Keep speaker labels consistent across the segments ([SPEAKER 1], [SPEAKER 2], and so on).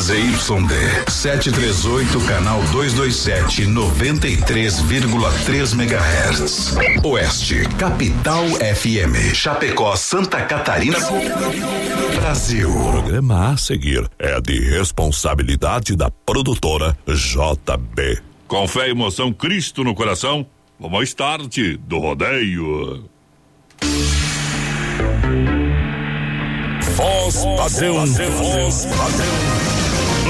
[SPEAKER 1] ZYD 738, canal 227, 93,3 MHz. Oeste, Capital FM. Chapecó, Santa Catarina. Brasil.
[SPEAKER 2] O programa a seguir é de responsabilidade da produtora JB.
[SPEAKER 3] Com fé e emoção, Cristo no coração, vamos ao start do rodeio.
[SPEAKER 2] Voz padrão, voz padrão.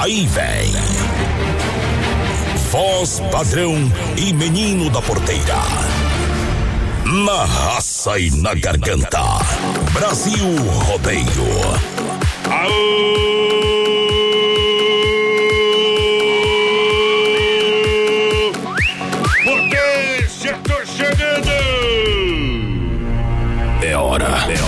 [SPEAKER 2] Aí vem. Voz padrão e menino da porteira. Na raça e na garganta. Brasil Rodeio.
[SPEAKER 3] Aô! Potência, tô chegando!
[SPEAKER 2] É hora, é hora,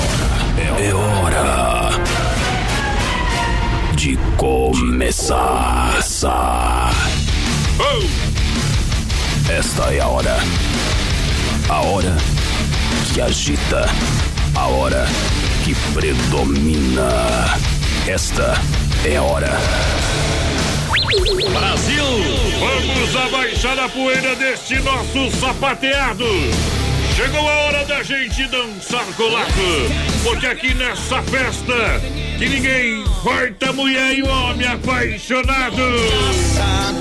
[SPEAKER 2] começar.
[SPEAKER 3] Oh!
[SPEAKER 2] Esta é a hora. A hora que agita. A hora que predomina. Esta é a hora.
[SPEAKER 3] Brasil! Vamos abaixar a poeira deste nosso sapateado. Chegou a hora da gente dançar colado, porque aqui nessa festa que ninguém corta mulher e homem apaixonado.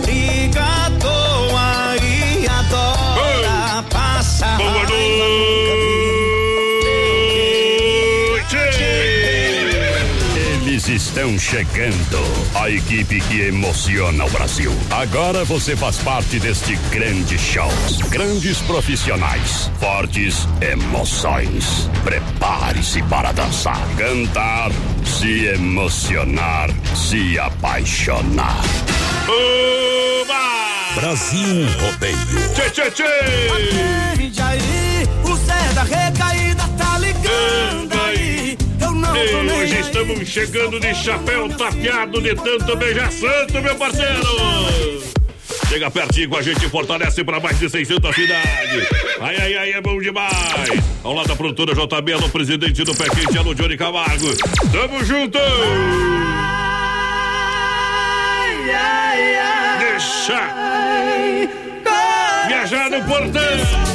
[SPEAKER 4] briga à toa e adora passar
[SPEAKER 3] Boa noite!
[SPEAKER 5] Estão chegando. A equipe que emociona o Brasil. Agora você faz parte deste grande show. Grandes profissionais, fortes emoções. Prepare-se para dançar, cantar, se emocionar, se apaixonar.
[SPEAKER 3] Oba!
[SPEAKER 2] Brasil Rodeio.
[SPEAKER 3] Tchê, tchê, tchê!
[SPEAKER 4] Atende
[SPEAKER 3] E hoje estamos chegando de chapéu tapeado de tanto beijar santo, meu parceiro! Chega pertinho com a gente, fortalece para mais de 600 cidades. Ai, ai, ai, é bom demais. Ao lado da produtora JB, alô, presidente do Pé Quente, alô, Johnny Camargo. Tamo junto!
[SPEAKER 4] Ai, ai, ai,
[SPEAKER 3] Deixa viajar no portão.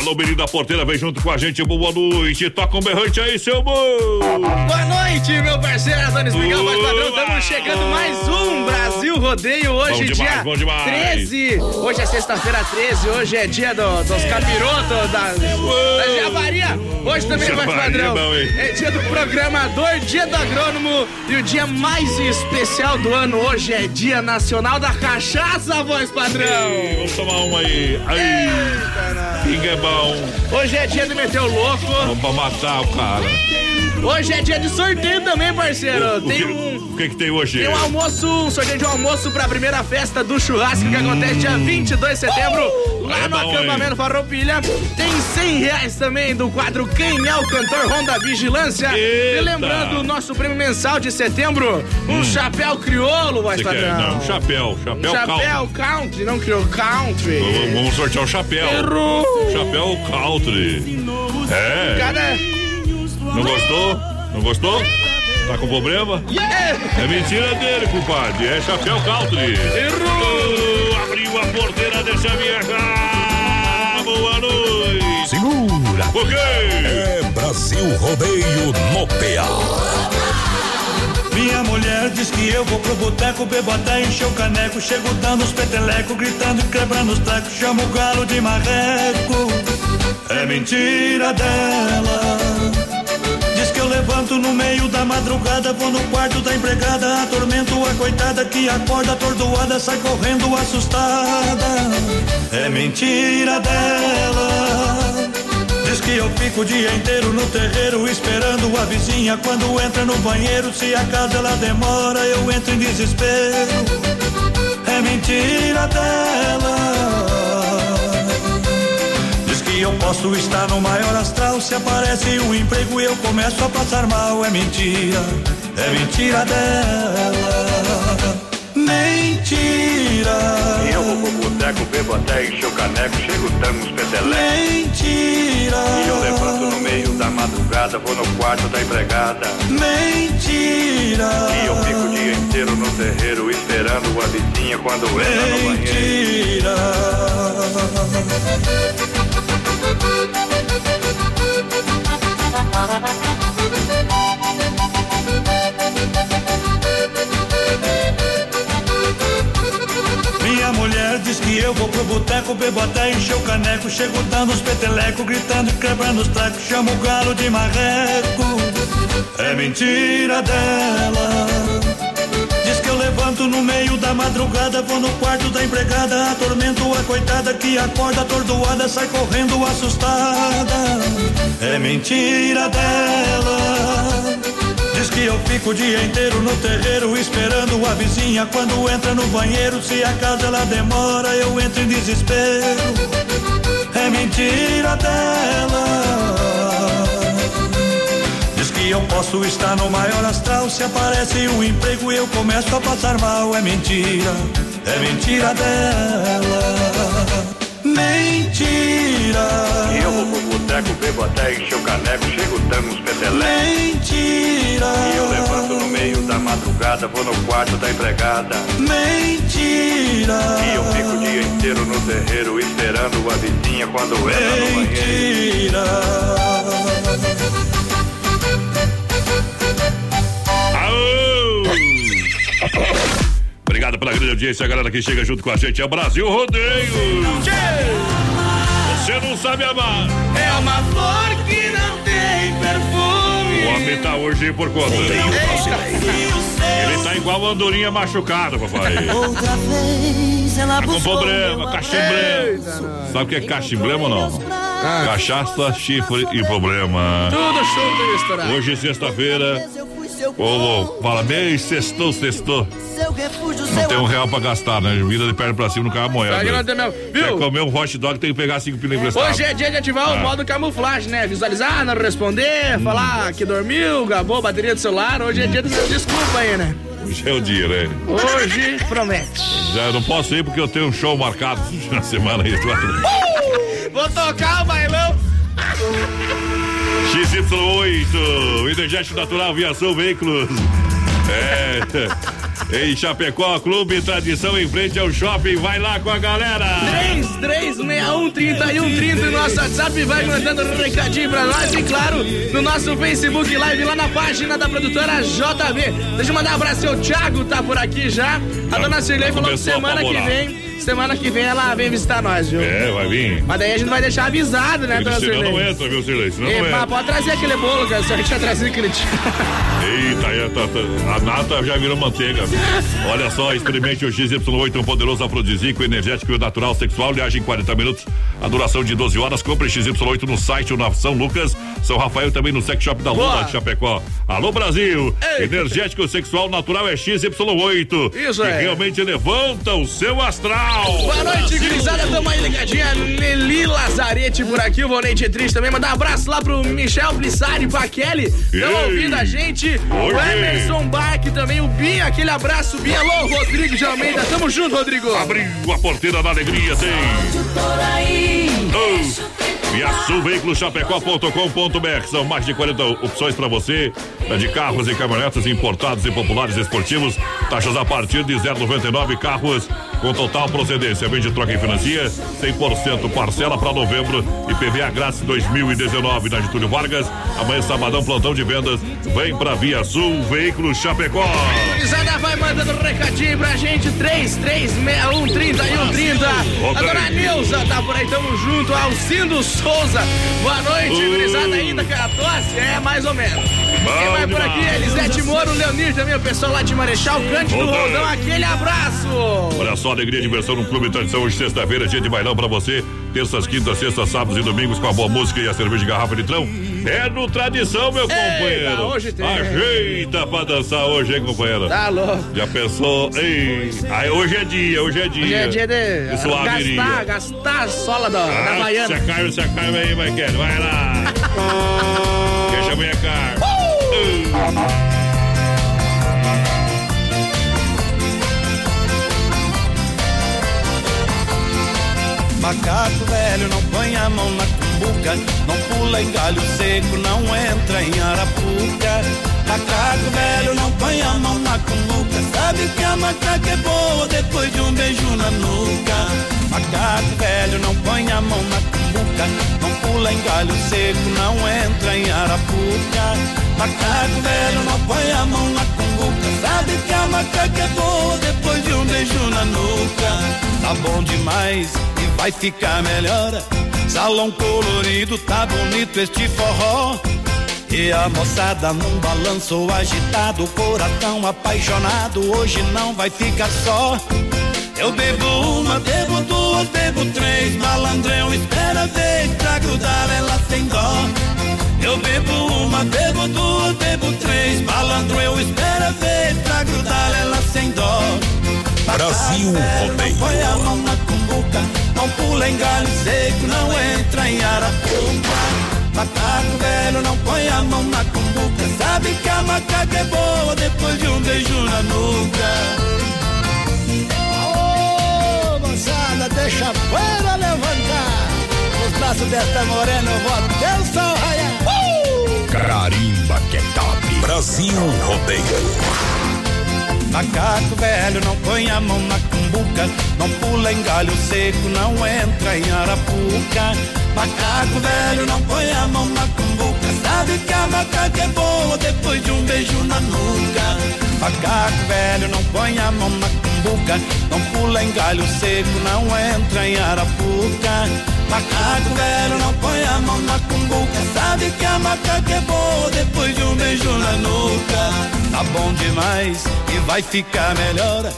[SPEAKER 3] Alô, menino da porteira, vem junto com a gente, boa noite. Toca um berrante aí, seu bom.
[SPEAKER 6] Boa noite, meu parceiro Antônio Espigal, mais padrão. Estamos chegando mais um Brasil Rodeio. Hoje,
[SPEAKER 3] demais,
[SPEAKER 6] dia
[SPEAKER 3] bom demais.
[SPEAKER 6] 13. Hoje é sexta-feira 13. Hoje é dia do- dos capirotos, da, da Javaria. Hoje também, mais
[SPEAKER 3] Javaria,
[SPEAKER 6] padrão. É dia do programador, dia do agrônomo e o dia mais especial do ano. Hoje é dia nacional da cachaça, voz padrão.
[SPEAKER 3] Vamos tomar uma aí. Aí, pinga é bom.
[SPEAKER 6] Hoje é dia de meter o louco.
[SPEAKER 3] Vamos pra matar o cara.
[SPEAKER 6] Hoje é dia de sorteio também, parceiro.
[SPEAKER 3] O
[SPEAKER 6] Tem
[SPEAKER 3] que,
[SPEAKER 6] um.
[SPEAKER 3] o que que tem hoje?
[SPEAKER 6] Tem um almoço, um sorteio de um almoço pra primeira festa do churrasco que acontece dia 22 de setembro, lá
[SPEAKER 3] É
[SPEAKER 6] no acampamento Farroupilha. Tem 100 reais também do quadro Quem é o Cantor Ronda Vigilância.
[SPEAKER 3] Eita.
[SPEAKER 6] E lembrando o nosso prêmio mensal de setembro, um chapéu crioulo, vai
[SPEAKER 3] Hum.
[SPEAKER 6] Padrão.
[SPEAKER 3] Não, chapéu. Chapéu,
[SPEAKER 6] Chapéu country, não criou country.
[SPEAKER 3] Vamos, vamos sortear o chapéu.
[SPEAKER 6] Errou.
[SPEAKER 3] Chapéu country. É.
[SPEAKER 6] Cada...
[SPEAKER 3] Não gostou? Não gostou? Tá com problema? É mentira dele, compadre. É chapéu country. Errou! Abriu a porteira, deixa viajar.
[SPEAKER 2] Segura.
[SPEAKER 3] Quê?
[SPEAKER 2] É Brasil Rodeio no PA.
[SPEAKER 7] Minha mulher diz que eu vou pro boteco, bebo até encher o caneco. Chego dando os petelecos, gritando e quebrando os trecos. Chamo o galo de marreco. É mentira dela. Diz que eu levanto no meio da madrugada, vou no quarto da empregada, atormento a coitada que acorda atordoada, sai correndo assustada. É mentira dela. Diz que eu fico o dia inteiro no terreiro esperando a vizinha quando entra no banheiro. Se a casa ela demora, eu entro em desespero. É mentira dela. Diz que eu posso estar no maior astral. Se aparece um emprego, eu começo a passar mal. É mentira, é mentira dela. Mentira.
[SPEAKER 8] E eu vou pro boteco, bebo até encher o caneco, chego dando uns peteleco.
[SPEAKER 7] Mentira.
[SPEAKER 8] E eu levanto no meio da madrugada, vou no quarto da empregada.
[SPEAKER 7] Mentira.
[SPEAKER 8] E eu fico o dia inteiro no terreiro, esperando a vizinha quando entra no banheiro.
[SPEAKER 7] Mentira. Minha eu vou pro boteco, bebo até encher o caneco. Chego dando os petelecos, gritando e quebrando os tacos. Chamo o galo de marreco. É mentira dela. Diz que eu levanto no meio da madrugada, vou no quarto da empregada, atormento a coitada que acorda atordoada, sai correndo assustada. É mentira dela. Que eu fico o dia inteiro no terreiro esperando a vizinha quando entra no banheiro. Se a casa ela demora, eu entro em desespero. É mentira dela. Diz que eu posso estar no maior astral. Se aparece um emprego, eu começo a passar mal. É mentira, é mentira dela. Mentira.
[SPEAKER 8] E eu vou pro boteco, bebo até encher o caneco, chego dando uns peteleco.
[SPEAKER 7] Mentira.
[SPEAKER 8] E eu levanto no meio da madrugada, vou no quarto da empregada.
[SPEAKER 7] Mentira.
[SPEAKER 8] E eu fico o dia inteiro no terreiro, esperando a vizinha quando entra no banheiro.
[SPEAKER 7] Mentira.
[SPEAKER 3] Aô! Obrigado pela grande audiência, a galera que chega junto com a gente. É o Brasil Rodeio. Você não sabe amar.
[SPEAKER 6] É uma flor que não tem perfume.
[SPEAKER 3] O homem tá hoje por conta. Ele tá igual a andorinha machucada, papai.
[SPEAKER 4] Outra vez ela
[SPEAKER 3] Tá com problema,
[SPEAKER 4] meu
[SPEAKER 3] cachimbrema. Sabe o que é cachimbrema ou não? Cachaça, chifre e problema.
[SPEAKER 6] Tudo junto e misturado.
[SPEAKER 3] Hoje, sexta-feira,
[SPEAKER 4] seu
[SPEAKER 3] ô,
[SPEAKER 4] cupom,
[SPEAKER 3] fala bem, sextou, sextou.
[SPEAKER 4] seu refúgio,
[SPEAKER 3] Não
[SPEAKER 4] seu
[SPEAKER 3] tem um real pra gastar, né? Vida de perna pra cima no carro
[SPEAKER 6] Tá.
[SPEAKER 3] Quer
[SPEAKER 6] Viu?
[SPEAKER 3] comer um hot dog, tem que pegar cinco pila emprestado.
[SPEAKER 6] Hoje é dia de ativar o
[SPEAKER 3] Ah.
[SPEAKER 6] modo camuflagem, né? Visualizar, não responder,
[SPEAKER 3] Hum.
[SPEAKER 6] falar que dormiu, acabou a bateria do celular. Hoje é dia do desculpa aí, né?
[SPEAKER 3] Hoje é o dia, né?
[SPEAKER 6] Hoje promete.
[SPEAKER 3] Já eu não posso ir porque eu tenho um show marcado na semana aí.
[SPEAKER 6] Vou tocar o bailão.
[SPEAKER 3] XY8, Energético Natural, Viação Veículos. É. Em Chapecó, Clube Tradição em frente ao shopping. Vai lá com a galera.
[SPEAKER 6] 3361 3130 no nosso WhatsApp vai mandando um recadinho pra nós e claro, no nosso Facebook Live lá na página da produtora JB. Deixa eu mandar um abraço ao Thiago, tá por aqui já. A dona Cirlei falou que semana que vem, semana que vem ela vem visitar nós, viu?
[SPEAKER 3] É, vai vir.
[SPEAKER 6] Mas daí a gente vai deixar avisado, né, dona
[SPEAKER 3] Senão não entra, viu, Silêncio? Senão não entra.
[SPEAKER 6] pode trazer aquele bolo, cara, só que tinha trazido aquele dia.
[SPEAKER 3] Eita, aí tá- tá- a nata já virou manteiga. Olha só, experimente o XY8, um poderoso afrodisíaco, energético e natural sexual. Viagem em 40 minutos, a duração de 12 horas. Compre XY8 no site ou na São Lucas, São Rafael também no Sex Shop da Lula de Chapecó. Alô, Brasil!
[SPEAKER 6] Ei.
[SPEAKER 3] Energético sexual natural é XY8.
[SPEAKER 6] Isso
[SPEAKER 3] que
[SPEAKER 6] aí.
[SPEAKER 3] realmente levanta o seu astral.
[SPEAKER 6] Boa noite, gurizada. Tamo aí ligadinha. Nelly Lazarete por aqui, o Vonente Triste também. Mandar um abraço lá pro Michel Blissari e pra Kelly. Estão ouvindo a gente.
[SPEAKER 3] Oi.
[SPEAKER 6] O Emerson Bach também. O Binha, aquele abraço. Binha, alô, Rodrigo de Almeida. Tamo junto, Rodrigo.
[SPEAKER 3] Abriu a porteira da alegria, tem. Oh. Chapecó.com.br São mais de 40 opções para você é de carros e caminhonetas importados e populares esportivos. Taxas a partir de 0,99 carros com total procedência. Vende troca e financia 100% parcela para novembro e PVA grátis 2019 na Getúlio Vargas. Amanhã sabadão plantão de vendas. Vem para Via Sul Veículos Chapecó.
[SPEAKER 6] Gurizada vai mandando recadinho pra gente. 3361 3130. A
[SPEAKER 3] Ok.
[SPEAKER 6] dona Neuza tá por aí, tamo junto. Alcindo Souza. Boa noite,
[SPEAKER 3] Uh.
[SPEAKER 6] gurizada. Ainda com a tosse? É, mais ou menos. Quem vai por aqui? Elisete Moro, Leonir também, o pessoal lá de Marechal, Cândido
[SPEAKER 3] Ok.
[SPEAKER 6] Roldão. Aquele abraço.
[SPEAKER 3] Olha só, alegria e diversão no Clube Tradição. Hoje, sexta-feira, dia de bailão pra você. terças, quintas, sextas, sábados e domingos com a boa música e a cerveja de garrafa de litrão. É no tradição, meu companheiro.
[SPEAKER 6] hoje tem.
[SPEAKER 3] Ajeita pra dançar hoje, hein, companheiro?
[SPEAKER 6] Tá louco.
[SPEAKER 3] Já pensou? Ei, aí hoje é dia, hoje é dia.
[SPEAKER 6] Hoje é dia de
[SPEAKER 3] suaveria.
[SPEAKER 6] gastar, gastar a sola da, da
[SPEAKER 3] Ah, se
[SPEAKER 6] Havaiana.
[SPEAKER 3] a Carmen, se a Carmen aí, vai querer. Vai lá. Deixa a minha Carmen.
[SPEAKER 4] Macaco velho não põe a mão na cumbuca, não pula em galho seco, não entra em arapuca. Macaco velho não põe a mão na cumbuca, sabe que a macaca é boa depois de um beijo na nuca. Macaco velho não põe a mão na cumbuca, não pula em galho seco, não entra em arapuca. Macaco velho não põe a mão na cumbuca, sabe que a macaca é boa depois de um beijo na nuca. Tá bom demais vai ficar melhor. Salão colorido, tá bonito este forró. E a moçada num balanço agitado, coração apaixonado, hoje não vai ficar só. Eu bebo uma, bebo duas, bebo três, malandrão espera a vez pra grudar ela sem dó. Eu bebo uma, bebo duas, bebo três, malandro eu espero a vez pra grudar ela sem dó.
[SPEAKER 2] Brasil Rodeio.
[SPEAKER 4] Não põe a mão na cumbuca, não pula em galho seco, não entra em arapuca. Macaco velho, não põe a mão na cumbuca, sabe que a macaca é boa depois de um beijo na nuca. Ô, moçada, deixa a poeira levantar. Os braços desta morena eu vou até o sol raiar. Uh!
[SPEAKER 2] Carimba que é top. Brasil Rodeio.
[SPEAKER 4] Macaco velho, não põe a mão na cumbuca, não pula em galho seco, não entra em arapuca. Macaco velho, não põe a mão na cumbuca, sabe que a macaca é boa depois de um beijo na nuca. Macaco velho, não põe a mão na cumbuca, não pula em galho seco, não entra em arapuca. Macaco velho, não põe a mão na cumbuca, sabe que a macaca é boa depois de um beijo na nuca. Tá bom demais e vai ficar melhor.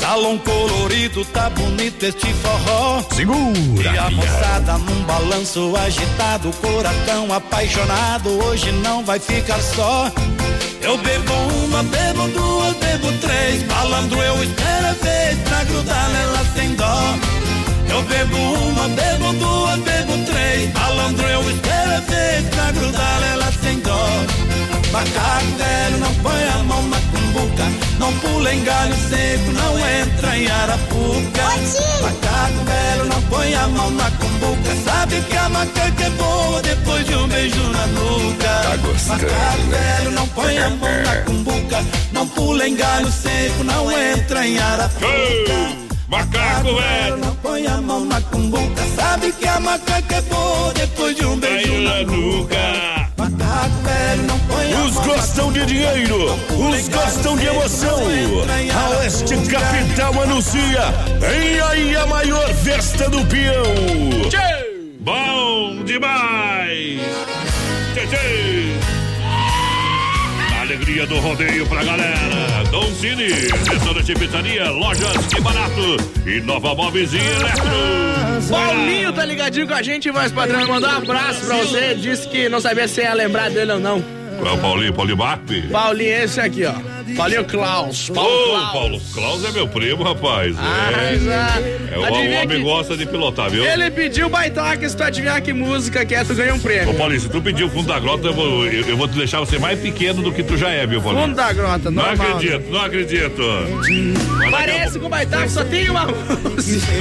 [SPEAKER 4] Salão colorido, tá bonito este forró.
[SPEAKER 2] Segura,
[SPEAKER 4] E a moçada num balanço agitado, coração apaixonado, hoje não vai ficar só. Eu bebo uma, bebo duas, bebo três, malandro eu espero a vez pra grudar nela sem dó. Eu bebo uma, bebo duas, bebo três, malandro eu espero a vez pra grudar nela sem dó. Macaco velho, não põe a mão na cumbuca, não pula em galho seco, não entra em arapuca. Macaco velho, não põe a mão na cumbuca, sabe que a macaca é boa depois de um beijo na nuca.
[SPEAKER 2] Tá gostando,
[SPEAKER 4] Macaco
[SPEAKER 2] né?
[SPEAKER 4] velho, não põe a mão na cumbuca, não pula em galho seco, não entra em arapuca.
[SPEAKER 3] Macaco, velho.
[SPEAKER 4] Não põe a mão na cumbuca, sabe que a macaca é boa depois de um beijo
[SPEAKER 3] Aí
[SPEAKER 4] na nuca. Macaco velho, não põe a
[SPEAKER 9] Os
[SPEAKER 4] mão na
[SPEAKER 9] gostam de dinheiro, os gostam de emoção. A Oeste Capital anuncia. Vem aí a maior festa do peão.
[SPEAKER 3] Bom demais! Tchê, tchê. Alegria do rodeio pra galera. Dom Cine, restaurante e pizzaria, lojas que barato e Nova Móveis e Eletro.
[SPEAKER 6] Paulinho tá ligadinho com a gente, voz padrão. Mandou um abraço pra você. Disse que não sabia se ia lembrar dele ou não.
[SPEAKER 3] É o Paulinho, Paulinho Bap.
[SPEAKER 6] Paulinho, esse aqui, ó. Paulinho Klaus.
[SPEAKER 3] Ô,
[SPEAKER 6] Paulo Klaus.
[SPEAKER 3] Paulo Klaus é meu primo, rapaz.
[SPEAKER 6] Ah,
[SPEAKER 3] É,
[SPEAKER 6] já.
[SPEAKER 3] é o, o
[SPEAKER 6] Adivinha
[SPEAKER 3] homem
[SPEAKER 6] que
[SPEAKER 3] gosta de pilotar, viu?
[SPEAKER 6] Ele pediu baitaca, se tu adivinhar que música que é, tu ganha um
[SPEAKER 3] Ô,
[SPEAKER 6] prêmio.
[SPEAKER 3] Paulinho, se tu pedir o fundo da grota, eu vou, eu, eu vou te deixar você mais pequeno do que tu já é, viu, Paulinho?
[SPEAKER 6] Fundo da grota,
[SPEAKER 3] Não
[SPEAKER 6] normal.
[SPEAKER 3] acredito, não acredito. Mas
[SPEAKER 6] Parece com baitaca, só tem uma música.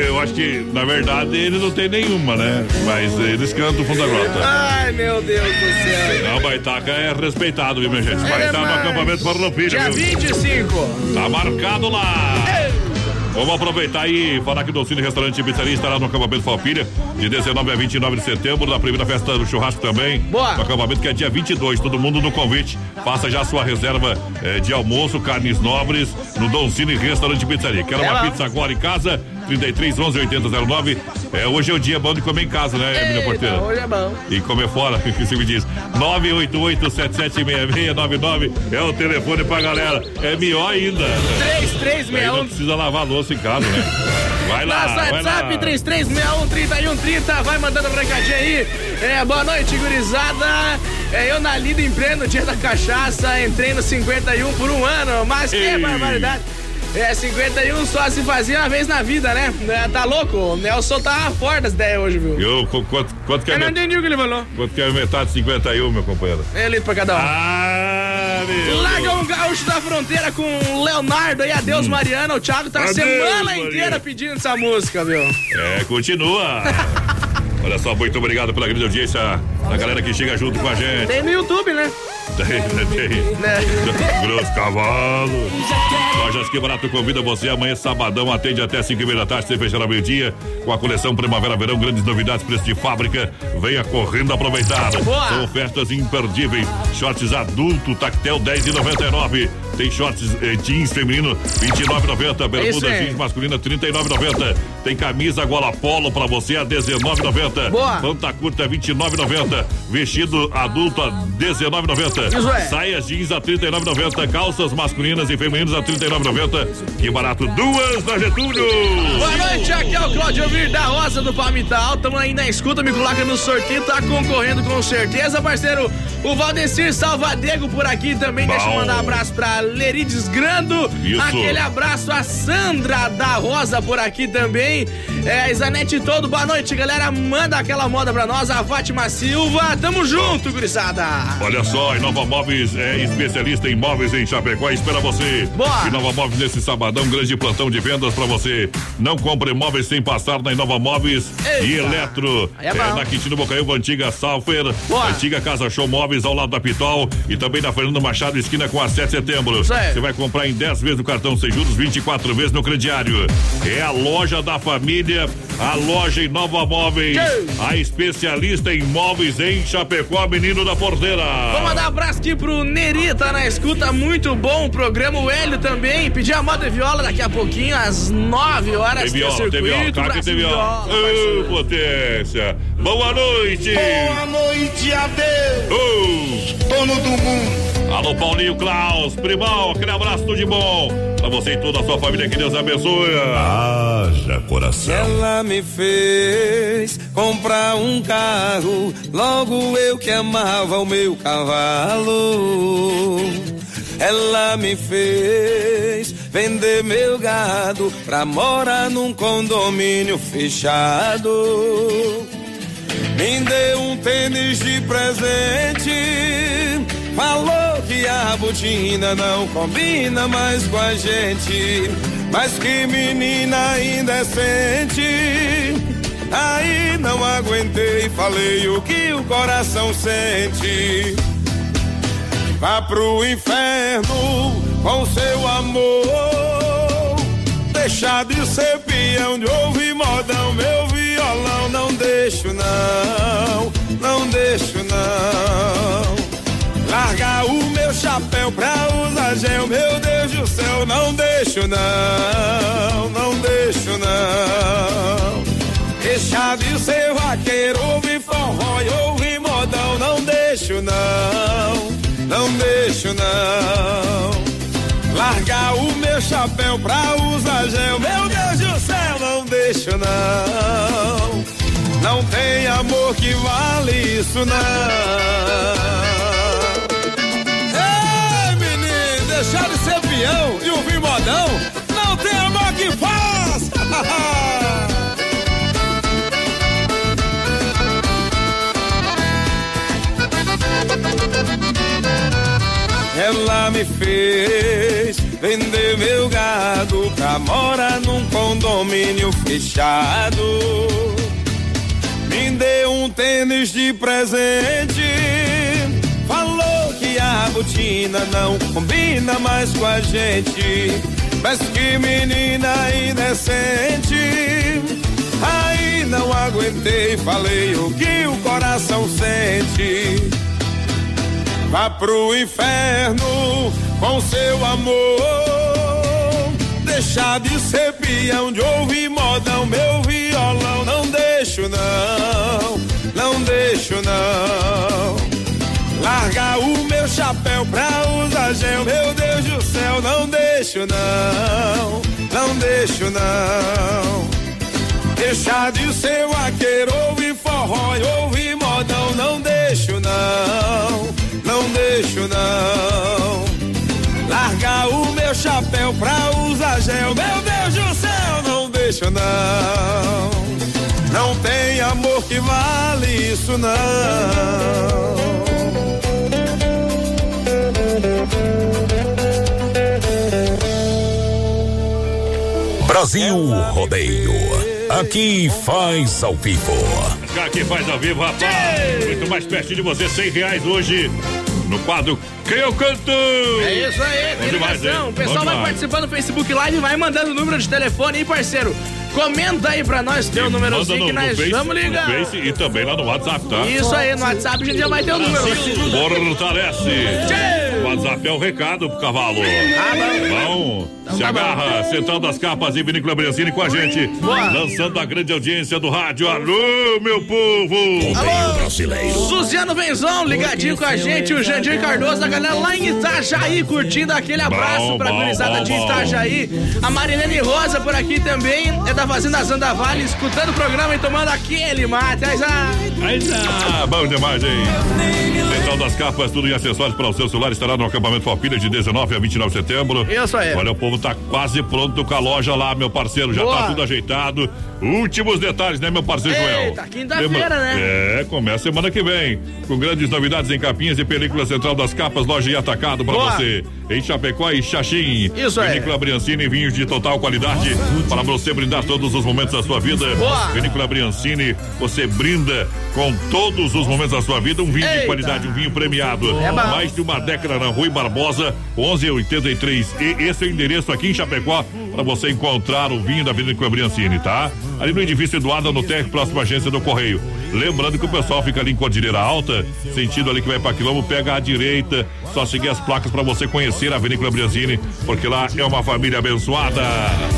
[SPEAKER 3] Eu acho que, na verdade, ele não tem nenhuma, né? Mas eles cantam o fundo da grota.
[SPEAKER 6] Ai, meu Deus do céu.
[SPEAKER 3] Não, É respeitado, viu, minha gente? Vai
[SPEAKER 6] É
[SPEAKER 3] estar no acampamento Farroupilha,
[SPEAKER 6] Dia
[SPEAKER 3] viu?
[SPEAKER 6] 25.
[SPEAKER 3] Tá marcado lá. Vamos aproveitar e falar que o Docine Restaurante e Pizzaria estará no acampamento Falpilha de 19 a 29 de setembro, na primeira festa do churrasco também.
[SPEAKER 6] Boa.
[SPEAKER 3] No acampamento que é dia 22, todo mundo no convite. Faça já a sua reserva eh, de almoço, carnes nobres, no Docine Restaurante e Pizzaria. Quer uma
[SPEAKER 6] É
[SPEAKER 3] pizza agora em casa? 33 11 80 09. É, hoje é o dia bom de comer em casa, né, Emília Porteira?
[SPEAKER 6] Eita, hoje é bom.
[SPEAKER 3] E comer fora, que você me diz. 988-776699 é o telefone pra galera. É melhor ainda.
[SPEAKER 6] 3361
[SPEAKER 3] não precisa lavar louça em casa, né? Vai lá,
[SPEAKER 6] Nosso
[SPEAKER 3] vai
[SPEAKER 6] WhatsApp
[SPEAKER 3] lá.
[SPEAKER 6] 3361-3130, vai mandando um recadinho aí. É, boa noite, gurizada. É, eu na lida em pleno dia da cachaça, entrei no 51 por um ano, mas que
[SPEAKER 3] Ei.
[SPEAKER 6] barbaridade. É, 51 só se fazia uma vez na vida, né? É, tá louco? O Nelson tá fora das ideias hoje, viu?
[SPEAKER 3] Eu, qu- quanto, quanto, que é
[SPEAKER 6] Eu não
[SPEAKER 3] met-
[SPEAKER 6] entendi o que ele falou.
[SPEAKER 3] quanto que é metade de 51, meu companheiro?
[SPEAKER 6] É litro pra cada um.
[SPEAKER 3] Ah, meu.
[SPEAKER 6] Larga um gaúcho da fronteira com o Leonardo e adeus, Mariana. O Thiago tá a
[SPEAKER 3] Adeus,
[SPEAKER 6] semana
[SPEAKER 3] Mariana.
[SPEAKER 6] inteira pedindo essa música, viu?
[SPEAKER 3] É, continua. Olha só, muito obrigado pela grande audiência da galera que chega junto com a gente.
[SPEAKER 6] Tem no YouTube, né?
[SPEAKER 3] Tem, tem.
[SPEAKER 6] Né?
[SPEAKER 3] Grosso cavalo. Lojas Que Barato convida você amanhã, sabadão, atende até 5 e meia da tarde, sem fechar ao meio-dia, com a coleção Primavera-Verão, grandes novidades, preço de fábrica. Venha correndo aproveitar.
[SPEAKER 6] Boa.
[SPEAKER 3] São ofertas imperdíveis. Shorts adulto, tactel 10,99. Tem shorts eh, jeans feminino 29,90. Bermuda
[SPEAKER 6] aí.
[SPEAKER 3] jeans masculina 39,90. Tem camisa gola polo pra você a 19,90.
[SPEAKER 6] Boa.
[SPEAKER 3] Manta curta 29,90. Vestido adulto a 19,90.
[SPEAKER 6] Isso é.
[SPEAKER 3] Saias jeans a 39,90. Calças masculinas e femininas a 39,90. Que barato, duas na Getúlio.
[SPEAKER 6] Boa noite, aqui é o Claudio Vir da Rosa do Palmital. Tamo aí na escuta, me coloca no sorteio, tá concorrendo com certeza, parceiro. O Valdecir Salvadego por aqui também. Deixa eu
[SPEAKER 3] Bom.
[SPEAKER 6] mandar um abraço pra Lerides Grando.
[SPEAKER 3] Isso.
[SPEAKER 6] Aquele abraço a Sandra da Rosa por aqui também. É, Isanete todo, boa noite, galera. Manda aquela moda pra nós, a Fátima Silva. Tamo junto, gurizada.
[SPEAKER 3] Olha só, Inova Móveis é especialista em móveis em Chapecó, espera você.
[SPEAKER 6] Boa.
[SPEAKER 3] Inova Móveis nesse sabadão, grande plantão de vendas pra você. Não compre móveis sem passar na Inova Móveis e
[SPEAKER 6] Eita.
[SPEAKER 3] Eletro.
[SPEAKER 6] Aí é bom.
[SPEAKER 3] na Quintino Bocaiúva, antiga Salfer,
[SPEAKER 6] Boa.
[SPEAKER 3] antiga Casa Show Móveis ao lado da Pitol e também na Fernando Machado, esquina com a 7 de setembro.
[SPEAKER 6] Aí.
[SPEAKER 3] Você vai comprar em 10 vezes no cartão sem juros, 24 vezes no crediário. É a loja da família, a loja Inova Móveis,
[SPEAKER 6] Tchau.
[SPEAKER 3] a especialista em móveis em Chapecó, menino da porteira.
[SPEAKER 6] Vou mandar um abraço aqui pro Neri, tá na escuta, muito bom o programa. O Hélio também, pedir a moda e viola daqui a pouquinho, às 9 horas.
[SPEAKER 3] Tem viola, tem viola,
[SPEAKER 6] circuito,
[SPEAKER 3] claro que tem viola.
[SPEAKER 6] Viola,
[SPEAKER 3] Ô, potência. Boa noite.
[SPEAKER 10] Boa noite, adeus,
[SPEAKER 3] Ô,
[SPEAKER 10] dono do mundo.
[SPEAKER 3] Alô, Paulinho Klaus, primão, aquele abraço, tudo de bom. Pra você e toda a sua família, que Deus abençoe.
[SPEAKER 9] Haja coração.
[SPEAKER 10] Ela me fez comprar um carro, logo eu que amava o meu cavalo. Ela me fez vender meu gado pra morar num condomínio fechado. Me deu um tênis de presente. Falou a botina não combina mais com a gente. Mas que menina indecente. Aí não aguentei, falei o que o coração sente. Vá pro inferno com seu amor. Deixar de ser peão, de ouvir modão, meu violão. Não deixo, não, pra usar gel, meu Deus do céu. Não deixo, não, não deixo, não. Deixar de ser vaqueiro, ouvir forró e ouvir modão. Não deixo, não, não deixo, não. Largar o meu chapéu pra usar gel, meu Deus do céu, não deixo não. Não tem amor que vale isso não. Deixar de ser peão e ouvir modão, não tem amor que faz. Ela me fez vender meu gado pra morar num condomínio fechado. Me deu um tênis de presente. A botina não combina mais com a gente. Mas que menina indecente. Aí não aguentei, falei o que o coração sente. Vá pro inferno com seu amor. Deixar de ser peão, de ouvir modão, meu violão. Não deixo, não, não deixo, não. Largar o meu chapéu pra usar gel, meu Deus do céu. Não deixo, não,
[SPEAKER 11] não deixo não. Deixar de ser vaqueiro, ouvir forró e ouvir modão, não deixo não, não deixo não. Largar o meu chapéu pra usar gel, meu Deus do céu, não deixo não. Não tem amor que vale isso não.
[SPEAKER 2] Brasil Rodeio. Aqui faz ao vivo.
[SPEAKER 3] Aqui faz ao vivo, rapaz. Muito mais perto de você, cem reais hoje. No quadro Quem eu canto?
[SPEAKER 6] É isso aí, tem ligação. O pessoal vai participando do Facebook Live e vai mandando o número de telefone aí, parceiro. Comenta aí pra nós teu númerozinho que nós
[SPEAKER 3] face,
[SPEAKER 6] vamos ligar.
[SPEAKER 3] No Face e também lá no WhatsApp, tá?
[SPEAKER 6] Isso aí, no WhatsApp a gente já vai ter o número.
[SPEAKER 3] Fortalece. O WhatsApp é o recado pro cavalo.
[SPEAKER 6] Ah,
[SPEAKER 3] bom.
[SPEAKER 6] Então
[SPEAKER 3] se
[SPEAKER 6] tá
[SPEAKER 3] agarra, Central das Capas e Vinícola Brenzini com a gente.
[SPEAKER 6] Boa.
[SPEAKER 3] Lançando a grande audiência do rádio. Alô, meu povo!
[SPEAKER 2] Rodeio brasileiro.
[SPEAKER 6] Suziano Venzon, ligadinho com a gente, o Jandir Cardoso, a galera lá em Itajaí, curtindo aquele abraço
[SPEAKER 3] Bom,
[SPEAKER 6] pra
[SPEAKER 3] bom,
[SPEAKER 6] gurizada de. Itajaí. A Marilene Rosa por aqui também, é da Fazenda Zanda Vale, escutando o programa e tomando aquele mate. Aí, já.
[SPEAKER 3] Tá, bom demais, hein? Central das Capas, tudo em acessórios para o seu celular, estará no acampamento Palpilha de 19 a 29 de setembro.
[SPEAKER 6] Isso aí.
[SPEAKER 3] Olha, o povo tá quase pronto com a loja lá, meu parceiro, já
[SPEAKER 6] Boa.
[SPEAKER 3] tá tudo ajeitado. Últimos detalhes, né, meu parceiro Joel?
[SPEAKER 6] Eita, quinta-feira, né?
[SPEAKER 3] É, começa semana que vem, com grandes novidades em capinhas e película Central das Capas, loja e atacado para você. Em Chapecó e Xaxim.
[SPEAKER 6] Isso aí.
[SPEAKER 3] Vinícola Briancini, vinhos de total qualidade para você brindar todos os momentos da sua vida.
[SPEAKER 6] Boa.
[SPEAKER 3] Vinícola Briancini, você brinda com todos os momentos da sua vida. Um vinho de
[SPEAKER 6] Eita.
[SPEAKER 3] qualidade, um vinho premiado.
[SPEAKER 6] É.
[SPEAKER 3] Mais de uma década na Rui Barbosa, 1183. E esse é o endereço aqui em Chapecó para você encontrar o vinho da Vinícola Briancini, tá? Ali no edifício Eduardo, no térreo, próximo à agência do Correio. Lembrando que o pessoal fica ali em Cordilheira Alta, sentido ali que vai para Quilombo, pega à direita, só seguir as placas para você conhecer a Vinícola Briancini, porque lá é uma família abençoada.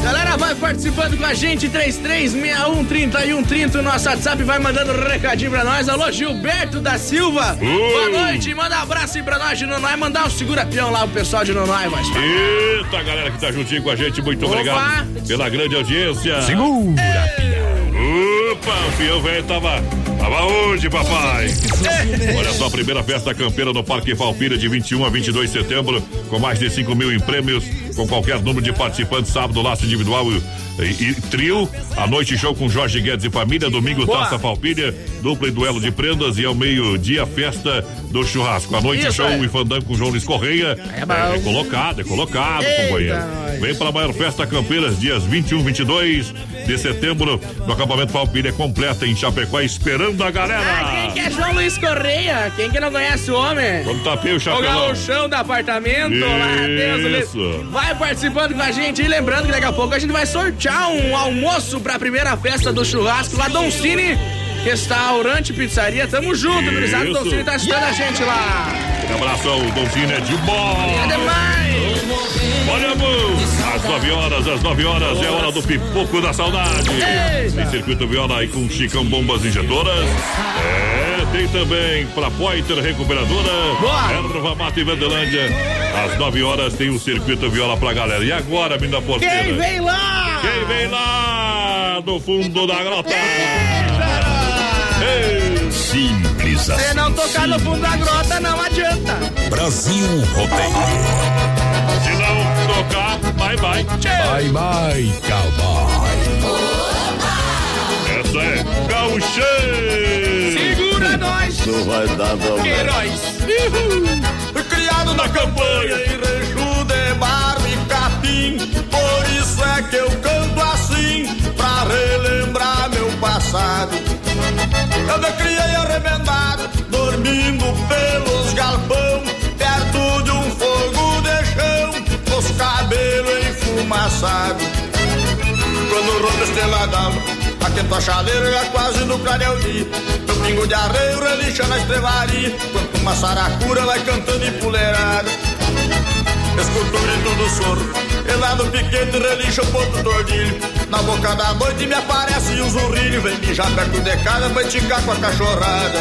[SPEAKER 6] Galera, vai participando com a gente, 33613130, o nosso WhatsApp vai mandando um recadinho pra nós. Alô, Gilberto da Silva. Boa noite, manda um abraço aí pra nós de Nonói, mandar um segura-peão lá pro pessoal de Nonói, mas.
[SPEAKER 3] Eita, galera que tá juntinho com a gente, muito
[SPEAKER 6] Opa.
[SPEAKER 3] obrigado pela grande audiência.
[SPEAKER 2] Segura.
[SPEAKER 3] Opa, o fiel velho tava, tava onde, papai? Olha só, a primeira festa campeira no Parque Falpira de 21 a 22 de setembro, com mais de 5 mil em prêmios, com qualquer número de participantes, sábado, laço individual e, e trio, a noite show com Jorge Guedes e família, domingo
[SPEAKER 6] Boa.
[SPEAKER 3] taça Falpilha, dupla e duelo de prendas e ao meio-dia festa do churrasco. A noite
[SPEAKER 6] Isso
[SPEAKER 3] show
[SPEAKER 6] é.
[SPEAKER 3] e fandango com João Luiz Correia.
[SPEAKER 6] É bom.
[SPEAKER 3] É, colocado, é colocado,
[SPEAKER 6] Eita,
[SPEAKER 3] companheiro.
[SPEAKER 6] nós.
[SPEAKER 3] Vem para a maior festa Campeiras, dias 21, 22 de setembro, no acampamento Palpilha completa em Chapecó, esperando a
[SPEAKER 6] Ah,
[SPEAKER 3] galera.
[SPEAKER 6] quem que é João Luiz Correia? Quem que não conhece o homem?
[SPEAKER 3] Quando tapei o
[SPEAKER 6] O
[SPEAKER 3] chapelão.
[SPEAKER 6] gauchão do apartamento lá, Deus
[SPEAKER 3] Isso.
[SPEAKER 6] livre. Vai participando com a gente e lembrando que daqui a pouco a gente vai sortear um almoço pra primeira festa do churrasco lá, Dom Cine, restaurante, pizzaria. Tamo junto, gurizada. Dom Cine tá assistindo a gente lá.
[SPEAKER 3] Um abração, Donzinho é de bola.
[SPEAKER 6] É demais.
[SPEAKER 3] Olha, amor. Às 9 horas, às 9 horas é hora do pipoco da saudade. Tem circuito viola aí com Chicão Bombas Injetoras. É, tem também pra Poiter Recuperadora. Erva Mata e Verdelândia. Às 9 horas tem o circuito viola pra galera. E agora, menina porteira?
[SPEAKER 6] Quem vem lá?
[SPEAKER 3] Quem vem lá do fundo da grota? Ei.
[SPEAKER 2] Simples
[SPEAKER 6] Se
[SPEAKER 2] assim.
[SPEAKER 6] não tocar no fundo da grota, não adianta.
[SPEAKER 2] Brasil Rodeio.
[SPEAKER 3] Se não bye bye.
[SPEAKER 2] Bye bye, cowboy.
[SPEAKER 3] Essa é Gauchê.
[SPEAKER 6] Segura nós.
[SPEAKER 9] Não vai dar, não.
[SPEAKER 6] Heróis.
[SPEAKER 11] Fui criado na campanha em Reju de Barro e Capim. Por isso é que eu canto assim, pra relembrar meu passado. Eu me criei arremendado, dormindo pelos galpão, Quando o ronco esteladava, aquenta a chaleira já quase no clareio dia. Meu pingo de arreio relincha na estrevaria, quanto uma saracura vai cantando empoleirada. Escuto o grito do soro, e lá no piquete relincha o ponto do ordilho. Na boca da noite me aparece um zurrilho, vem mijar perto de casa pra esticar com a cachorrada.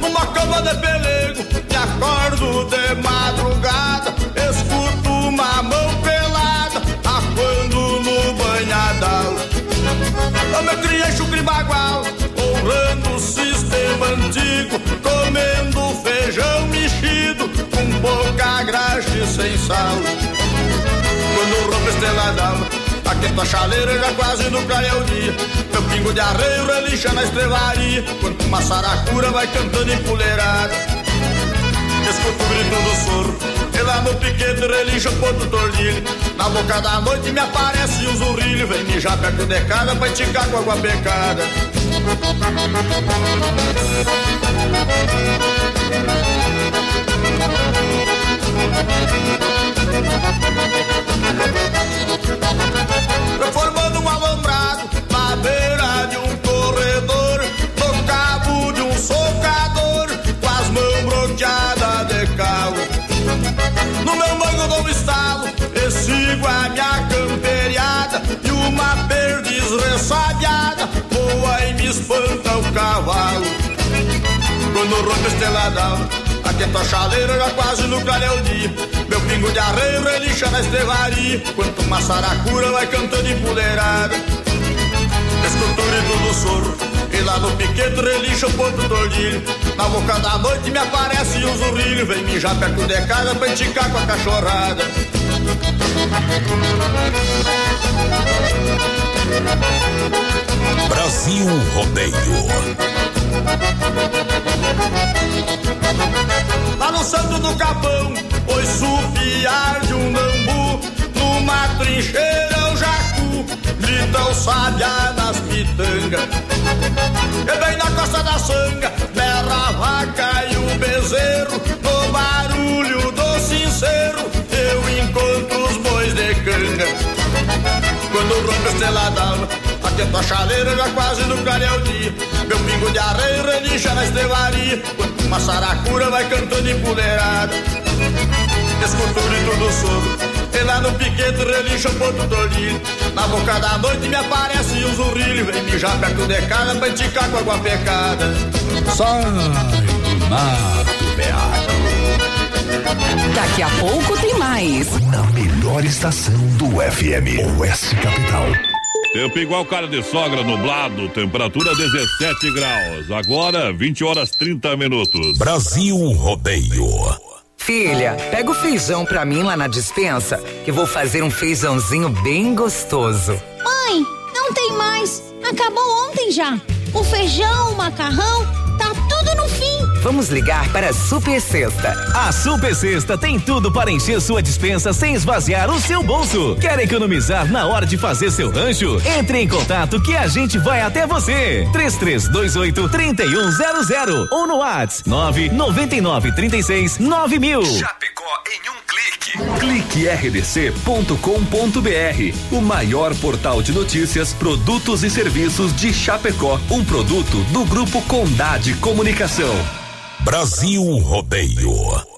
[SPEAKER 11] Numa cama de pelego, me acordo de madrugada, escuto uma mão pelada, acuando no banhadal. Eu me criei chucre bagual, honrando o sistema antigo, comendo feijão mexido, com pouca graxa e sem sal. Quando rompe esteladal, aqui tua chaleira já quase no é o dia. Meu pingo de arreio relincha na estrevaria, quando uma saracura vai cantando empoleirada. Escuto o grito do soro, e lá no piquete relincha o ponto tordilho. Na boca da noite me aparece o zurrilho, vem mijar perto de casa pra esticar com água pecada. Formando um alambrado na beira de um corredor, no cabo de um socador, com as mãos bloqueadas de calo. No meu banco dou um estalo, e sigo a minha camperiada, e uma perdiz ressabiada voa e me espanta o cavalo. Quando rompe esteladão, aqui a chaleira já quase no clareio dia. Meu pingo de arreio relincha na estrevaria, quanto uma saracura vai cantando empoleirada. Escultura tudo soro, e lá no piquete relincha o ponto tordilho. Na boca da noite me aparece um zurrilho, vem mijar perto de casa pra enticar com a cachorrada.
[SPEAKER 2] Brasil Rodeio.
[SPEAKER 11] Lá no Santo do Capão, oi supiar de um bambu, numa trincheira o jacu, grita o sabiá nas pitangas. E bem na costa da sanga, berra a vaca e o bezerro, no barulho do sincero, eu encontro os bois de canga. Quando rompe a estrela d'alva, tua chaleira já quase no clareio dia. Meu pingo de areia relincha na estrevaria, quando uma saracura vai cantando empoleirada. Escultura e tudo soro, e lá no piquete relincha o ponto tordilho. Na boca da noite me aparece um zurrilho, vem mijar perto de casa pra enticar com água pecada.
[SPEAKER 2] Sai do mato, beato.
[SPEAKER 12] Daqui a pouco tem mais.
[SPEAKER 2] Na melhor estação do FM, Oeste Capital.
[SPEAKER 3] Tempo igual cara de sogra, nublado, temperatura 17 graus. Agora, 20 horas 30 minutos.
[SPEAKER 2] Brasil Rodeio.
[SPEAKER 12] Filha, pega o feijão pra mim lá na dispensa, que vou fazer um feijãozinho bem gostoso.
[SPEAKER 13] Mãe, não tem mais. Acabou ontem já. O feijão, o macarrão,
[SPEAKER 12] Vamos ligar para a Super Sexta.
[SPEAKER 14] A Super Sexta tem tudo para encher sua dispensa sem esvaziar o seu bolso. Quer economizar na hora de fazer seu rancho? Entre em contato que a gente vai até você. 3328 3100 ou no WhatsApp 999 36 9000.
[SPEAKER 2] Chapecó em um clique. Clique rdc.com.br. O maior portal de notícias, produtos e serviços de Chapecó. Um produto do Grupo Condade Comunicação. Brasil Rodeio.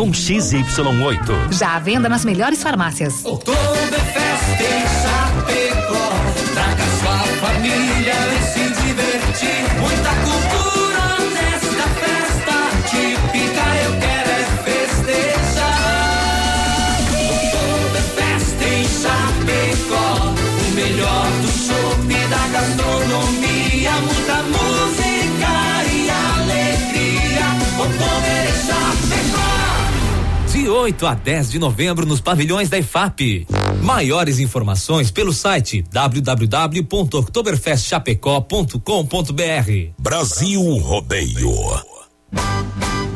[SPEAKER 15] com XY8.
[SPEAKER 16] Já à venda nas melhores farmácias.
[SPEAKER 17] Oktoberfest em Chapecó.
[SPEAKER 18] 8 a 10 de novembro nos pavilhões da IFAP. Maiores informações pelo site www.oktoberfestchapecó.com.br.
[SPEAKER 2] Brasil Rodeio.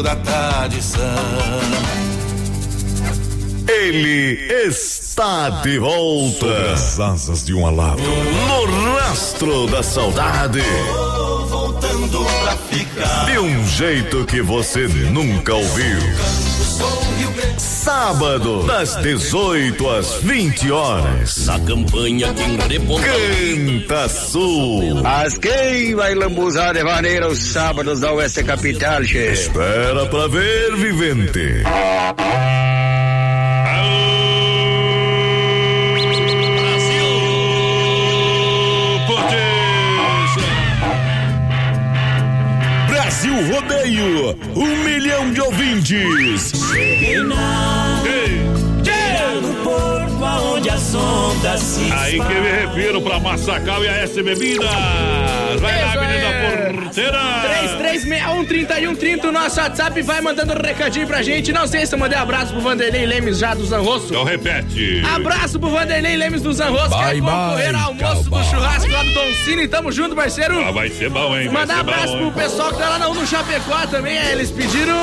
[SPEAKER 4] da tradição.
[SPEAKER 9] Ele está de volta.
[SPEAKER 5] Sobre as asas de um alado.
[SPEAKER 9] No rastro da saudade.
[SPEAKER 4] Voltando pra ficar.
[SPEAKER 9] De um jeito que você nunca ouviu. Sábado, das 18 às 20 horas.
[SPEAKER 2] Na campanha quem reponta.
[SPEAKER 9] Canta Sul.
[SPEAKER 19] Mas quem vai lambuzar de maneira os sábados da Oeste Capital, che?
[SPEAKER 9] Espera pra ver, vivente.
[SPEAKER 5] Rodeio, um milhão de ouvintes.
[SPEAKER 20] Cheguei na as ondas se
[SPEAKER 3] Aí que me refiro pra Massacal e a S Bebidas. Vai lá, menina porteira.
[SPEAKER 6] 3361-3130, o nosso WhatsApp vai mandando um recadinho pra gente. Não sei se eu mandei abraço pro Vanderlei Lemes já do Zanrosso.
[SPEAKER 3] Então repete.
[SPEAKER 6] Abraço pro Vanderlei Lemes do Zanrosso.
[SPEAKER 3] Bye,
[SPEAKER 6] Quer concorrer
[SPEAKER 3] bye,
[SPEAKER 6] ao almoço do
[SPEAKER 3] cowboy.
[SPEAKER 6] churrasco lá do Don Cine. Tamo junto, parceiro.
[SPEAKER 3] Ah, vai ser bom, hein? Vai
[SPEAKER 6] Mandar abraço
[SPEAKER 3] bom,
[SPEAKER 6] pro pessoal que tá lá na no Chapecó também. é, Eles pediram.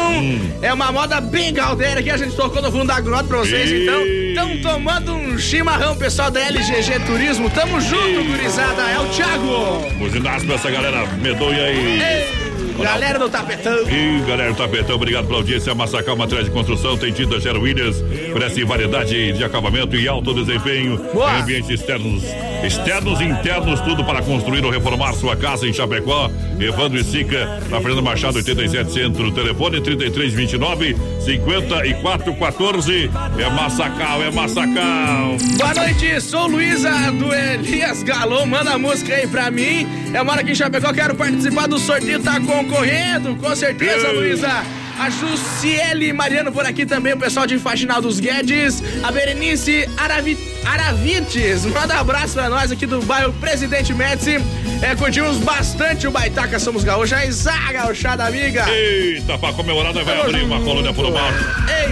[SPEAKER 6] É uma moda bem galdeira que a gente tocou no fundo da grota pra vocês.
[SPEAKER 3] Ih.
[SPEAKER 6] Então, estão tomando um chimarrão, pessoal da LGG Turismo. Tamo junto, gurizada. É o Thiago.
[SPEAKER 3] Buzinaço pra essa galera medonha aí.
[SPEAKER 6] Galera do tapetão.
[SPEAKER 3] Ih, galera do Tapetão, obrigado pela audiência. Massacal Materiais de Construção tem tinta Gero Williams, oferece variedade de acabamento e alto desempenho
[SPEAKER 6] Boa.
[SPEAKER 3] ambientes externos, externos e internos, tudo para construir ou reformar sua casa em Chapecó. Evandro e Sica, na Fernando Machado, 87 Centro, telefone 3329 5414. É Massacal, é Massacal.
[SPEAKER 6] Boa noite, sou Luísa do Elias Galon. Manda a música aí pra mim. Eu moro aqui em Chapecó, quero participar do sorteio, tá concorrendo, com certeza. Luísa. A Jussiele Mariano por aqui também, o pessoal de Faxinal dos Guedes. A Berenice Aravi, Aravites, manda um abraço pra nós aqui do bairro Presidente Médici. É, curtimos bastante o Baitaca Somos Gaúcha. A Isa Gauchada Amiga.
[SPEAKER 3] Eita, pra comemorar, nós vai abrir uma colônia por mar.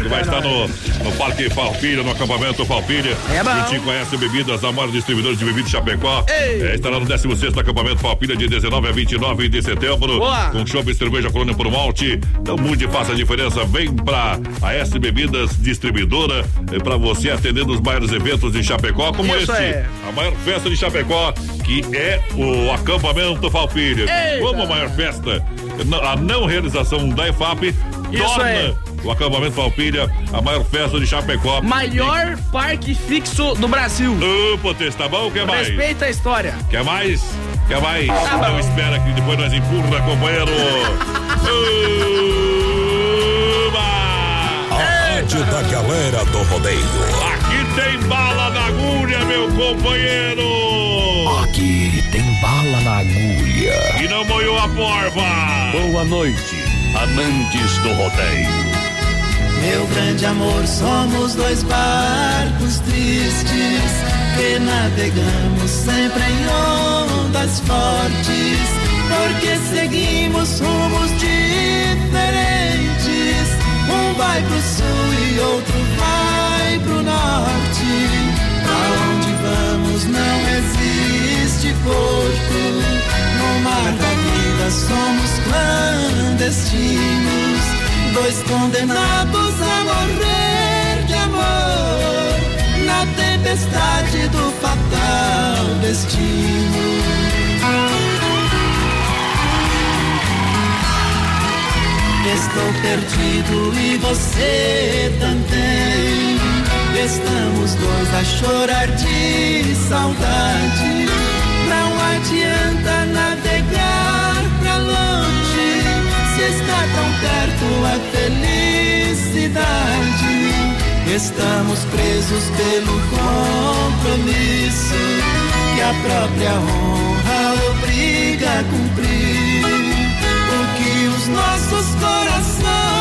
[SPEAKER 3] Que vai estar no, no Parque Falpilha, no acampamento Falpilha.
[SPEAKER 6] É bom.
[SPEAKER 3] Juntinho conhece bebidas, a maior distribuidora de bebidas de Chapecó.
[SPEAKER 6] Ei.
[SPEAKER 3] É, estará no 16 acampamento Falpilha de 19 a 29 de setembro.
[SPEAKER 6] Boa.
[SPEAKER 3] Com show e cerveja colônia por malte. Então mude faça a diferença. Vem pra a S Bebidas Distribuidora é, pra você atender nos maiores eventos de Chapecó, como
[SPEAKER 6] Isso
[SPEAKER 3] esse.
[SPEAKER 6] é.
[SPEAKER 3] A maior festa de Chapecó, que é o acampamento Falpilha.
[SPEAKER 6] Eita.
[SPEAKER 3] Como a maior festa, a não realização da EFAP
[SPEAKER 6] Isso
[SPEAKER 3] torna
[SPEAKER 6] é.
[SPEAKER 3] o acampamento Falpilha a maior festa de Chapecó.
[SPEAKER 6] Maior parque fixo do Brasil.
[SPEAKER 3] Potência, tá bom? Quer mais?
[SPEAKER 6] Respeita a história.
[SPEAKER 3] Quer mais? Quer mais?
[SPEAKER 6] Tá
[SPEAKER 3] Não
[SPEAKER 6] bom.
[SPEAKER 3] espera que depois nós empurra, companheiro. Uba!
[SPEAKER 5] A rádio da galera do rodeio.
[SPEAKER 3] Aqui tem bala agulha, meu companheiro.
[SPEAKER 2] Aqui tem bala na agulha.
[SPEAKER 3] E não molhou a porva.
[SPEAKER 2] Boa noite, amantes do rodeio.
[SPEAKER 4] Meu grande amor, somos dois barcos tristes que navegamos sempre em ondas fortes, porque seguimos rumos diferentes. Um vai pro sul e outro vai pro norte. Vamos não existe porto. No mar da vida somos clandestinos. Dois condenados a morrer de amor na tempestade do fatal destino. Estou perdido e você também. Estamos dois a chorar de saudade. Não adianta navegar pra longe se está tão perto a felicidade. Estamos presos pelo compromisso que a própria honra obriga a cumprir. O que os nossos corações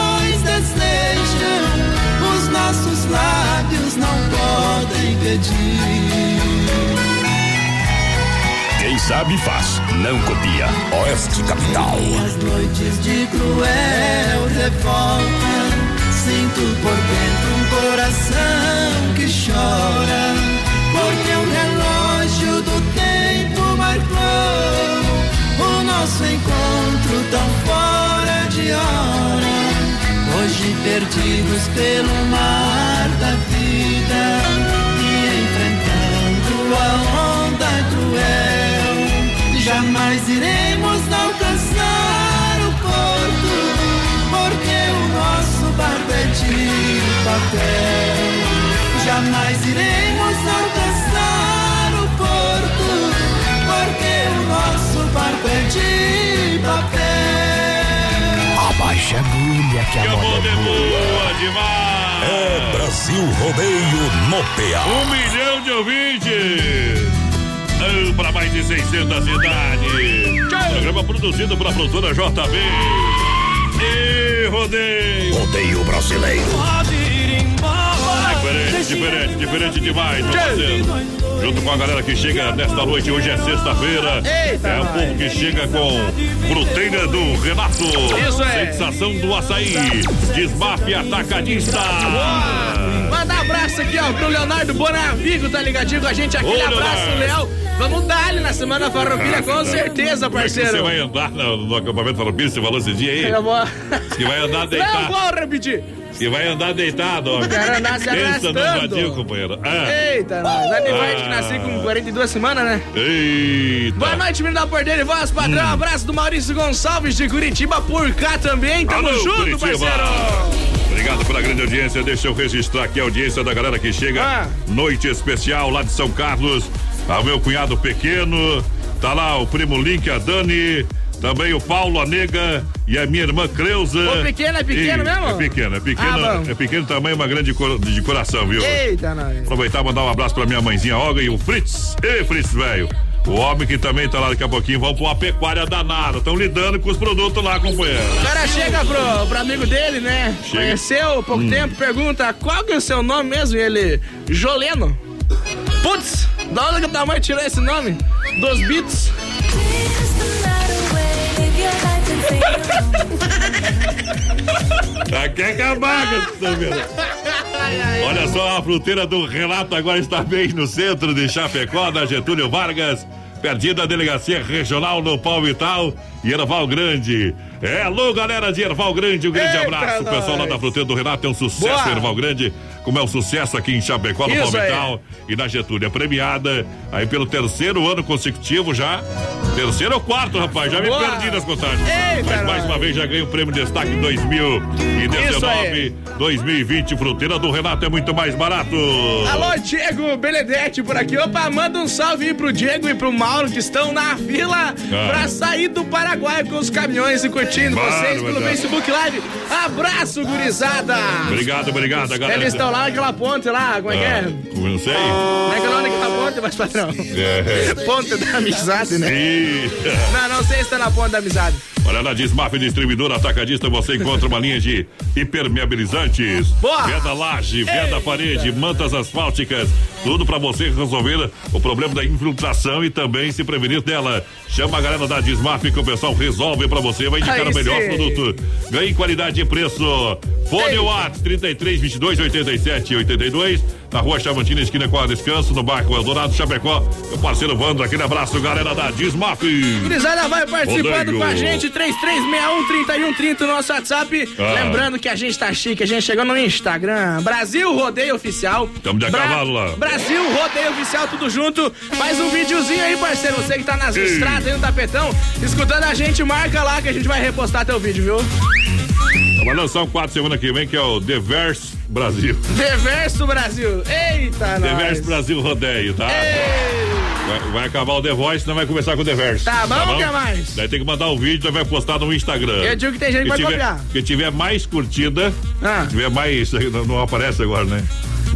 [SPEAKER 4] pedir.
[SPEAKER 5] Quem sabe faz, não copia. Oeste Capital.
[SPEAKER 4] As noites de cruel revolta, sinto por dentro um coração que chora, porque o relógio do tempo marcou o nosso encontro tão fora de hora. Hoje perdidos pelo mar da vida e enfrentando a onda cruel, jamais iremos alcançar o porto, porque o nosso barco é de papel. Jamais iremos alcançar o porto, porque o nosso barco é de papel.
[SPEAKER 5] Abaixa a agulha que a
[SPEAKER 3] Que a
[SPEAKER 5] moda
[SPEAKER 3] moda
[SPEAKER 5] é
[SPEAKER 3] é
[SPEAKER 5] boa.
[SPEAKER 3] boa demais.
[SPEAKER 2] É Brasil Rodeio no PA.
[SPEAKER 3] Um milhão de ouvintes. Ah, Para mais de 600 cidades. Programa produzido pela produtora JB. E rodeio.
[SPEAKER 5] Rodeio brasileiro.
[SPEAKER 4] Pode ir embora.
[SPEAKER 3] Diferente, diferente, diferente demais, meu. Junto com a galera que chega nesta noite, hoje é sexta-feira. É o povo que chega com fruteira do Renato.
[SPEAKER 6] Isso é.
[SPEAKER 3] Sensação do açaí. Desmafe atacadista.
[SPEAKER 6] Manda abraço aqui, ó, pro Leonardo Bonavigo, tá ligadinho com a gente? Aquele
[SPEAKER 3] Ô,
[SPEAKER 6] abraço. Léo. Vamos dar ali na Semana Farroupilha, com certeza,
[SPEAKER 3] é
[SPEAKER 6] parceiro.
[SPEAKER 3] Você vai andar no, no acampamento Farroupilha, você falou esse dia aí?
[SPEAKER 6] Eu vou...
[SPEAKER 3] Que vai andar
[SPEAKER 6] Não
[SPEAKER 3] deitado.
[SPEAKER 6] vou repetir.
[SPEAKER 3] Que vai andar deitado, ó.
[SPEAKER 6] Quero andar se
[SPEAKER 3] Pensa no vadio, companheiro. Ah.
[SPEAKER 6] Eita, nós. Que
[SPEAKER 3] Ah.
[SPEAKER 6] nasci com 42 semanas, né?
[SPEAKER 3] Eita.
[SPEAKER 6] Boa noite, menino da Porteira e Voz Padrão.
[SPEAKER 3] Hum.
[SPEAKER 6] Abraço do Maurício Gonçalves de Curitiba por cá também. Tamo
[SPEAKER 3] Alô,
[SPEAKER 6] junto,
[SPEAKER 3] Curitiba.
[SPEAKER 6] parceiro.
[SPEAKER 3] Obrigado pela grande audiência. Deixa eu registrar aqui a audiência da galera que chega.
[SPEAKER 6] Ah.
[SPEAKER 3] Noite especial lá de São Carlos. Ao meu cunhado pequeno. Tá lá o primo Link, a Dani. Também o Paulo, a Nega e a minha irmã Creuza.
[SPEAKER 6] O pequeno é pequeno
[SPEAKER 3] E-
[SPEAKER 6] mesmo?
[SPEAKER 3] É pequeno, é pequeno.
[SPEAKER 6] Ah,
[SPEAKER 3] é pequeno tamanho, uma grande cor- de coração, viu?
[SPEAKER 6] Eita, nós.
[SPEAKER 3] Aproveitar e mandar um abraço pra minha mãezinha Olga e o Fritz. Ei, Fritz, velho. O homem que também tá lá daqui a pouquinho, vão pra uma pecuária danada. Estão lidando com os produtos lá, companheiro.
[SPEAKER 6] O cara chega pro, pro amigo dele, né?
[SPEAKER 3] Chega.
[SPEAKER 6] Conheceu há pouco
[SPEAKER 3] Hum.
[SPEAKER 6] tempo, pergunta qual que é o seu nome mesmo? E ele, Joleno. Putz, da onde que a tua mãe tirou esse nome? Dos Beats.
[SPEAKER 3] Tá quer acabar com essa. Olha só, a fruteira do Relato agora está bem no centro de Chapecó, da Getúlio Vargas, pertinho da delegacia regional no Palmital e Erval Grande. É, alô, galera de Erval Grande, um grande
[SPEAKER 6] Eita,
[SPEAKER 3] abraço. O pessoal lá da fruteira do Renato é um sucesso
[SPEAKER 6] Boa.
[SPEAKER 3] Erval Grande, como é o sucesso aqui em Chapecó, no Palmital e na Getúlio. É premiada aí pelo terceiro ano consecutivo já. Terceiro ou quarto, rapaz? Já me perdi nas contagens. Mas mais uma vez já ganhei o prêmio Destaque 2019.
[SPEAKER 6] Isso aí.
[SPEAKER 3] 2020, fruteira do Renato é muito mais barato.
[SPEAKER 6] Alô, Diego Benedetti por aqui. Opa, manda um salve aí pro Diego e pro Mauro que estão na fila
[SPEAKER 3] Ah.
[SPEAKER 6] pra sair do Paraguai com os caminhões e curtindo
[SPEAKER 3] Claro,
[SPEAKER 6] vocês pelo
[SPEAKER 3] verdade.
[SPEAKER 6] Facebook Live. Abraço, gurizada!
[SPEAKER 3] Obrigado, obrigado, galera.
[SPEAKER 6] Eles estão lá naquela ponte lá, como é que é?
[SPEAKER 3] Ah, não sei.
[SPEAKER 6] Como é que nome daquela ponte, mais padrão?
[SPEAKER 3] É.
[SPEAKER 6] Ponte da amizade, né?
[SPEAKER 3] Ih.
[SPEAKER 6] Não, não sei se tá na ponte da amizade.
[SPEAKER 3] Olha, na Desmaf Distribuidora Atacadista você encontra uma linha de impermeabilizantes.
[SPEAKER 6] Boa.
[SPEAKER 3] Veda laje, veda parede, mantas asfálticas. Tudo pra você resolver o problema da infiltração e também se prevenir dela. Chama a galera da Desmaf que o pessoal resolve pra você. Vai indicar
[SPEAKER 6] Aí
[SPEAKER 3] o melhor
[SPEAKER 6] sim.
[SPEAKER 3] produto. Ganhe qualidade e preço. Fone Watts 33 22 87 82. Na rua Chavantina, esquina com a Descanso, no bairro Eldorado, Chapecó. Meu parceiro Vando, aquele abraço, galera da Desmaf.
[SPEAKER 6] Gurizada vai participando
[SPEAKER 3] Rodeio.
[SPEAKER 6] com a gente, 3361-3130 no nosso WhatsApp.
[SPEAKER 3] Ah.
[SPEAKER 6] Lembrando que a gente tá chique, a gente chegou no Instagram, Brasil Rodeio Oficial.
[SPEAKER 3] Tamo de cavalo lá.
[SPEAKER 6] Brasil Rodeio Oficial, tudo junto. Faz um videozinho aí, parceiro. Você que tá nas
[SPEAKER 3] Ei.
[SPEAKER 6] estradas aí no tapetão, escutando a gente, marca lá que a gente vai repostar teu vídeo, viu?
[SPEAKER 3] Vai lançar um quadro semana que vem que é o Deverse Brasil.
[SPEAKER 6] Reverso Brasil. Eita, nós.
[SPEAKER 3] Brasil Rodeio, tá? Vai, vai acabar o The Voice, não vai começar com o Deverse.
[SPEAKER 6] Tá bom, quer mais?
[SPEAKER 3] Daí tem que mandar o vídeo, daí vai postar no Instagram.
[SPEAKER 6] Eu digo que tem gente que vai
[SPEAKER 3] tiver,
[SPEAKER 6] copiar.
[SPEAKER 3] Que tiver mais curtida,
[SPEAKER 6] Ah.
[SPEAKER 3] tiver mais. Não, não aparece agora, né?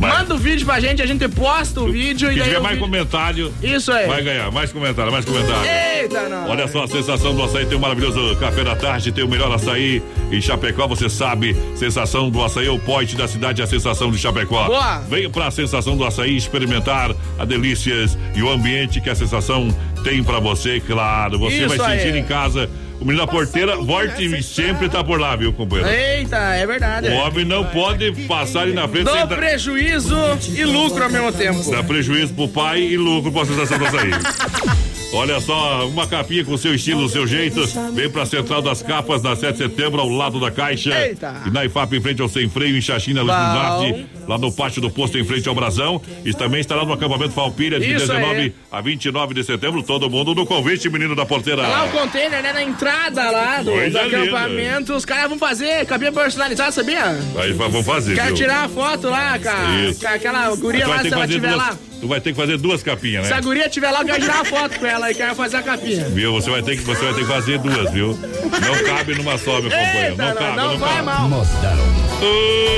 [SPEAKER 6] Manda o vídeo pra gente, a gente posta o vídeo
[SPEAKER 3] Se
[SPEAKER 6] e daí.
[SPEAKER 3] tiver
[SPEAKER 6] o
[SPEAKER 3] mais
[SPEAKER 6] vídeo-
[SPEAKER 3] comentário,
[SPEAKER 6] Isso aí.
[SPEAKER 3] vai ganhar. Mais comentário, mais comentário.
[SPEAKER 6] Eita, não.
[SPEAKER 3] Olha só a sensação do açaí, tem um maravilhoso café da tarde, tem o melhor açaí em Chapecó, você sabe. Sensação do açaí é o point da cidade, a sensação de Chapecó.
[SPEAKER 6] Boa.
[SPEAKER 3] Venha pra sensação do açaí experimentar a delícias e o ambiente que a sensação tem pra você, claro. Você
[SPEAKER 6] Isso
[SPEAKER 3] vai
[SPEAKER 6] aí.
[SPEAKER 3] sentir em casa. O menino da porteira, volte e sempre tá por lá, viu, companheiro?
[SPEAKER 6] Eita, é verdade.
[SPEAKER 3] O homem não pode passar ali na frente dar-
[SPEAKER 6] prejuízo e lucro ao mesmo tempo.
[SPEAKER 3] Dá prejuízo pro pai e lucro pra sensação do açaí. Olha só, uma capinha com seu estilo, seu jeito. Vem pra Central das Capas, na 7 de setembro, ao lado da Caixa.
[SPEAKER 6] Eita.
[SPEAKER 3] E na IFAP, em frente ao Sem Freio, em Xaxina, Luiz lá no pátio do posto, em frente ao Brasão. E também estará no acampamento Falpilha, de
[SPEAKER 6] Isso
[SPEAKER 3] 19
[SPEAKER 6] aí.
[SPEAKER 3] a 29 de setembro. Todo mundo no convite, menino da porteira.
[SPEAKER 6] Tá lá o container, né? Na entrada lá do, do acampamento. Os caras vão fazer cabinha personalizada, sabia?
[SPEAKER 3] Aí vamos fazer,
[SPEAKER 6] Quero
[SPEAKER 3] viu?
[SPEAKER 6] tirar a foto lá, cara.
[SPEAKER 3] Isso.
[SPEAKER 6] Aquela guria lá, se ela estiver
[SPEAKER 3] duas-
[SPEAKER 6] lá.
[SPEAKER 3] Tu vai ter que fazer duas capinhas,
[SPEAKER 6] Se a
[SPEAKER 3] né?
[SPEAKER 6] guria estiver lá, eu quero tirar uma foto com ela e quero fazer a capinha.
[SPEAKER 3] Viu? Você vai ter que, você vai ter que fazer duas, viu? Não cabe numa só, meu companheiro.
[SPEAKER 6] Eita,
[SPEAKER 3] Não
[SPEAKER 6] não,
[SPEAKER 3] cabe,
[SPEAKER 6] não
[SPEAKER 3] não
[SPEAKER 6] vai
[SPEAKER 3] cabe.
[SPEAKER 6] mal.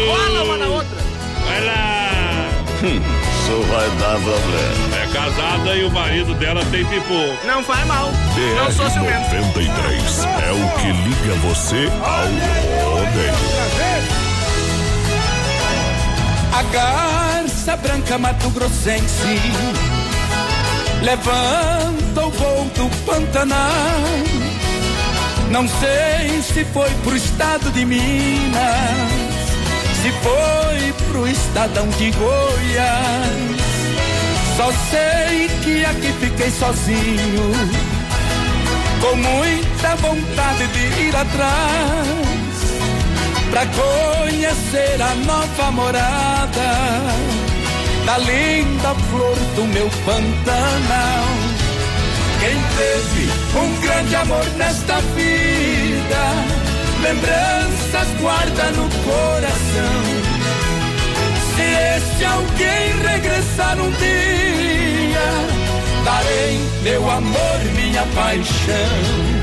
[SPEAKER 6] Cola uma na outra.
[SPEAKER 3] Vai lá!
[SPEAKER 21] Isso vai dar problema.
[SPEAKER 3] É casada e o marido dela tem pipoco.
[SPEAKER 6] Não faz mal. Não sou ciumento.
[SPEAKER 9] 93 é o que liga você ao homem.
[SPEAKER 22] A garça branca Mato Grossense levanta o voo do Pantanal. Não sei se foi pro estado de Minas, se foi pro estadão de Goiás. Só sei que aqui fiquei sozinho, com muita vontade de ir atrás pra conhecer a nova morada da linda flor do meu Pantanal. Quem teve um grande amor nesta vida, lembranças guarda no coração. Se este alguém regressar um dia, darei meu amor, minha paixão.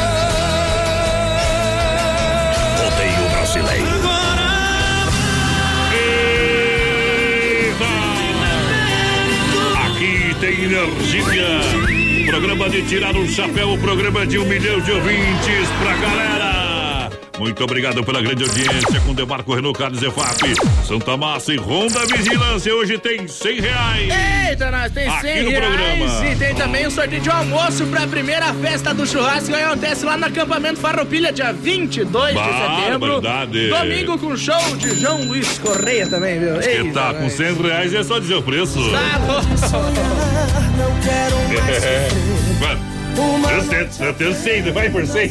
[SPEAKER 9] Brasileiro.
[SPEAKER 3] Aqui tem energia. Programa de tirar o chapéu, programa de um milhão de ouvintes pra galera. Muito obrigado pela grande audiência com Demarco Renault Carnes EFAP, Santa Massa e Ronda Vigilância. Hoje tem cem reais.
[SPEAKER 6] Eita, nós tem
[SPEAKER 3] Aqui
[SPEAKER 6] 100
[SPEAKER 3] no
[SPEAKER 6] reais
[SPEAKER 3] programa.
[SPEAKER 6] e tem também o sorteio de almoço pra primeira festa do churrasco que acontece lá no acampamento Farroupilha, dia 22 de setembro.
[SPEAKER 3] Barbaridade.
[SPEAKER 6] Domingo com show de João Luiz Correia também, viu? Eita,
[SPEAKER 3] tá com
[SPEAKER 6] nós.
[SPEAKER 3] 100 reais é só dizer o preço.
[SPEAKER 6] Tá.
[SPEAKER 22] Não quero
[SPEAKER 3] É. Eu tenho, 100, vai por 100.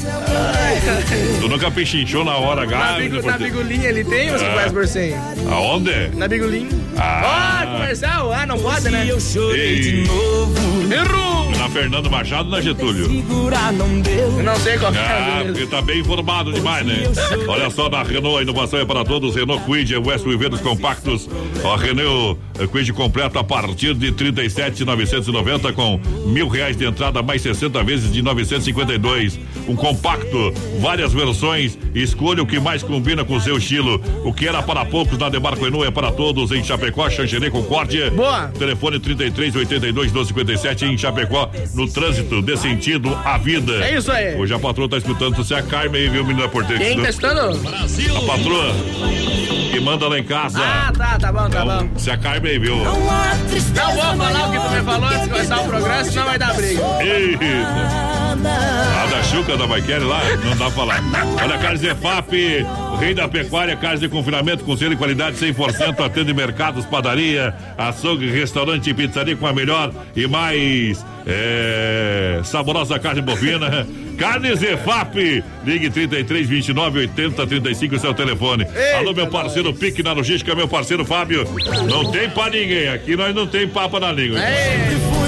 [SPEAKER 3] Tu nunca pechinchou na hora,
[SPEAKER 6] Na,
[SPEAKER 3] gato?
[SPEAKER 6] bigu, na bigulinha ele tem ou você
[SPEAKER 3] Ah.
[SPEAKER 6] faz por 100?
[SPEAKER 3] Aonde?
[SPEAKER 6] Na bigulinha.
[SPEAKER 3] Ah.
[SPEAKER 6] Ó, comercial? Ah, não pode, né?
[SPEAKER 22] eu chorei
[SPEAKER 3] Ei.
[SPEAKER 22] de novo.
[SPEAKER 6] Errou!
[SPEAKER 3] Na Fernando Machado ou na Getúlio?
[SPEAKER 6] Eu não sei qual que é.
[SPEAKER 3] Ah, tá bem informado demais, né? Olha só, na Renault, a inovação é para todos. Renault Quid, é West Viver dos compactos. A Renault, Quid completo a partir de 37,990 com mil reais de entrada mais 60 vezes de 952. Um compacto, várias versões. Escolha o que mais combina com o seu estilo. O que era para poucos na Demarco Enu é para todos em Chapecó, Xanxerê, Concórdia.
[SPEAKER 6] Boa.
[SPEAKER 3] Telefone 33 82 1257 em Chapecó, no trânsito, dê sentido à vida.
[SPEAKER 6] É isso aí.
[SPEAKER 3] Hoje a patroa tá escutando, você é a Carmen aí, viu, menina porteira?
[SPEAKER 6] Quem tá escutando?
[SPEAKER 3] A patroa que manda lá em casa.
[SPEAKER 6] Ah, tá, tá bom, tá bom.
[SPEAKER 3] Você é a Carmen aí, viu?
[SPEAKER 6] Não vou falar o que tu me falou antes de começar o programa, senão vai dar briga.
[SPEAKER 3] Eita. A da Chuca da Maiquele lá, não dá pra falar. Olha, Carnes EFAP, rei da pecuária, carnes de confinamento com selo de qualidade 100%, atende mercados, padaria, açougue, restaurante e pizzaria com a melhor e mais é, saborosa carne bovina. Carnes EFAP, ligue 33 29 80 35, seu telefone. Alô, meu parceiro Pique na Logística, meu parceiro Fábio. Não tem pra ninguém, aqui nós não tem papa na língua.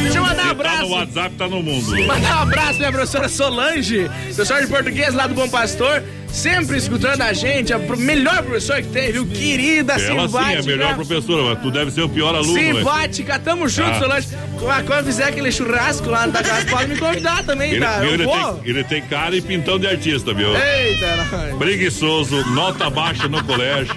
[SPEAKER 6] Deixa eu mandar um
[SPEAKER 3] Tá
[SPEAKER 6] abraço.
[SPEAKER 3] no WhatsApp, tá no mundo.
[SPEAKER 6] Mandar um abraço minha professora Solange, professora de português lá do Bom Pastor, sempre escutando a gente, a melhor professora que tem, viu? Querida,
[SPEAKER 3] Ela sim
[SPEAKER 6] simpática.
[SPEAKER 3] é a melhor professora, mas tu deve ser o pior aluno.
[SPEAKER 6] Simpática, tamo junto,
[SPEAKER 3] Ah.
[SPEAKER 6] Solange. Quando quando fizer aquele churrasco lá na casa, pode me convidar também,
[SPEAKER 3] Ele,
[SPEAKER 6] tá?
[SPEAKER 3] viu,
[SPEAKER 6] Eu
[SPEAKER 3] ele, tem, ele tem cara e pintão de artista, viu?
[SPEAKER 6] Eita, nós.
[SPEAKER 3] Preguiçoso, nota baixa no colégio.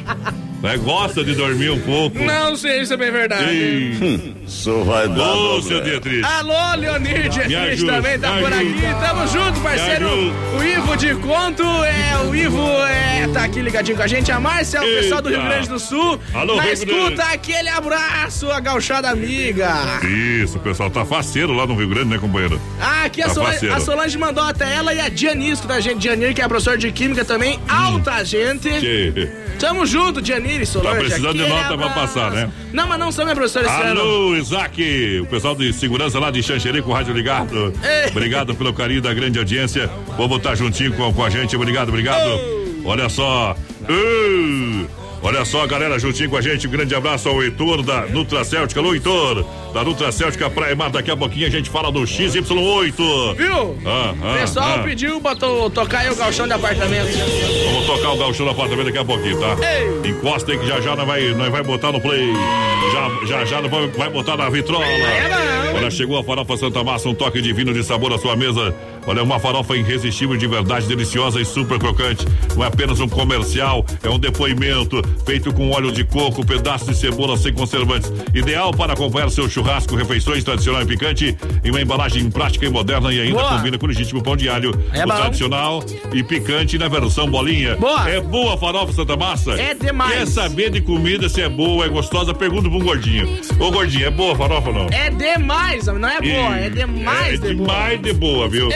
[SPEAKER 3] Né? Gosta de dormir um pouco.
[SPEAKER 6] Não sei se é bem verdade.
[SPEAKER 3] Ih,
[SPEAKER 9] Isso vai dar.
[SPEAKER 3] Ô,
[SPEAKER 9] problema.
[SPEAKER 3] seu Dietrich.
[SPEAKER 6] Alô, Leonir
[SPEAKER 3] ajuda,
[SPEAKER 6] também tá por aqui. Tamo junto, parceiro. O Ivo de Conto, é, o Ivo é, tá aqui ligadinho com a gente. A Márcia, o pessoal do Rio. Grande do Sul.
[SPEAKER 3] Alô,
[SPEAKER 6] Na escuta, aquele abraço, a gauchada amiga.
[SPEAKER 3] Isso, pessoal tá faceiro lá no Rio Grande, né, companheiro?
[SPEAKER 6] Ah, aqui a,
[SPEAKER 3] Tá
[SPEAKER 6] Solange,
[SPEAKER 3] faceiro.
[SPEAKER 6] a Solange mandou até ela e a Dianisco da gente. Dianir, que é professor de Química também, alta gente.
[SPEAKER 3] Que-
[SPEAKER 6] Tamo junto, Dianir e Solange.
[SPEAKER 3] Tá precisando de nota pra passar, né?
[SPEAKER 6] Não, mas não professora esse ano.
[SPEAKER 3] Alô, Isaac, o pessoal de segurança lá de Xanxerê com o rádio ligado.
[SPEAKER 6] Ei.
[SPEAKER 3] Obrigado pelo carinho da grande audiência. Vamos estar juntinho com, com a gente. Obrigado, obrigado. Olha só. Uh, Olha só, galera, juntinho com a gente. Um grande abraço ao Heitor da Nutra Céltica. Alô, Heitor, da Nutra Céltica Praia Mar. Daqui a pouquinho a gente fala do XY8.
[SPEAKER 6] Viu?
[SPEAKER 3] Ah,
[SPEAKER 6] O
[SPEAKER 3] ah,
[SPEAKER 6] pessoal
[SPEAKER 3] ah.
[SPEAKER 6] pediu pra to- tocar aí o galchão de apartamento.
[SPEAKER 3] Vamos tocar o gauchão no apartamento daqui a pouquinho, tá?
[SPEAKER 6] Ei.
[SPEAKER 3] Encosta aí que já já nós vai, nós vai botar no play. Já já, já nós vai, vai botar na vitrola.
[SPEAKER 6] É
[SPEAKER 3] Olha, chegou a farofa Santa Massa, um toque divino de sabor à sua mesa. Olha, uma farofa irresistível de verdade, deliciosa e super crocante. Não é apenas um comercial, é um depoimento feito com óleo de coco, pedaços de cebola sem conservantes. Ideal para acompanhar seu churrasco, refeições tradicional e picante em uma embalagem prática e moderna e ainda
[SPEAKER 6] Boa.
[SPEAKER 3] combina com o legítimo pão de alho.
[SPEAKER 6] É
[SPEAKER 3] o
[SPEAKER 6] bom.
[SPEAKER 3] tradicional e picante na versão bolinha.
[SPEAKER 6] Boa.
[SPEAKER 3] É boa a farofa Santa Massa?
[SPEAKER 6] É demais.
[SPEAKER 3] Quer saber de comida se é boa, é gostosa? Pergunta um gordinho. Ô gordinho, é boa a farofa ou não?
[SPEAKER 6] É demais, não é boa, é demais
[SPEAKER 3] é
[SPEAKER 6] de boa.
[SPEAKER 3] demais de boa, viu?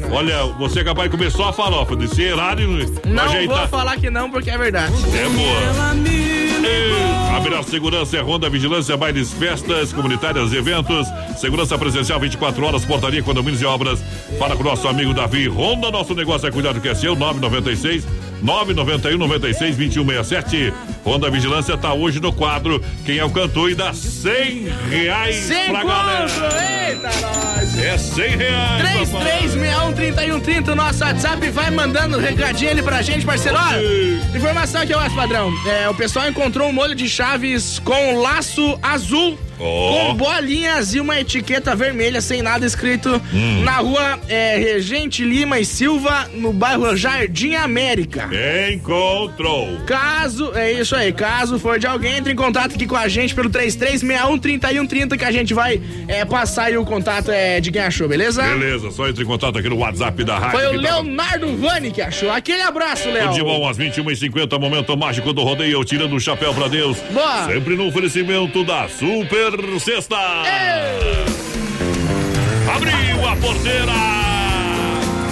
[SPEAKER 6] Não.
[SPEAKER 3] Olha, você é capaz de comer só a farofa, de ser errado e
[SPEAKER 6] Não
[SPEAKER 3] ajeitar.
[SPEAKER 6] vou falar que não, porque é verdade.
[SPEAKER 3] É boa. A melhor segurança é Ronda Vigilância, bailes, festas, comunitárias, eventos. Segurança presencial 24 horas, portaria, condomínios e obras. Fala com o nosso amigo Davi Ronda. Nosso negócio é cuidar do que é seu. 996 991 96 2167. Honda Vigilância tá hoje no quadro. Quem é o cantor e dá 100 reais
[SPEAKER 6] Sem
[SPEAKER 3] pra galera.
[SPEAKER 6] conto, eita, nós.
[SPEAKER 3] É 100 reais. papai.
[SPEAKER 6] 33613130, o nosso WhatsApp, vai mandando um recadinho ali pra gente, parceiro. Ó, informação aqui, ó, padrão. É, o pessoal encontrou um molho de chaves com laço azul.
[SPEAKER 3] Ó.
[SPEAKER 6] Com bolinhas e uma etiqueta vermelha sem nada escrito
[SPEAKER 3] Hum.
[SPEAKER 6] na rua é, Regente Lima e Silva, no bairro Jardim América.
[SPEAKER 3] Encontrou.
[SPEAKER 6] Caso, é isso aí, caso for de alguém, entre em contato aqui com a gente pelo 33613130 que a gente vai é, passar aí o contato é, de quem achou, beleza?
[SPEAKER 3] Beleza, só entre em contato aqui no WhatsApp da rádio.
[SPEAKER 6] Foi o
[SPEAKER 3] tá-
[SPEAKER 6] Leonardo Vani que achou. Aquele abraço, Léo.
[SPEAKER 3] Tudo de bom às 21h50, momento mágico do rodeio, tirando o chapéu pra Deus.
[SPEAKER 6] Boa.
[SPEAKER 3] Sempre no oferecimento da Super Sexta. Abriu a porteira.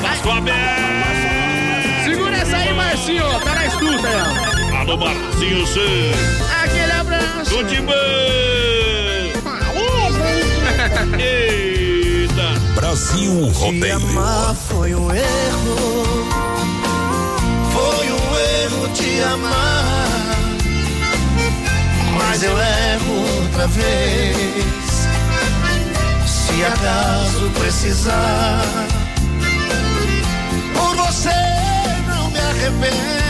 [SPEAKER 3] Passou aberto.
[SPEAKER 6] Segura essa aí, Marcinho. Tá na escuta, aí,
[SPEAKER 3] Alô, Marcinho
[SPEAKER 6] ó. Aquele abraço.
[SPEAKER 3] Tudo de bom. Eita.
[SPEAKER 2] Brasil
[SPEAKER 4] Te
[SPEAKER 2] Rodeio.
[SPEAKER 4] amar foi um erro. Foi um erro te amar. Mas eu erro outra vez. Se acaso precisar. Por você não me arrependo.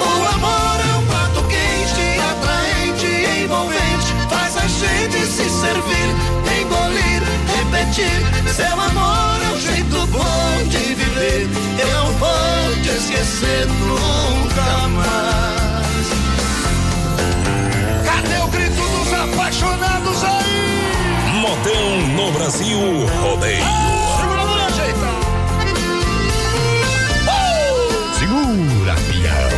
[SPEAKER 4] O amor é um prato quente, atraente, envolvente, faz a gente se servir, engolir, repetir. Seu amor é um jeito bom de viver, eu não vou te esquecer nunca mais. Cadê o grito dos apaixonados aí?
[SPEAKER 2] Modão no Brasil Rodeio.
[SPEAKER 4] Ajeita.
[SPEAKER 2] Segura, pião.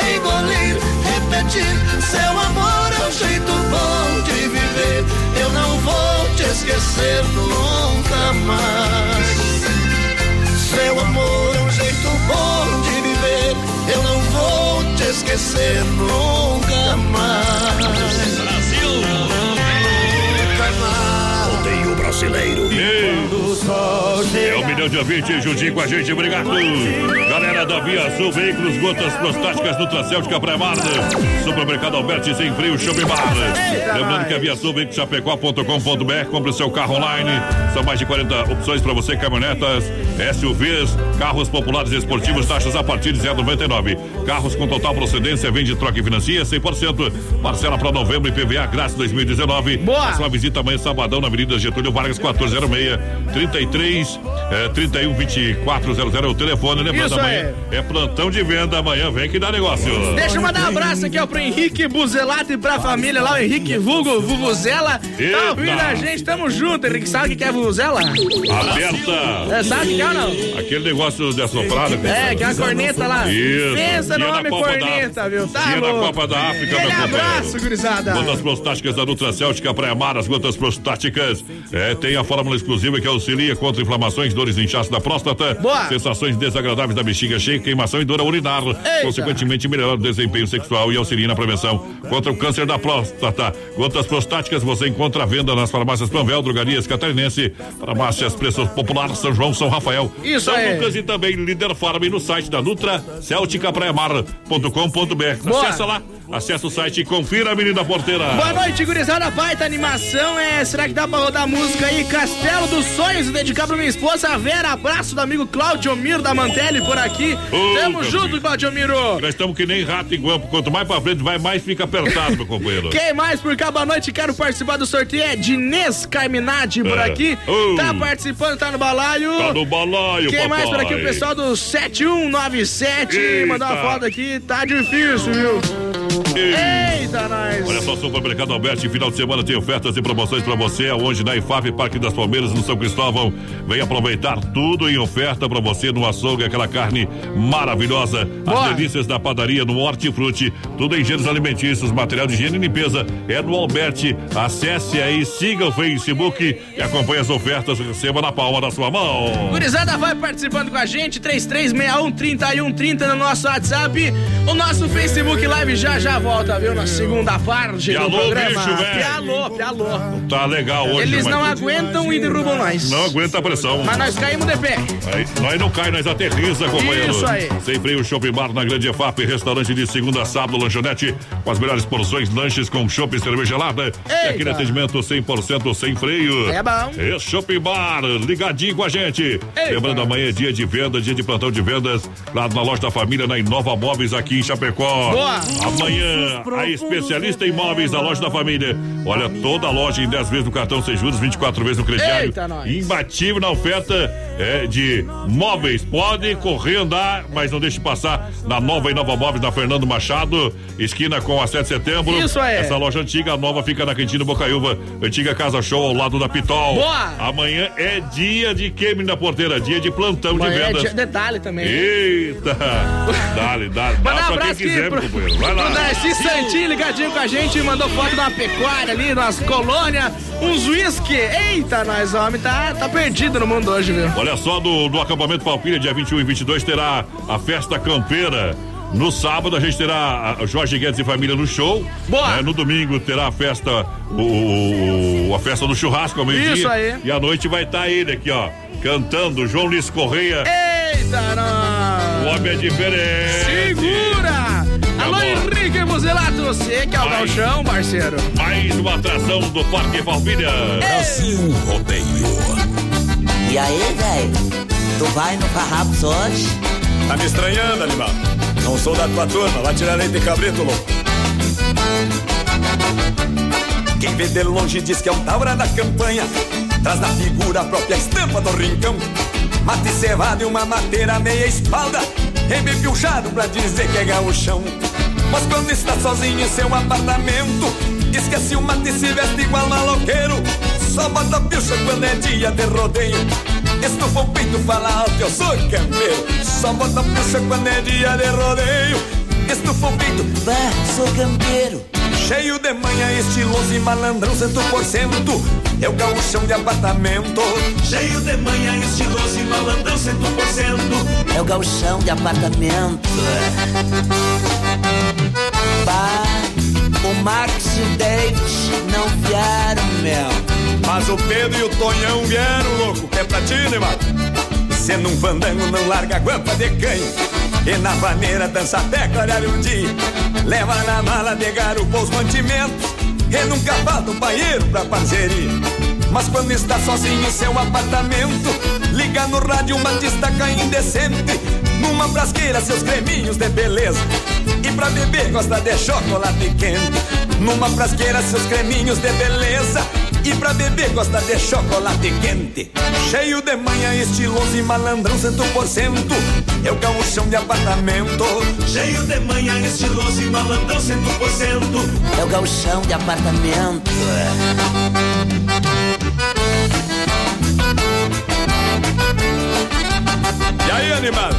[SPEAKER 4] repetir. Seu amor é um jeito bom de viver, eu não vou te esquecer nunca mais. Seu amor é um jeito bom de viver, eu não vou te esquecer nunca mais. Brasil! Nunca mais.
[SPEAKER 2] Rodeio brasileiro.
[SPEAKER 3] É um milhão de ouvintes juntinho com a gente, obrigado. Galera da Via Sul, veículos, gotas prostáticas, Nutracêutica Pré-Mar, Supermercado Alberti Sem Frio, Shopping Bar. Lembrando que a Via Sul, veículos chapecó.com.br, compre o seu carro online. São mais de 40 opções para você, caminhonetas, SUVs, carros populares e esportivos, taxas a partir de 0,99. Carros com total procedência, vende, troca e financia 100%. Parcela para novembro e PVA grátis 2019. Boa! Sua visita amanhã, sabadão, na Avenida Getúlio Vargas, 1406, 33 é, 31 2400 é o telefone. Lembrando,
[SPEAKER 6] Isso
[SPEAKER 3] amanhã é. plantão de venda. Amanhã vem que dá negócio.
[SPEAKER 6] Deixa eu mandar um abraço aqui ó, pro Henrique Buzelato e pra família lá, o Henrique Vulgo, Vuvuzela. Tá ouvindo a gente? Tamo junto, Henrique. Sabe o que é Vuvuzela?
[SPEAKER 3] Aberta.
[SPEAKER 6] É, sabe o que é ou não?
[SPEAKER 3] Aquele negócio de assoprada.
[SPEAKER 6] É, que é a corneta lá.
[SPEAKER 3] Isso.
[SPEAKER 6] Pensa no homem
[SPEAKER 3] da
[SPEAKER 6] corneta, viu? Tá
[SPEAKER 3] Dia da
[SPEAKER 6] louco.
[SPEAKER 3] Copa da África,
[SPEAKER 6] Aquele abraço, gurizada.
[SPEAKER 3] Gotas prostáticas da Nutracêutica Praia Mar, as gotas prostáticas. É, tem a fórmula exclusiva que auxilia contra inflamações, dores e inchaço da próstata.
[SPEAKER 6] Boa.
[SPEAKER 3] Sensações desagradáveis da bexiga cheia, queimação e dor urinar. Consequentemente, melhorar o desempenho sexual e auxilia na prevenção contra o câncer da próstata. Gotas prostáticas você encontra à venda nas farmácias Panvel, Drogarias Catarinense, farmácias Preços Popular, São João, São Rafael.
[SPEAKER 6] Isso
[SPEAKER 3] São. Lucas e também Líder Farm no site da Nutra Celticapraiamar.com.br. Acessa lá, acessa o site e confira a Menina Porteira.
[SPEAKER 6] Boa noite, gurizada. Baita animação. É, será que dá pra rodar música aí? Castelo dos Sonhos dedicar pra minha esposa a Vera. Abraço do amigo Claudio Miro da Mantelli por aqui.
[SPEAKER 3] Ô,
[SPEAKER 6] Tamo junto,
[SPEAKER 3] filho.
[SPEAKER 6] Claudio Miro.
[SPEAKER 3] Nós estamos que nem rato em guampo. Quanto mais pra frente vai, mais fica apertado, meu companheiro.
[SPEAKER 6] Quem mais por cá? Boa noite, quero participar do sorteio. É Dinês Carminati por
[SPEAKER 3] É.
[SPEAKER 6] aqui.
[SPEAKER 3] Ô.
[SPEAKER 6] Tá participando, tá no balaio.
[SPEAKER 3] Tá no balaio,
[SPEAKER 6] Quem mais por aqui? O
[SPEAKER 3] papai.
[SPEAKER 6] pessoal do 7197.
[SPEAKER 3] Eita.
[SPEAKER 6] Mandar uma foto aqui. Tá difícil, viu? Eita, nós.
[SPEAKER 3] Olha só, Supermercado Alberti, final de semana tem ofertas e promoções pra você, aonde na IFAP, Parque das Palmeiras, no São Cristóvão. Vem aproveitar tudo em oferta pra você no açougue, aquela carne maravilhosa.
[SPEAKER 6] Boa.
[SPEAKER 3] As delícias da padaria no Hortifruti, tudo em gêneros alimentícios, material de higiene e limpeza. É no Alberti. Acesse aí, siga o Facebook e acompanhe as ofertas, receba na palma da sua mão.
[SPEAKER 6] Gurizada vai participando com a gente, 3361 3130 no nosso WhatsApp. O nosso Facebook Live já já volta, viu? Na segunda parte
[SPEAKER 3] Pialô,
[SPEAKER 6] do programa.
[SPEAKER 3] bicho.
[SPEAKER 6] Pialô, pialô.
[SPEAKER 3] Tá legal hoje,
[SPEAKER 6] Eles
[SPEAKER 3] mas-
[SPEAKER 6] não aguentam e derrubam nós.
[SPEAKER 3] Não aguenta a pressão.
[SPEAKER 6] Mas nós caímos de pé.
[SPEAKER 3] Aí, nós não cai, nós aterriza, companheiro.
[SPEAKER 6] Isso aí.
[SPEAKER 3] Sem freio, shopping bar na Grande EFAP, restaurante de segunda a sábado, lanchonete, com as melhores porções, lanches com chopp e cerveja gelada. E aquele atendimento 100% sem freio.
[SPEAKER 6] É bom.
[SPEAKER 3] É shopping bar, ligadinho com a gente. Lembrando, amanhã é dia de venda, dia de plantão de vendas, lá na loja da família, na Inova Móveis, aqui em Chapecó.
[SPEAKER 6] Boa.
[SPEAKER 3] Amanhã, a especialista em móveis da loja da família. Olha, toda a loja em 10 vezes no cartão sem juros, 24 vezes no crediário.
[SPEAKER 6] Eita.
[SPEAKER 3] Imbatível na oferta é, de móveis. Pode correr, andar, mas não deixe passar na nova e nova móveis da Fernando Machado, esquina com a 7 de setembro.
[SPEAKER 6] Isso aí.
[SPEAKER 3] Essa loja antiga, a nova fica na Quintino Bocaiúva, antiga Casa Show ao lado da Pitol.
[SPEAKER 6] Boa.
[SPEAKER 3] Amanhã é dia de queime na porteira, dia de plantão de
[SPEAKER 6] Amanhã é
[SPEAKER 3] vendas.
[SPEAKER 6] dia- detalhe também.
[SPEAKER 3] Eita! Dale, dale. Dá
[SPEAKER 6] um
[SPEAKER 3] pra quem
[SPEAKER 6] abraço aqui
[SPEAKER 3] quiser,
[SPEAKER 6] pro,
[SPEAKER 3] meu companheiro. Vai lá.
[SPEAKER 6] Darcy Santinho ligadinho com a gente, mandou foto uma pecuária ali, umas colônias, uns whisky. Eita, nós, homem, tá, tá perdido no mundo hoje, viu?
[SPEAKER 3] Olha só, do, do acampamento Palpilha, dia 21 e 22, terá a festa campeira. No sábado a gente terá a Jorge Guedes e família no show.
[SPEAKER 6] Boa.
[SPEAKER 3] Né? No domingo terá a festa, o, o- a festa do churrasco ao meio-dia.
[SPEAKER 6] Isso aí.
[SPEAKER 3] E à noite vai estar ele aqui, ó, cantando, João Luiz Correia.
[SPEAKER 6] Eita,
[SPEAKER 3] O
[SPEAKER 6] nós!
[SPEAKER 3] homem é diferente.
[SPEAKER 6] Segura! Alô, Henrique Muzelato, você que é o galchão, parceiro.
[SPEAKER 3] Mais uma atração do Parque Palpilha.
[SPEAKER 2] Brasil Rodeio.
[SPEAKER 23] E aí, velho? Tu vai no Farrapos hoje?
[SPEAKER 24] Tá me estranhando, animal? Não sou da tua turma, vai tirar leite de cabrito, louco.
[SPEAKER 21] Quem vê de longe diz que é um taura da campanha. Traz na figura a própria estampa do rincão. Mate cevado e uma mateira meia espalda. Embebilchado pra dizer que é gauchão. Mas quando está sozinho em seu apartamento, esquece o mate e se veste igual maloqueiro. Só bota pilcha quando é dia de rodeio. Estufa o peito, fala alto, eu sou campeiro. Só bota pilcha quando é dia de rodeio. Estufa o peito,
[SPEAKER 23] vá, sou campeiro.
[SPEAKER 21] Cheio de manha, estiloso e malandrão, cento por cento. É o gauchão de apartamento.
[SPEAKER 20] Cheio de manha, estiloso e malandrão, cento por cento.
[SPEAKER 23] É o galchão de apartamento. Bah, o Max e o David não vieram, meu.
[SPEAKER 24] Mas o Pedro e o Tonhão vieram, louco, que é pra ti, né, mano?
[SPEAKER 21] Sendo um fandango, não larga a guampa de canho. E na vaneira dança até clarear o dia. Leva na mala de garupa os mantimentos. E nunca falta um banheiro pra parceria. Mas quando está sozinho em seu apartamento, liga no rádio uma destaca indecente. Numa frasqueira, seus creminhos de beleza. E pra beber gosta de chocolate quente. Numa frasqueira, seus creminhos de beleza. E pra beber gosta de chocolate quente. Cheio de manha, estiloso e malandrão, cento por cento. É o gauchão de apartamento.
[SPEAKER 20] Cheio de manha, estiloso e malandrão, cento por cento.
[SPEAKER 23] É o galchão de apartamento.
[SPEAKER 24] E aí, animado?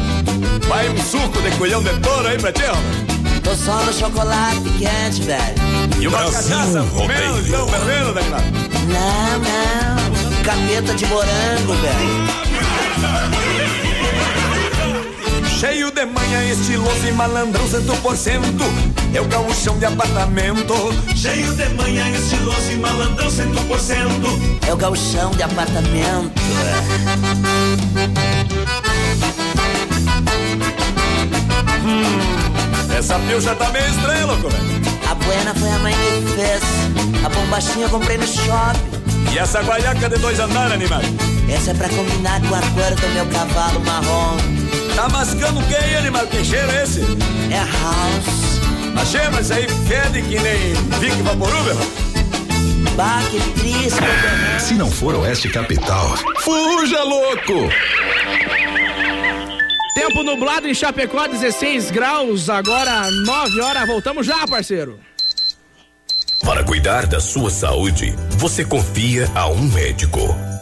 [SPEAKER 24] Vai um suco de colhão de touro aí pra ti, ó.
[SPEAKER 23] Tô só no chocolate quente, velho.
[SPEAKER 24] E uma
[SPEAKER 23] Brasil
[SPEAKER 24] cachaça, menos, então, pelo menos, animado.
[SPEAKER 23] Não, não. Capeta de morango, velho.
[SPEAKER 21] Cheio de manha, estiloso e malandrão, cento por cento. É o gauchão de apartamento.
[SPEAKER 20] Cheio de manha, estiloso e malandrão, cento por cento.
[SPEAKER 23] É o galchão de apartamento.
[SPEAKER 24] Essa pilcha tá meio estranha, louco, velho.
[SPEAKER 23] A buena foi a mãe que fez. A bombachinha eu comprei no shopping.
[SPEAKER 24] E essa guaiaca de dois andares, animado?
[SPEAKER 23] Essa é pra combinar com a cor do meu cavalo marrom.
[SPEAKER 24] Tá mascando o que aí, animal? Que cheiro é esse?
[SPEAKER 23] É house.
[SPEAKER 24] Achei, mas aí fede que nem Vic Vaporub,
[SPEAKER 23] Bah, que triste.
[SPEAKER 2] Se não for Oeste Capital, fuja louco!
[SPEAKER 6] Tempo nublado em Chapecó, 16 graus, agora 9 horas. Voltamos já, parceiro.
[SPEAKER 2] Para cuidar da sua saúde, você confia a um médico.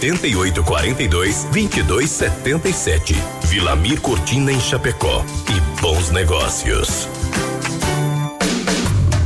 [SPEAKER 2] 88 42 22 77. Vilamir Cortina em Chapecó. E bons negócios.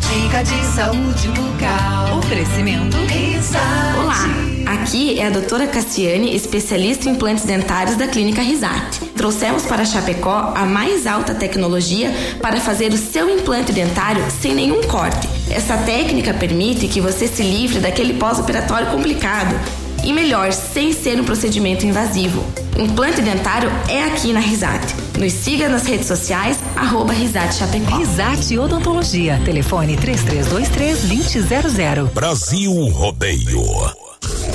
[SPEAKER 16] Dica de saúde bucal. Oferecimento. Risate.
[SPEAKER 25] Olá, aqui é a doutora Cassiane, especialista em implantes dentários da Clínica Risate. Trouxemos para Chapecó a mais alta tecnologia para fazer o seu implante dentário sem nenhum corte. Essa técnica permite que você se livre daquele pós-operatório complicado e melhor, sem ser um procedimento invasivo. Implante dentário é aqui na Risate. Nos siga nas redes sociais, arroba Risate Chapecó.
[SPEAKER 16] Risate Odontologia. Telefone 3323-2000.
[SPEAKER 2] Brasil Rodeio.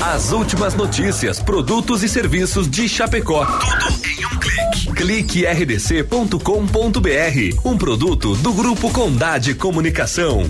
[SPEAKER 14] As últimas notícias, produtos e serviços de Chapecó. Tudo em um clique. Clique rdc.com.br. Um produto do Grupo Condade Comunicação.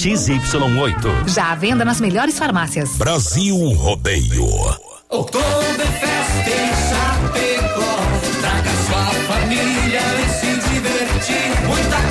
[SPEAKER 16] Já à venda nas melhores farmácias.
[SPEAKER 2] Brasil Rodeio.
[SPEAKER 17] Oktoberfest em Chapecó. Traga sua família e se divertir. Muita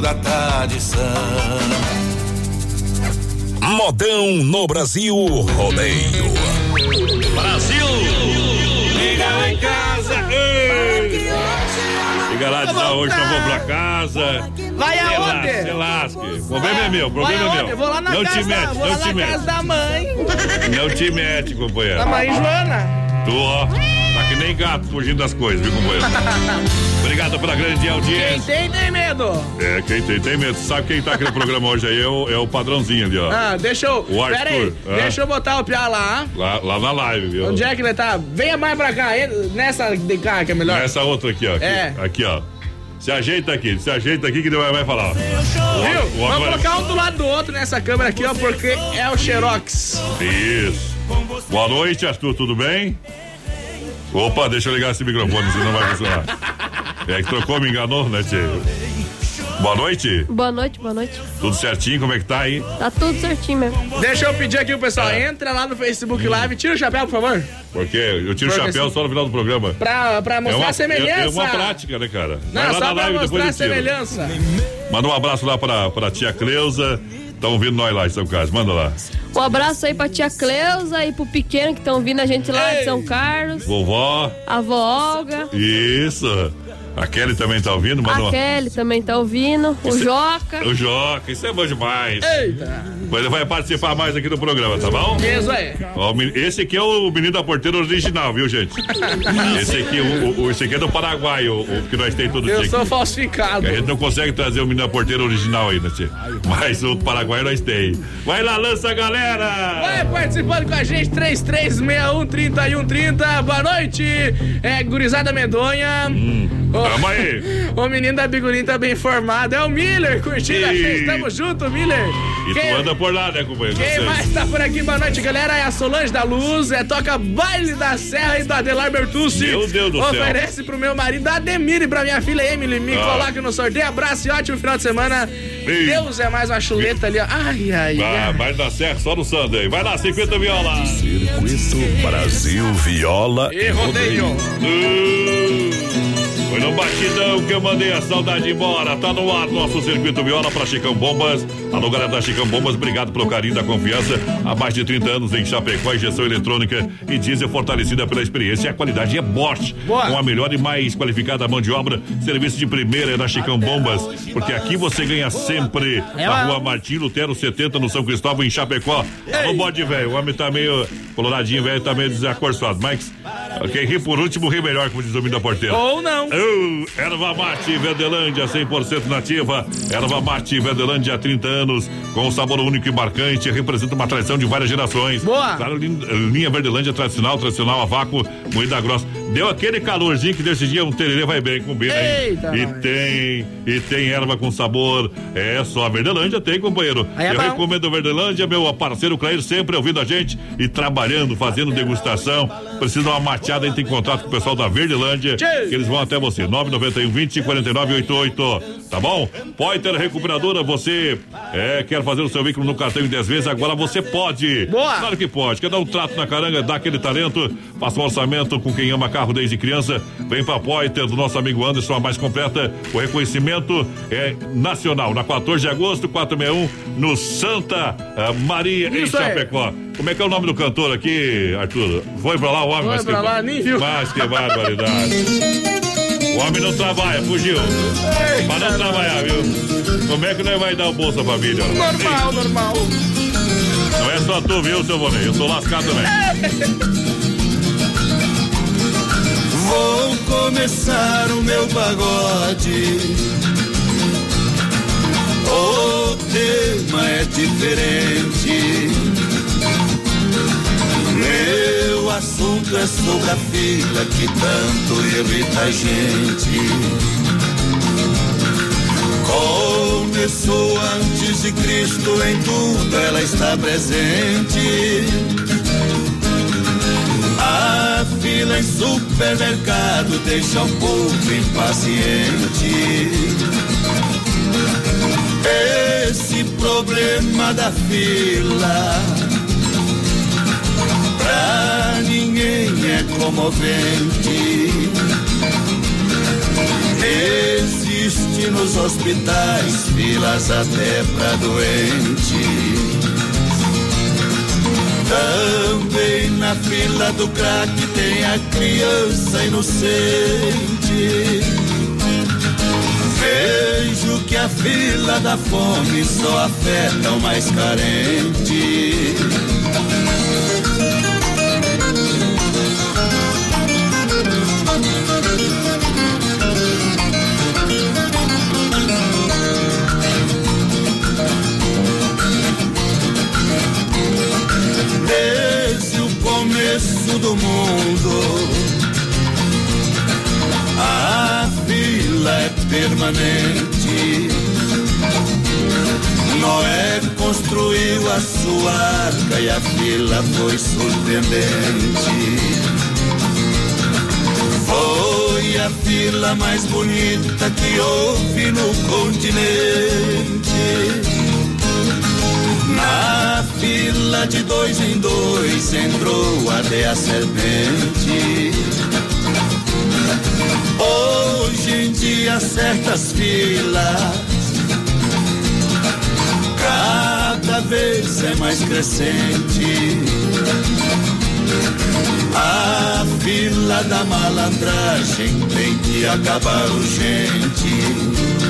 [SPEAKER 26] da tradição.
[SPEAKER 2] Modão no Brasil Rodeio.
[SPEAKER 3] Brasil! Liga lá em casa! Ei! Liga lá, diz, ah, hoje eu vou pra casa.
[SPEAKER 6] Vai aonde?
[SPEAKER 3] Se lasque. O problema é meu, problema é meu.
[SPEAKER 6] Vou lá na
[SPEAKER 3] não
[SPEAKER 6] casa,
[SPEAKER 3] te mete,
[SPEAKER 6] vou
[SPEAKER 3] não
[SPEAKER 6] lá
[SPEAKER 3] te
[SPEAKER 6] na
[SPEAKER 3] mete.
[SPEAKER 6] casa da mãe.
[SPEAKER 3] Não te mete, companheiro.
[SPEAKER 6] Da mãe Joana.
[SPEAKER 3] Tu, ó, tá que nem gato fugindo das coisas, viu, companheiro? Obrigado pela grande
[SPEAKER 6] Quem
[SPEAKER 3] audiência.
[SPEAKER 6] tem, tem medo.
[SPEAKER 3] É, quem tem, tem medo. Sabe quem tá aqui no programa hoje aí é o, é o padrãozinho ali, ó.
[SPEAKER 6] Ah, deixa eu.
[SPEAKER 3] O
[SPEAKER 6] Pera aí,
[SPEAKER 3] Arthur, ah.
[SPEAKER 6] deixa eu botar o piá lá.
[SPEAKER 3] Lá, lá na live, viu?
[SPEAKER 6] Onde é que ele tá? Venha mais pra cá, ele- nessa de cá que é melhor.
[SPEAKER 3] Essa outra aqui, ó. Aqui,
[SPEAKER 6] É.
[SPEAKER 3] aqui, ó. Se ajeita aqui, se ajeita aqui que ele vai, falar.
[SPEAKER 6] Viu? Vamos
[SPEAKER 3] agora-
[SPEAKER 6] colocar um do lado do outro nessa câmera aqui, ó, porque é o Xerox.
[SPEAKER 3] Isso. Boa noite, Arthur, tudo bem? Opa, deixa eu ligar esse microfone, senão não vai funcionar. É que trocou, me enganou, né, Tchê? Boa noite.
[SPEAKER 27] Boa noite, boa noite.
[SPEAKER 3] Tudo certinho? Como é que tá aí?
[SPEAKER 27] Tá tudo certinho mesmo.
[SPEAKER 6] Deixa eu pedir aqui pro pessoal,
[SPEAKER 3] É.
[SPEAKER 6] entra lá no Facebook Live, tira o chapéu, por favor.
[SPEAKER 3] Porque eu tiro o chapéu
[SPEAKER 6] se-
[SPEAKER 3] só no final do programa.
[SPEAKER 6] Pra, pra mostrar
[SPEAKER 3] é uma,
[SPEAKER 6] a semelhança.
[SPEAKER 3] É, é uma prática, né, cara?
[SPEAKER 6] Não,
[SPEAKER 3] Vai lá
[SPEAKER 6] só
[SPEAKER 3] na
[SPEAKER 6] pra
[SPEAKER 3] live, depois
[SPEAKER 6] mostrar a semelhança.
[SPEAKER 3] Manda um abraço lá pra, pra tia Cleusa. Estão ouvindo nós lá em São Carlos. Manda lá.
[SPEAKER 27] Um abraço aí pra tia Cleusa e pro pequeno que estão vindo a gente lá de São Carlos.
[SPEAKER 3] Vovó.
[SPEAKER 27] A vó Olga.
[SPEAKER 3] Isso. A Kelly também tá ouvindo? Manda
[SPEAKER 27] A Kelly também tá ouvindo. O
[SPEAKER 3] Isso-
[SPEAKER 27] Joca.
[SPEAKER 3] O Joca, isso é bom demais.
[SPEAKER 6] Eita.
[SPEAKER 3] Mas ele vai participar mais aqui do programa, tá bom?
[SPEAKER 6] Isso aí.
[SPEAKER 3] Ó, Esse aqui é o menino da porteira original, viu, gente? Esse aqui, o, o- esse aqui é do Paraguai, o, o que nós tem todo dia.
[SPEAKER 6] Eu sou
[SPEAKER 3] aqui.
[SPEAKER 6] falsificado.
[SPEAKER 3] A gente não consegue trazer o menino da porteira original ainda, tia. Mas o Paraguai nós tem. Vai lá, lança a galera!
[SPEAKER 6] Vai participando com a gente, 3361-3130. Boa noite, é Gurizada Medonha. Ô,
[SPEAKER 3] tamo aí.
[SPEAKER 6] O menino da Bigurinha tá bem informado. É o Miller, curtindo a
[SPEAKER 3] Ih.
[SPEAKER 6] gente. Tamo junto, Miller.
[SPEAKER 3] E tu anda por lá, né, companheiro?
[SPEAKER 6] Quem mais tá por aqui? Boa noite, galera. É a Solange da Luz. É toca Baile da Serra e do Adelar Bertucci.
[SPEAKER 3] Meu Deus do céu.
[SPEAKER 6] Oferece pro meu marido Ademir e pra minha filha Emily. Me
[SPEAKER 3] Ah.
[SPEAKER 6] coloca no sorteio. Abraço e ótimo final de semana.
[SPEAKER 3] Ei.
[SPEAKER 6] Deus é mais uma chuleta ali, ó. Ai, ai,
[SPEAKER 3] Vai,
[SPEAKER 6] ai.
[SPEAKER 3] vai dar certo só no Sunday. Vai lá, 50 viola.
[SPEAKER 9] Circuito Brasil Viola
[SPEAKER 3] E rodeio. Foi no batidão que eu mandei a saudade embora. Tá no ar nosso circuito viola pra Chicão Bombas. Alô, galera da Chicão Bombas, obrigado pelo carinho da confiança. Há mais de 30 anos em Chapecó, injeção eletrônica e diesel fortalecida pela experiência. E a qualidade é Bosch. Com a melhor e mais qualificada mão de obra. Serviço de primeira é na Chicão Bombas. Porque aqui você ganha sempre.
[SPEAKER 6] É
[SPEAKER 3] Na rua Martim Lutero 70, no São Cristóvão, em Chapecó. Alô, bode velho. O homem tá meio coloradinho, velho, tá meio desacorçoado. Mas quem ri por último, ri melhor, como diz o menino da porteira.
[SPEAKER 6] Ou não.
[SPEAKER 3] Oh, erva mate Verdelândia, 100% nativa. Erva mate Verdelândia há 30 anos, com um sabor único e marcante, representa uma tradição de várias gerações.
[SPEAKER 6] Boa.
[SPEAKER 3] Claro, lin- linha Verdelândia tradicional, tradicional a vácuo, moída grossa. Deu aquele calorzinho que desse dia um tererê vai bem, combina, hein?
[SPEAKER 6] Eita,
[SPEAKER 3] E
[SPEAKER 6] nós.
[SPEAKER 3] tem, e tem erva com sabor. É só a Verdelândia tem, companheiro.
[SPEAKER 6] Aí é
[SPEAKER 3] Eu
[SPEAKER 6] bom.
[SPEAKER 3] recomendo a Verdelândia, meu parceiro Clair sempre ouvindo a gente e trabalhando, fazendo degustação. Precisa dar uma mateada, entre em contato com o pessoal da Verdelândia, que eles vão até você. 991 20 49 88. Tá bom? Poiter Recuperadora, você é, quer fazer o seu veículo no cartão em 10 vezes, agora você pode.
[SPEAKER 6] Boa.
[SPEAKER 3] Claro que pode. Quer dar um trato na caranga, dá aquele talento, faça um orçamento com quem ama carro desde criança. Vem pra Poiter, do nosso amigo Anderson, a mais completa. O reconhecimento é nacional. Na 14 de agosto, 461, no Santa ah, Maria, em
[SPEAKER 6] Isso aí.
[SPEAKER 3] Chapecó. Como é que é o nome do cantor aqui, Arthur? Foi pra lá o homem,
[SPEAKER 6] Foi
[SPEAKER 3] mas
[SPEAKER 6] pra
[SPEAKER 3] que,
[SPEAKER 6] lá, nem viu.
[SPEAKER 3] Mas que barbaridade. O homem não trabalha, fugiu. Pra não trabalhar, viu? Como é que nós vai dar o Bolsa Família?
[SPEAKER 6] Normal, normal.
[SPEAKER 3] Não é só tu, viu, seu Bonê? Eu tô lascado também.
[SPEAKER 21] Vou começar o meu pagode. O tema é diferente. Meu assunto é sobre a filha que tanto irrita a gente. Começou antes de Cristo, em tudo ela está presente. Fila em supermercado deixa o povo impaciente. Esse problema da fila pra ninguém é comovente. Existe nos hospitais filas até pra doente. Também na fila do crack tem a criança inocente. Vejo que a fila da fome só afeta o mais carente. Do mundo, a fila é permanente. Noé construiu a sua arca e a fila foi surpreendente. Foi a fila mais bonita que houve no continente. Na fila de dois em dois entrou até a serpente. Hoje em dia certas filas cada vez é mais crescente. A fila da malandragem tem que acabar urgente.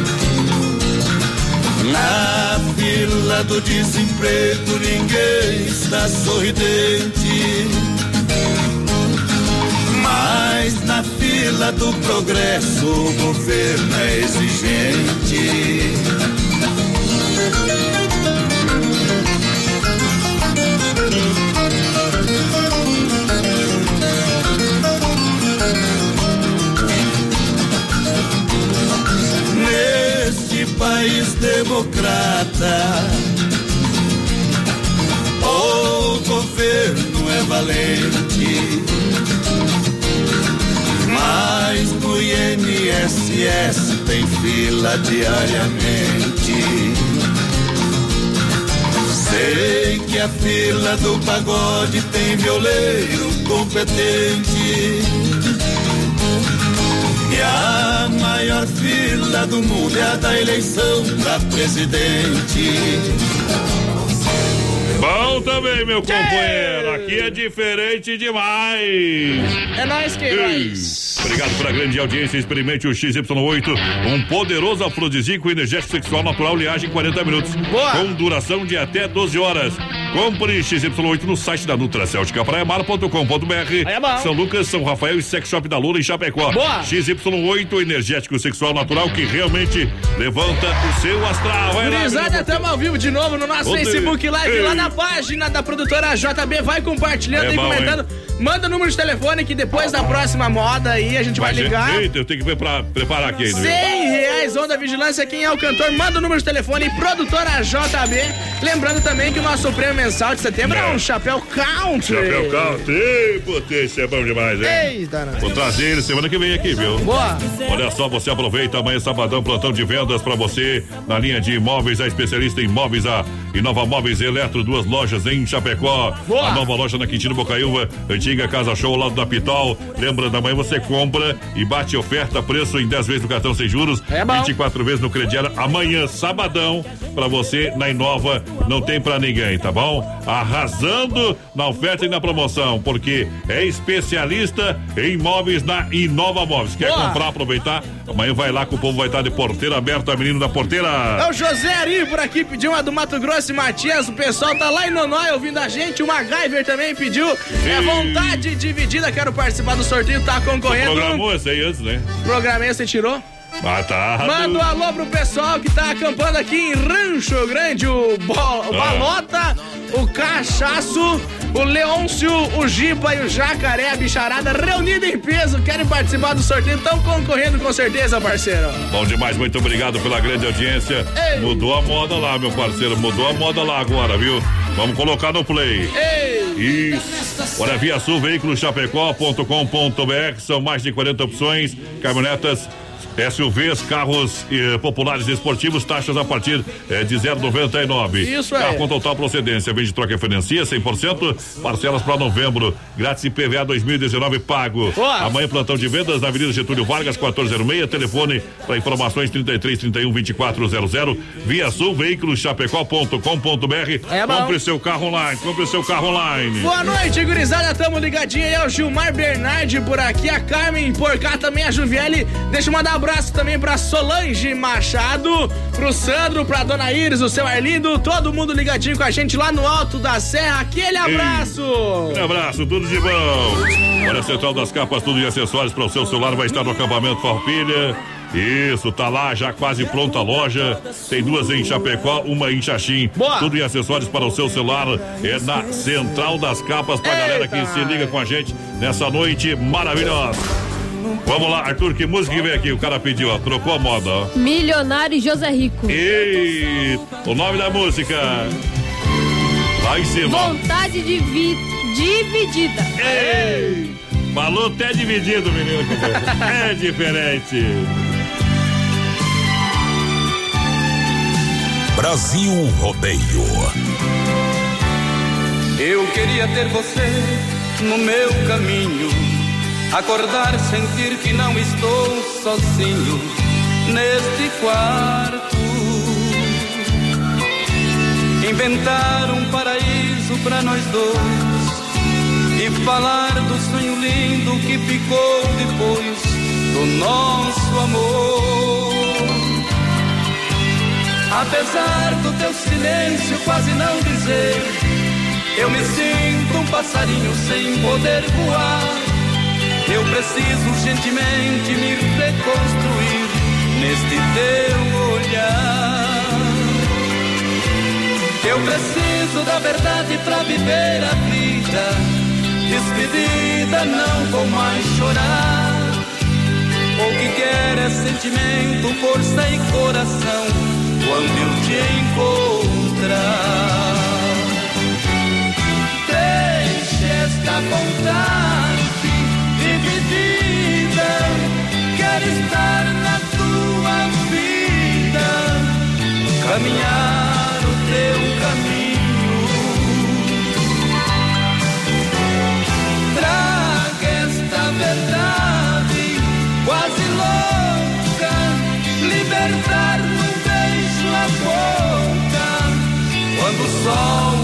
[SPEAKER 21] Na fila do desemprego ninguém está sorridente. Mas na fila do progresso o governo é exigente.
[SPEAKER 22] País democrata. O governo é valente, mas no INSS tem fila diariamente. Sei que a fila do pagode tem violeiro competente. E a maior fila do mundo é a da eleição pra presidente.
[SPEAKER 3] Bom também, meu companheiro. Aqui é diferente demais.
[SPEAKER 6] É nóis que.
[SPEAKER 3] Obrigado pela grande audiência. Experimente o XY8, um poderoso afrodisíaco energético sexual natural, liagem 40 minutos.
[SPEAKER 6] Boa.
[SPEAKER 3] Com duração de até 12 horas. Compre XY8 no site da Nutracêutica praiamar.com.br.
[SPEAKER 6] Aí é.
[SPEAKER 3] São Lucas, São Rafael e Sex Shop da Lula em Chapecó.
[SPEAKER 6] Boa.
[SPEAKER 3] XY8 energético sexual natural que realmente levanta o seu astral. Vai lá,
[SPEAKER 6] Gurizada, estamos ao vivo de novo no nosso
[SPEAKER 3] Deus.
[SPEAKER 6] Facebook Live,
[SPEAKER 3] Ei.
[SPEAKER 6] lá na página da produtora JB. Vai compartilhando
[SPEAKER 3] É
[SPEAKER 6] e
[SPEAKER 3] bom,
[SPEAKER 6] comentando. Manda o número de telefone que depois da próxima moda aí a gente vai
[SPEAKER 3] Mas,
[SPEAKER 6] ligar.
[SPEAKER 3] Eita, eu tenho que preparar, preparar aqui ainda.
[SPEAKER 6] 100
[SPEAKER 3] viu?
[SPEAKER 6] reais, Onda Vigilância, quem é o cantor, manda o número de telefone, produtora JB. Lembrando também que o nosso prêmio mensal de setembro é, um chapéu country.
[SPEAKER 3] Chapéu Country. Ei, potência, é bom demais, hein?
[SPEAKER 6] Eita?
[SPEAKER 3] Vou trazer ele semana que vem aqui, viu?
[SPEAKER 6] Boa.
[SPEAKER 3] Olha só, você aproveita amanhã, sabadão, plantão de vendas pra você. Na linha de imóveis, a especialista em imóveis, a Inova Móveis Eletro, duas lojas em Chapecó.
[SPEAKER 6] Boa.
[SPEAKER 3] A nova loja na Quintino Bocaiúva, antiga Casa Show ao lado da Pitol. Lembra, da manhã você compra e bate oferta, preço em 10 vezes no cartão sem juros.
[SPEAKER 6] É bom.
[SPEAKER 3] 24 vezes no crediário. Amanhã, sabadão, pra você na Inova, não tem pra ninguém, tá bom? Arrasando na oferta e na promoção, porque é especialista em imóveis na Inova Móveis. Quer
[SPEAKER 6] Boa.
[SPEAKER 3] comprar, aproveitar? Amanhã vai lá que o povo vai estar de porteira aberta, menino da porteira.
[SPEAKER 6] É o José Ari por aqui, pediu uma do Mato Grosso Matias. O pessoal tá lá em Nonói ouvindo a gente. O MacGyver também pediu. É vontade dividida, quero participar do sorteio, tá concorrendo.
[SPEAKER 3] Programou esse aí antes, né?
[SPEAKER 6] Programei, você tirou?
[SPEAKER 3] Ah, tá.
[SPEAKER 6] Manda um alô pro pessoal que tá acampando aqui em Rancho Grande, o, Bo-
[SPEAKER 3] Ah.
[SPEAKER 6] o Balota, o Cachaço, o Leôncio, o Giba e o Jacaré, a bicharada reunida em peso, querem participar do sorteio, estão concorrendo com certeza, parceiro.
[SPEAKER 3] Bom demais, muito obrigado pela grande audiência.
[SPEAKER 6] Ei.
[SPEAKER 3] Mudou a moda lá, meu parceiro, mudou a moda lá agora, viu? Vamos colocar no play.
[SPEAKER 6] Ei!
[SPEAKER 3] Isso. Olha, Via Sul, veículos chapecó.com.br, são mais de 40 opções, caminhonetas. SUVs, carros eh, populares e esportivos, taxas a partir eh, de 0,99.
[SPEAKER 6] Isso.
[SPEAKER 3] Carro com total procedência, vende troca e financia 100%, parcelas para novembro, grátis IPVA 2019 pago.
[SPEAKER 6] Boa.
[SPEAKER 3] Amanhã plantão de vendas na Avenida Getúlio Vargas 1406, telefone para informações 33 31 2400. Via Sul, veículos chapecó.com.br.
[SPEAKER 6] É bom.
[SPEAKER 3] compre seu carro online, compre seu carro online.
[SPEAKER 6] Boa noite, gurizada, tamo ligadinho aí, é o Gilmar Bernardi por aqui, a Carmen por cá também, a Juviele. Deixa eu mandar abraço também pra Solange Machado, pro Sandro, pra Dona Iris, o seu Arlindo, todo mundo ligadinho com a gente lá no Alto da Serra. Aquele abraço!
[SPEAKER 3] Um abraço, tudo de bom. Olha, a Central das Capas, tudo de acessórios para o seu celular vai estar no acampamento Farroupilha. Isso, tá lá, já quase pronta a loja. Tem duas em Chapecó, uma em Xaxim.
[SPEAKER 6] Boa.
[SPEAKER 3] Tudo em acessórios para o seu celular. É na Central das Capas, pra galera que
[SPEAKER 6] Eita.
[SPEAKER 3] se liga com a gente nessa noite maravilhosa. Vamos lá, Arthur, que música que vem aqui? O cara pediu, ó, trocou a moda, ó.
[SPEAKER 27] Milionário e José Rico.
[SPEAKER 3] E o nome da música? Lá em cima.
[SPEAKER 27] Vontade de vi... dividida.
[SPEAKER 3] Ei! Falou até dividido, menino. É diferente.
[SPEAKER 2] Brasil Rodeio.
[SPEAKER 22] Eu queria ter você no meu caminho. Acordar, sentir que não estou sozinho neste quarto. Inventar um paraíso para nós dois e falar do sonho lindo que ficou depois do nosso amor. Apesar do teu silêncio quase não dizer, eu me sinto um passarinho sem poder voar. Eu preciso urgentemente me reconstruir neste teu olhar. Eu preciso da verdade para viver a vida. Despedida, não vou mais chorar. O que quer é sentimento, força e coração quando eu te encontrar. Deixe esta vontade dividida, quero estar na tua vida, caminhar o teu caminho. Traga esta verdade quase louca, libertar num beijo a boca, quando o sol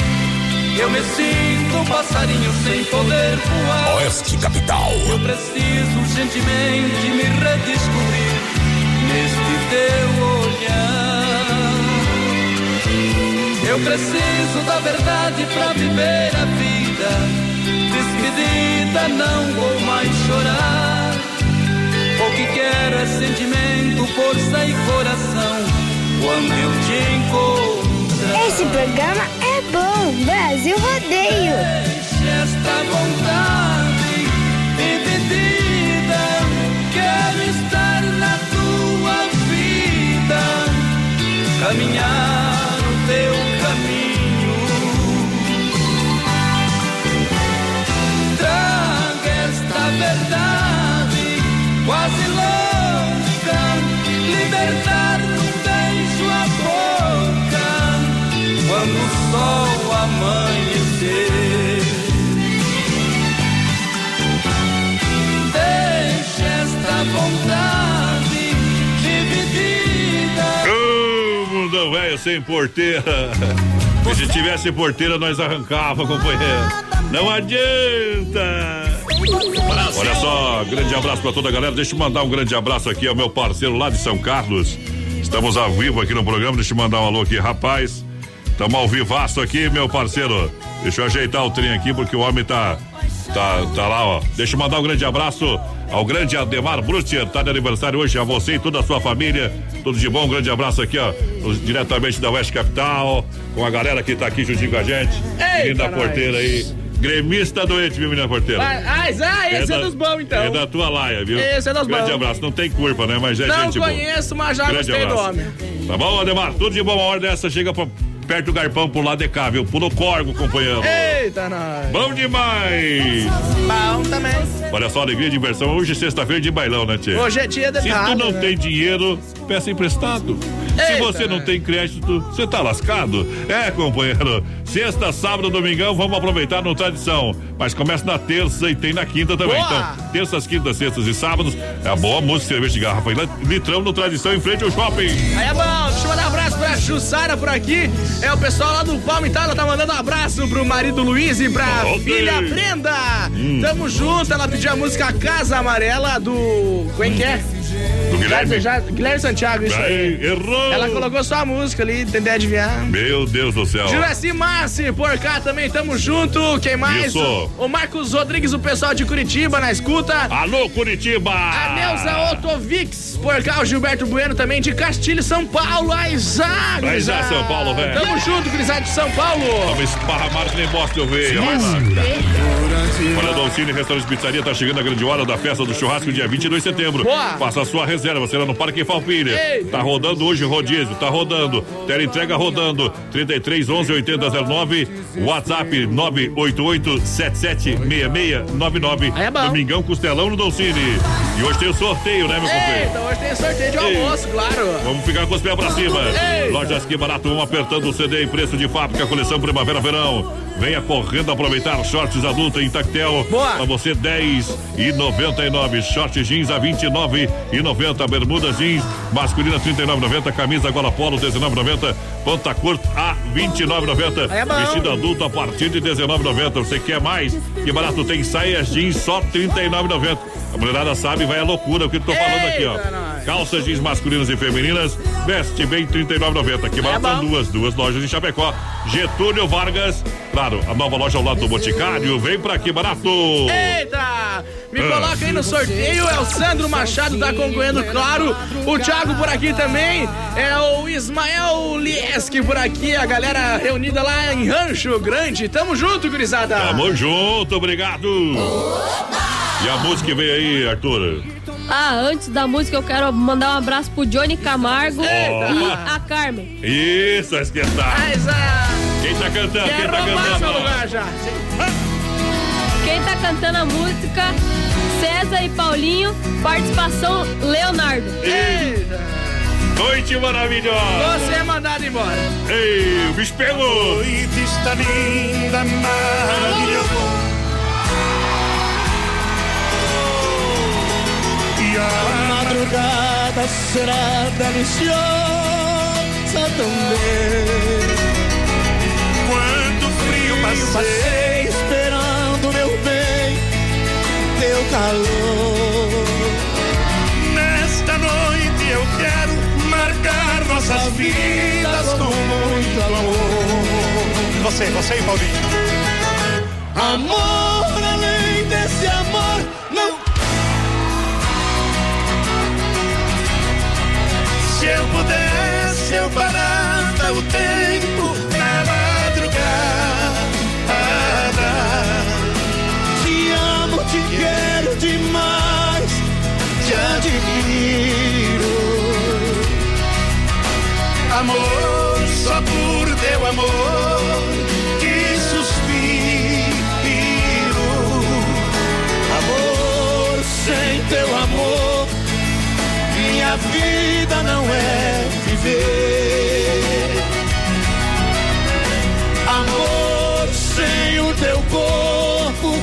[SPEAKER 22] Eu me sinto um passarinho sem poder voar.
[SPEAKER 2] Oeste Capital.
[SPEAKER 22] Eu preciso urgentemente me redescobrir neste teu olhar. Eu preciso da verdade pra viver a vida. Despedida, não vou mais chorar. O que quero é sentimento, força e coração. Quando eu te encontrar.
[SPEAKER 13] Esse programa bom, Brasil Rodeio.
[SPEAKER 22] Deixe esta vontade dividida. Quero estar na tua vida, caminhar o teu caminho. Traga esta verdade quase louca, libertar
[SPEAKER 3] sem porteira. E se tivesse porteira, nós arrancava, companheiro. Não adianta. Olha só, grande abraço pra toda a galera. Deixa eu mandar um grande abraço aqui ao meu parceiro lá de São Carlos. Estamos ao vivo aqui no programa. Deixa eu mandar um alô aqui, rapaz. Estamos ao vivaço aqui, meu parceiro. Deixa eu ajeitar o trem aqui, porque o homem tá. Tá, tá lá, ó. Deixa eu mandar um grande abraço ao grande Ademar Brustia. Tá de aniversário hoje a você e toda a sua família. Tudo de bom, um grande abraço aqui, ó. Diretamente da Oeste Capital. Com a galera que tá aqui juntinho com a gente. Menina
[SPEAKER 6] nós.
[SPEAKER 3] porteira aí. Gremista doente, viu, menina porteira?
[SPEAKER 6] Ah, ah, esse é,
[SPEAKER 3] da-
[SPEAKER 6] dos bons, então.
[SPEAKER 3] É da tua laia, viu?
[SPEAKER 6] Esse é dos
[SPEAKER 3] Grande
[SPEAKER 6] bons.
[SPEAKER 3] abraço. Não tem curva, né? Mas é
[SPEAKER 6] Não
[SPEAKER 3] gente boa.
[SPEAKER 6] conheço, mas já
[SPEAKER 3] Grande
[SPEAKER 6] gostei do
[SPEAKER 3] abraço.
[SPEAKER 6] homem.
[SPEAKER 3] Tá bom, Ademar? Tudo de bom. Uma hora dessa chega pra, perto do garpão pro lado de cá, viu? Pulo corgo, companheiro.
[SPEAKER 6] Eita, nós.
[SPEAKER 3] Bom demais!
[SPEAKER 6] Bom também.
[SPEAKER 3] Olha só, alegria e diversão. Hoje é sexta-feira de bailão, né, Tchê?
[SPEAKER 6] Hoje é dia de
[SPEAKER 3] Se tu não
[SPEAKER 6] né?
[SPEAKER 3] tem dinheiro, peça emprestado. Se
[SPEAKER 6] Eita,
[SPEAKER 3] você não
[SPEAKER 6] né?
[SPEAKER 3] tem crédito, você tá lascado? É, companheiro. Sexta, sábado, domingão, vamos aproveitar no tradição. Mas começa na terça e tem na quinta também.
[SPEAKER 6] Boa!
[SPEAKER 3] Então, terças, quintas, sextas e sábados, é a boa música, cerveja de garrafa. E litrão no tradição em frente ao shopping.
[SPEAKER 6] Aí é bom, deixa eu mandar um abraço pra Jussara por aqui. É o pessoal lá do Palmital, ela tá mandando um abraço pro marido Luiz e pra
[SPEAKER 3] Ok.
[SPEAKER 6] filha Brenda.
[SPEAKER 3] Hum.
[SPEAKER 6] Tamo junto, ela pediu a música Casa Amarela do. Quem que é?
[SPEAKER 3] Do Guilherme?
[SPEAKER 6] Já- Guilherme Santiago, isso aí.
[SPEAKER 3] Aí, errou!
[SPEAKER 6] Ela colocou só a música ali, tentou adivinhar.
[SPEAKER 3] Meu Deus do céu.
[SPEAKER 6] Juraci Massi, por cá também, tamo junto. Quem mais?
[SPEAKER 3] Isso.
[SPEAKER 6] O Marcos Rodrigues, o pessoal de Curitiba na escuta.
[SPEAKER 3] Alô, Curitiba!
[SPEAKER 6] A Neuza Otovix, por cá, o Gilberto Bueno também de Castilho, São Paulo. Aí já,
[SPEAKER 3] São Paulo, velho.
[SPEAKER 6] Tamo junto, Grisado de São Paulo.
[SPEAKER 3] Tava esparramado que nem bosta. Vai lá. Olha, Dolcine Restaurante Pizzaria tá chegando a grande hora da festa do churrasco dia 22 de setembro.
[SPEAKER 6] Boa.
[SPEAKER 3] Faça a sua reserva, será no Parque Falpilha. Tá rodando hoje rodízio, tá rodando. Tela entrega rodando. 33 11 80 09. WhatsApp 988 77 6699.
[SPEAKER 6] Aí é bom.
[SPEAKER 3] Domingão Costelão no Dolcine. E hoje tem o sorteio, né, meu companheiro?
[SPEAKER 6] Eita, hoje tem sorteio de
[SPEAKER 3] Ei.
[SPEAKER 6] almoço, claro.
[SPEAKER 3] Vamos ficar com os pés pra cima.
[SPEAKER 6] Ei.
[SPEAKER 3] Lojas que barato, vamos apertando o CD em preço de fábrica, coleção Primavera-Verão. Venha correndo aproveitar shorts adulto em Tactel.
[SPEAKER 6] Boa.
[SPEAKER 3] Pra você 10 e 99. Short jeans a 29 e 90. Bermuda jeans masculina 39,90. Camisa gola polo 19,90. Ponta curta a 29,90.
[SPEAKER 6] Aí é.
[SPEAKER 3] Vestido adulto a partir de 19,90. Você quer mais? Que barato tem saias jeans só 39,90. A mulherada sabe, vai à loucura o que eu tô falando aqui, ó. Calças jeans masculinas e femininas, veste bem 39,90. Que barato são duas, duas lojas em Chapecó. Getúlio Vargas, claro, a nova loja ao lado do Boticário. Vem pra aqui barato.
[SPEAKER 6] Eita! Me
[SPEAKER 3] Ah.
[SPEAKER 6] coloca aí no sorteio, é o Sandro Machado tá concorrendo, claro. O Thiago por aqui também. É o Ismael Lieski por aqui, a galera reunida lá em Rancho Grande. Tamo junto, gurizada.
[SPEAKER 3] Tamo junto, obrigado. E a música que veio aí, Arthur?
[SPEAKER 27] Ah, antes da música eu quero mandar um abraço pro Johnny Camargo
[SPEAKER 3] Eita.
[SPEAKER 27] e a Carmen.
[SPEAKER 3] Isso, a esquentar. Quem tá cantando? Quem tá cantando?
[SPEAKER 6] já.
[SPEAKER 27] Quem tá cantando a música, César e Paulinho, participação Leonardo.
[SPEAKER 3] Noite maravilhosa.
[SPEAKER 6] Você é mandado embora.
[SPEAKER 3] Ei, o bicho pegou.
[SPEAKER 4] Noite está linda, maravilhosa. E a madrugada será deliciosa também. Frio passei esperando meu bem, teu calor. Nesta noite eu quero marcar nossas vidas com muito amor. Você, você e Paulinho. Amor além desse amor, não. Se eu pudesse, eu parava o tempo Amor, só por teu amor que suspiro. Amor, sem teu amor, minha vida não é viver. Amor, sem o teu corpo,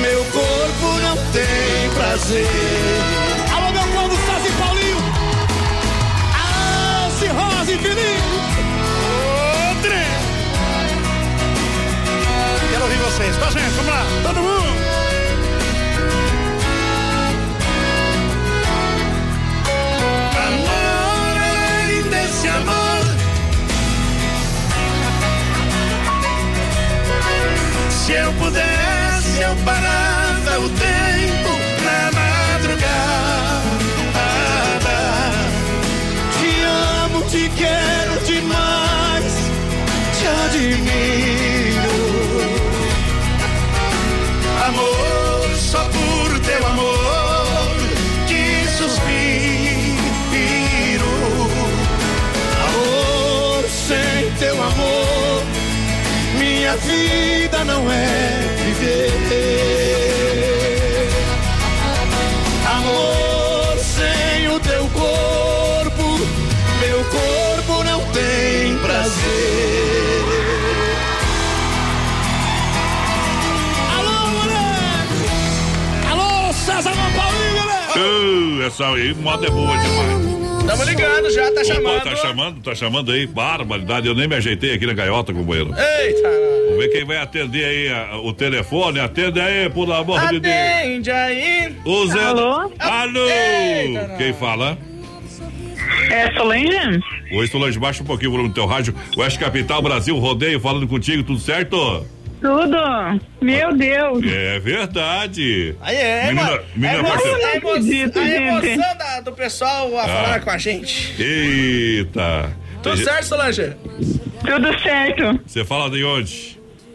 [SPEAKER 4] meu corpo não tem prazer. Vocês. A gente, vamos lá, todo mundo! Amor desse amor. Se eu pudesse, eu parava o tempo na madrugada. Te amo, te quero demais, te admiro. Minha vida não é viver. Amor, sem o teu corpo, meu corpo não tem prazer. Alô, moleque! Alô, César Paulinho, galera!
[SPEAKER 3] Uh, essa aí, moda é boa demais.
[SPEAKER 6] Tamo ligando já, tá
[SPEAKER 3] Opa,
[SPEAKER 6] chamando.
[SPEAKER 3] tá chamando, tá chamando aí. Barbaridade, eu nem me ajeitei aqui na gaiota, companheiro.
[SPEAKER 6] Eita!
[SPEAKER 3] Ver quem vai atender aí a- o telefone. Atende aí, por amor de Deus.
[SPEAKER 6] Atende aí.
[SPEAKER 3] O Zé.
[SPEAKER 6] Alô?
[SPEAKER 3] Alô!
[SPEAKER 6] Eita,
[SPEAKER 3] Quem fala?
[SPEAKER 28] É Solange?
[SPEAKER 3] Oi, Solange, baixa um pouquinho o volume do teu rádio. Oeste Capital, Brasil, rodeio, falando contigo, tudo certo?
[SPEAKER 28] Tudo? Meu Deus.
[SPEAKER 3] É verdade.
[SPEAKER 6] Aí é,
[SPEAKER 3] Menina- menina
[SPEAKER 6] a emoção, a a
[SPEAKER 28] gente.
[SPEAKER 6] emoção da- do pessoal a
[SPEAKER 3] Ah.
[SPEAKER 6] falar com a gente.
[SPEAKER 3] Eita.
[SPEAKER 6] Tudo certo, Solange?
[SPEAKER 28] Tudo certo.
[SPEAKER 3] Você fala de onde?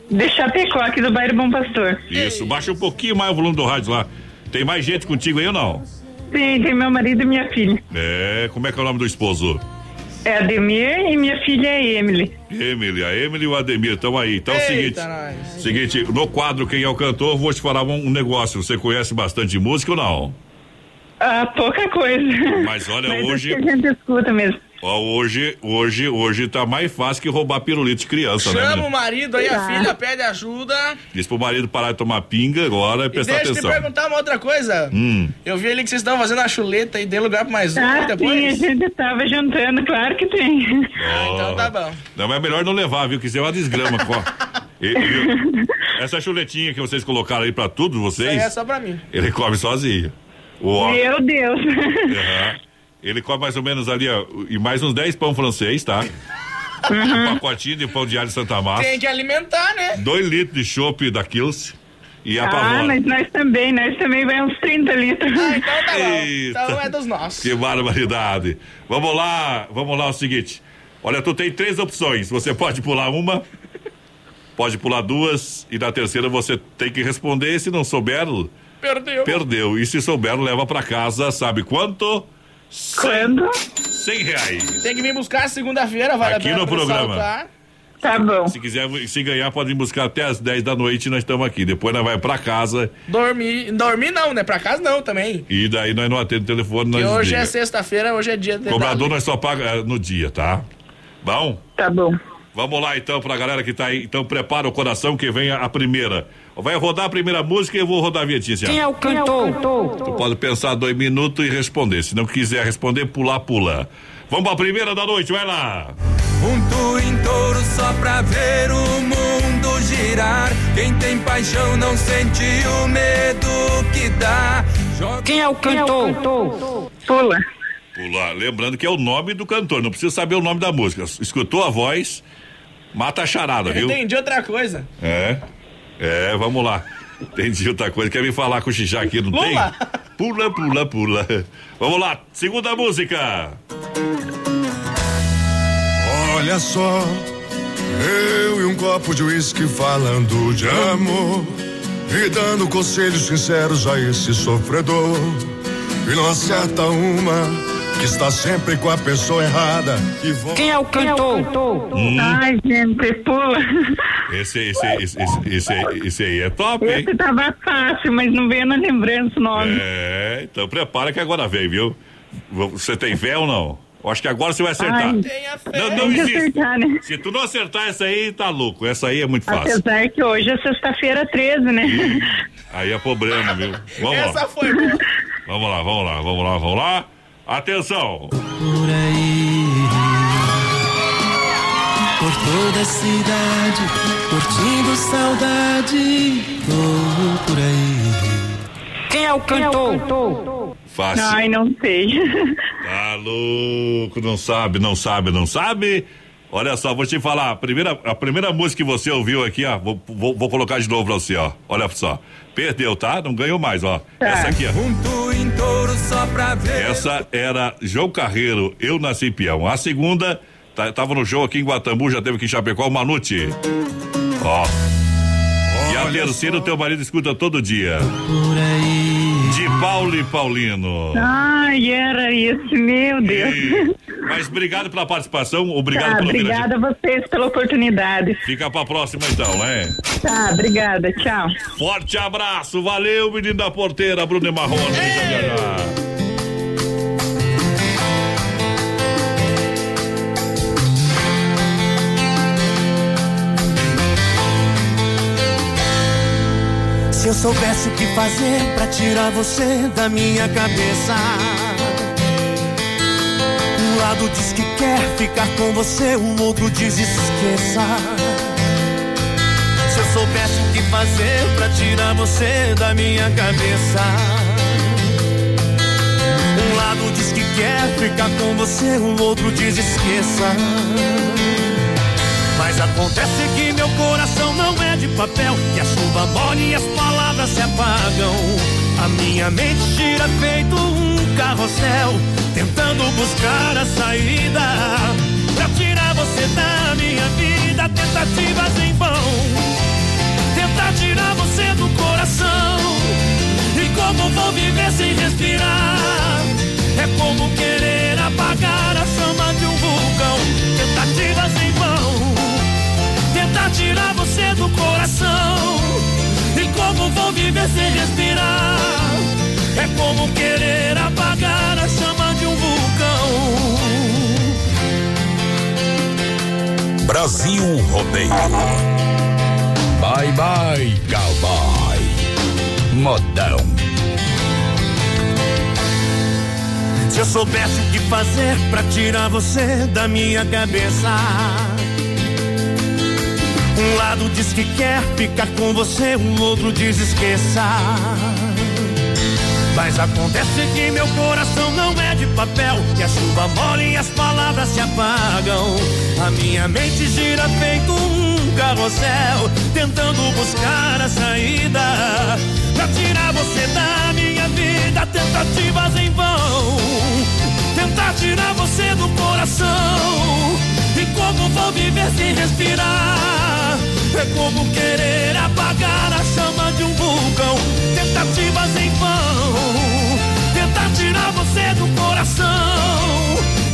[SPEAKER 28] De Chapecó, aqui do bairro Bom Pastor.
[SPEAKER 3] Isso, baixa um pouquinho mais o volume do rádio lá. Tem mais gente contigo aí ou não?
[SPEAKER 28] Sim, tem meu marido e minha filha.
[SPEAKER 3] É, como é que é o nome do esposo?
[SPEAKER 28] É Ademir e minha filha é Emily.
[SPEAKER 3] Emily, a Emily e o Ademir estão aí. Então é o seguinte,
[SPEAKER 6] nós.
[SPEAKER 3] seguinte, no quadro Quem é o Cantor, vou te falar um, um negócio. Você conhece bastante música ou não?
[SPEAKER 28] Ah, pouca coisa.
[SPEAKER 3] Mas olha,
[SPEAKER 28] Mas
[SPEAKER 3] hoje-
[SPEAKER 28] acho que a gente escuta mesmo.
[SPEAKER 3] Ó, hoje, hoje, hoje tá mais fácil que roubar pirulito de criança, né?
[SPEAKER 6] Chama o marido aí, a filha pede ajuda.
[SPEAKER 3] Diz pro marido parar de tomar pinga agora e
[SPEAKER 6] E
[SPEAKER 3] prestar
[SPEAKER 6] deixa eu te
[SPEAKER 3] atenção.
[SPEAKER 6] perguntar uma outra coisa.
[SPEAKER 3] Hum.
[SPEAKER 6] Eu vi ali que vocês estão fazendo a chuleta e dei lugar pra mais um
[SPEAKER 28] Ah,
[SPEAKER 6] depois.
[SPEAKER 28] sim, a gente tava jantando, claro que tem.
[SPEAKER 3] então
[SPEAKER 6] tá bom.
[SPEAKER 3] Não, mas é melhor não levar, viu? Que isso é uma desgrama. E- e- essa chuletinha que vocês colocaram aí pra todos
[SPEAKER 6] Isso aí
[SPEAKER 3] vocês,
[SPEAKER 6] é só pra mim.
[SPEAKER 3] ele come sozinho. Ó-
[SPEAKER 28] Meu Deus.
[SPEAKER 3] Aham. Ele come mais ou menos ali, ó, e mais uns 10 pão francês, tá? Um pacotinho de pão de alho Santa Massa.
[SPEAKER 6] Tem que alimentar, né?
[SPEAKER 3] 2 litros de chopp da Kills e a
[SPEAKER 28] Ah, mas nós também, nós também vai uns 30 litros.
[SPEAKER 6] Ah, então tá bom.
[SPEAKER 3] Eita.
[SPEAKER 6] Então é dos nossos.
[SPEAKER 3] Que barbaridade. Vamos lá, vamos lá, é o seguinte. Olha, tu tem três opções. Você pode pular uma, pode pular duas, e na terceira você tem que responder. Se não souber,
[SPEAKER 6] Perdeu.
[SPEAKER 3] perdeu. E se souber, leva pra casa, sabe quanto?
[SPEAKER 28] Quando?
[SPEAKER 3] 100 reais.
[SPEAKER 6] Tem que vir buscar segunda-feira, vale
[SPEAKER 3] Aqui
[SPEAKER 6] a pena
[SPEAKER 3] no
[SPEAKER 6] pro
[SPEAKER 3] programa.
[SPEAKER 6] saltar.
[SPEAKER 28] Tá bom.
[SPEAKER 3] Se quiser, se ganhar, pode ir buscar até as 10 da noite. Nós estamos aqui. Depois nós vai pra casa
[SPEAKER 6] Dormir. Dormir não, né? Pra casa não também.
[SPEAKER 3] e daí nós não atendemos o telefone. Nós
[SPEAKER 6] hoje é sexta-feira, hoje é dia de.
[SPEAKER 3] Cobrador nós só paga eh, no dia, tá? Bom?
[SPEAKER 28] Tá bom.
[SPEAKER 3] Vamos lá então pra galera que tá aí. Então prepara o coração que vem a, a primeira. Vai rodar a primeira música e eu vou rodar a ó.
[SPEAKER 23] Quem é o cantor?
[SPEAKER 3] Tu pode pensar dois minutos e responder. Se não quiser responder, pular, pula. Vamos pra primeira da noite, vai lá.
[SPEAKER 20] Um twin touro só pra ver o mundo girar. Quem tem paixão não sente o medo que dá.
[SPEAKER 23] Quem é o cantor?
[SPEAKER 28] Pula.
[SPEAKER 3] Pular. Lembrando que é o nome do cantor, não precisa saber o nome da música. Escutou a voz, mata a charada,
[SPEAKER 6] Eu
[SPEAKER 3] viu?
[SPEAKER 6] entendi outra coisa.
[SPEAKER 3] É. É, vamos lá. Entendi outra coisa. Quer me falar com o Xixá aqui, não tem?
[SPEAKER 6] Pula.
[SPEAKER 3] Pula, pula, pula. Vamos lá, segunda música.
[SPEAKER 29] Olha só, eu e um copo de uísque falando de amor e dando conselhos sinceros a esse sofredor. E não acerta uma que está sempre com a pessoa errada. E vo-
[SPEAKER 23] Quem é o cantor?
[SPEAKER 3] Hum.
[SPEAKER 28] Ai, gente, pula.
[SPEAKER 3] Esse, esse, esse, esse, esse, esse aí é top, hein?
[SPEAKER 28] Esse tava fácil, mas não veio na lembrança o nome.
[SPEAKER 3] É, então prepara que agora vem, viu? Você tem fé ou não? Eu acho que agora você vai acertar.
[SPEAKER 28] Ai,
[SPEAKER 3] não, não
[SPEAKER 28] tem que
[SPEAKER 3] existe.
[SPEAKER 28] acertar, né?
[SPEAKER 3] Se tu não acertar essa aí, tá louco. Essa aí é muito fácil.
[SPEAKER 28] Apesar que hoje é sexta-feira 13, né?
[SPEAKER 3] Aí é problema, viu? Vamos
[SPEAKER 6] Essa
[SPEAKER 3] lá.
[SPEAKER 6] foi boa.
[SPEAKER 3] Vamos lá, vamos lá, vamos lá, vamos lá. Atenção!
[SPEAKER 20] Por aí, por toda a cidade, curtindo saudade. Tô por aí.
[SPEAKER 23] Quem é o cantor?
[SPEAKER 3] Fácil.
[SPEAKER 28] Ai, não sei.
[SPEAKER 3] Tá louco, não sabe, não sabe, não sabe. Olha só, vou te falar, a primeira, a primeira música que você ouviu aqui, ó, vou, vou, vou colocar de novo pra você, ó. Olha só. Perdeu, tá? Não ganhou mais, ó. Essa aqui, ó. Essa era João Carreiro, Eu Nasci Peão. A segunda, tá- tava no show aqui em Guatambu, já teve aqui em Chapecó, o Manute. Ó. E a terceira, o teu marido escuta todo dia.
[SPEAKER 20] Por aí.
[SPEAKER 3] De Paulo e Paulino.
[SPEAKER 28] Ai, era isso, meu Deus.
[SPEAKER 3] E- Mas obrigado pela participação, obrigado
[SPEAKER 28] Tá,
[SPEAKER 3] pelo
[SPEAKER 28] obrigada a vocês pela oportunidade.
[SPEAKER 3] Fica pra próxima então, né?
[SPEAKER 28] Tá, obrigada, tchau.
[SPEAKER 3] Forte abraço, valeu, menino da porteira, Bruno e Marrone.
[SPEAKER 20] Soubesse o que fazer pra tirar você da minha cabeça. Um lado diz que quer ficar com você, o outro diz esqueça. Se eu soubesse o que fazer pra tirar você da minha cabeça. Um lado diz que quer ficar com você, o outro diz esqueça. Mas acontece que meu coração não é de papel, que a chuva molha e as palavras se apagam. A minha mente gira feito um carrossel, tentando buscar a saída. Pra tirar você da minha vida, tentativas em vão. Tentar tirar você do coração. E como vou viver sem respirar? É como querer apagar a chama de um vulcão. Tentativas em vão. Tentar tirar você do coração. Vou viver sem respirar? É como querer apagar a chama de um vulcão.
[SPEAKER 2] Brasil Rodeio.
[SPEAKER 9] Bye bye, cowboy. Modão.
[SPEAKER 22] Se eu soubesse o que fazer pra tirar você da minha cabeça. Um lado diz que quer ficar com você, o outro diz esqueça. Mas acontece que meu coração não é de papel, que a chuva molha e as palavras se apagam. A minha mente gira feito um carrossel, tentando buscar a saída. Pra tirar você da minha vida, tentativas em vão. Tentar tirar você do coração. E como vou viver sem respirar? É como querer apagar a chama de um vulcão. Tentativas em vão. Tentar tirar você do coração.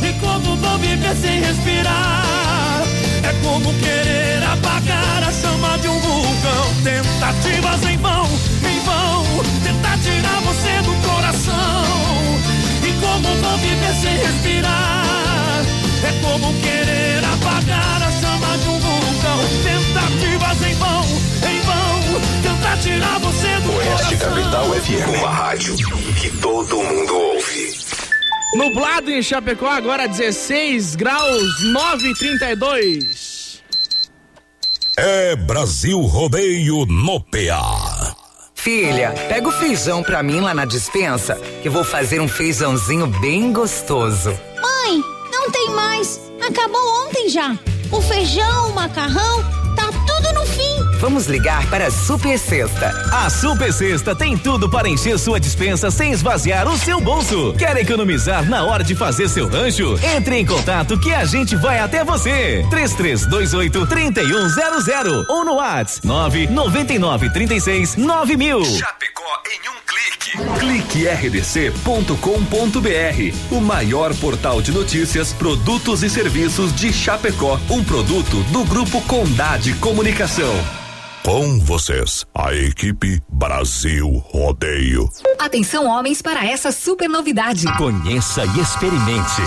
[SPEAKER 22] E como vou viver sem respirar? É como querer apagar a chama de um vulcão. Tentativas em vão, em vão. Tentar tirar você do coração. E como vou viver sem respirar? É como querer Tirar você do
[SPEAKER 2] Oeste
[SPEAKER 22] coração.
[SPEAKER 2] Capital FM. Uma rádio que todo mundo ouve.
[SPEAKER 6] Nublado em Chapecó, agora 16 graus 9 e 32.
[SPEAKER 2] É Brasil Rodeio no PA.
[SPEAKER 12] Filha, pega o feijão pra mim lá na dispensa, que vou fazer um feijãozinho bem gostoso.
[SPEAKER 13] Mãe, não tem mais. Acabou ontem já. O feijão, o macarrão,
[SPEAKER 12] Vamos ligar para a Super Sexta.
[SPEAKER 14] A Super Sexta tem tudo para encher sua dispensa sem esvaziar o seu bolso. Quer economizar na hora de fazer seu rancho? Entre em contato que a gente vai até você. 3328 3100 ou no WhatsApp 999 36 9000.
[SPEAKER 9] Clique rdc.com.br, o maior portal de notícias, produtos e serviços de Chapecó, um produto do grupo Condade Comunicação.
[SPEAKER 2] Com vocês, a equipe Brasil Rodeio.
[SPEAKER 16] Atenção, homens, para essa super novidade.
[SPEAKER 15] Conheça e experimente.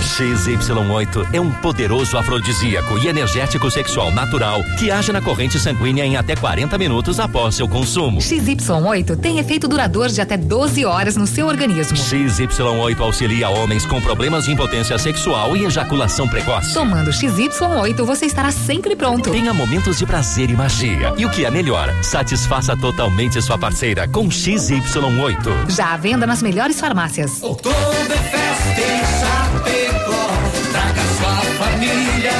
[SPEAKER 15] XY8 é um poderoso afrodisíaco e energético sexual natural que age na corrente sanguínea em até 40 minutos após seu consumo.
[SPEAKER 16] XY8 tem efeito duradouro de até 12 horas no seu organismo.
[SPEAKER 15] XY8 auxilia homens com problemas de impotência sexual e ejaculação precoce.
[SPEAKER 16] Tomando XY8, você estará sempre pronto.
[SPEAKER 15] Tenha momentos de prazer e magia. E o que é melhor, satisfaça totalmente sua parceira com XY8.
[SPEAKER 16] Já à venda nas melhores farmácias.
[SPEAKER 17] Oktoberfest em Chapecó. Traga sua família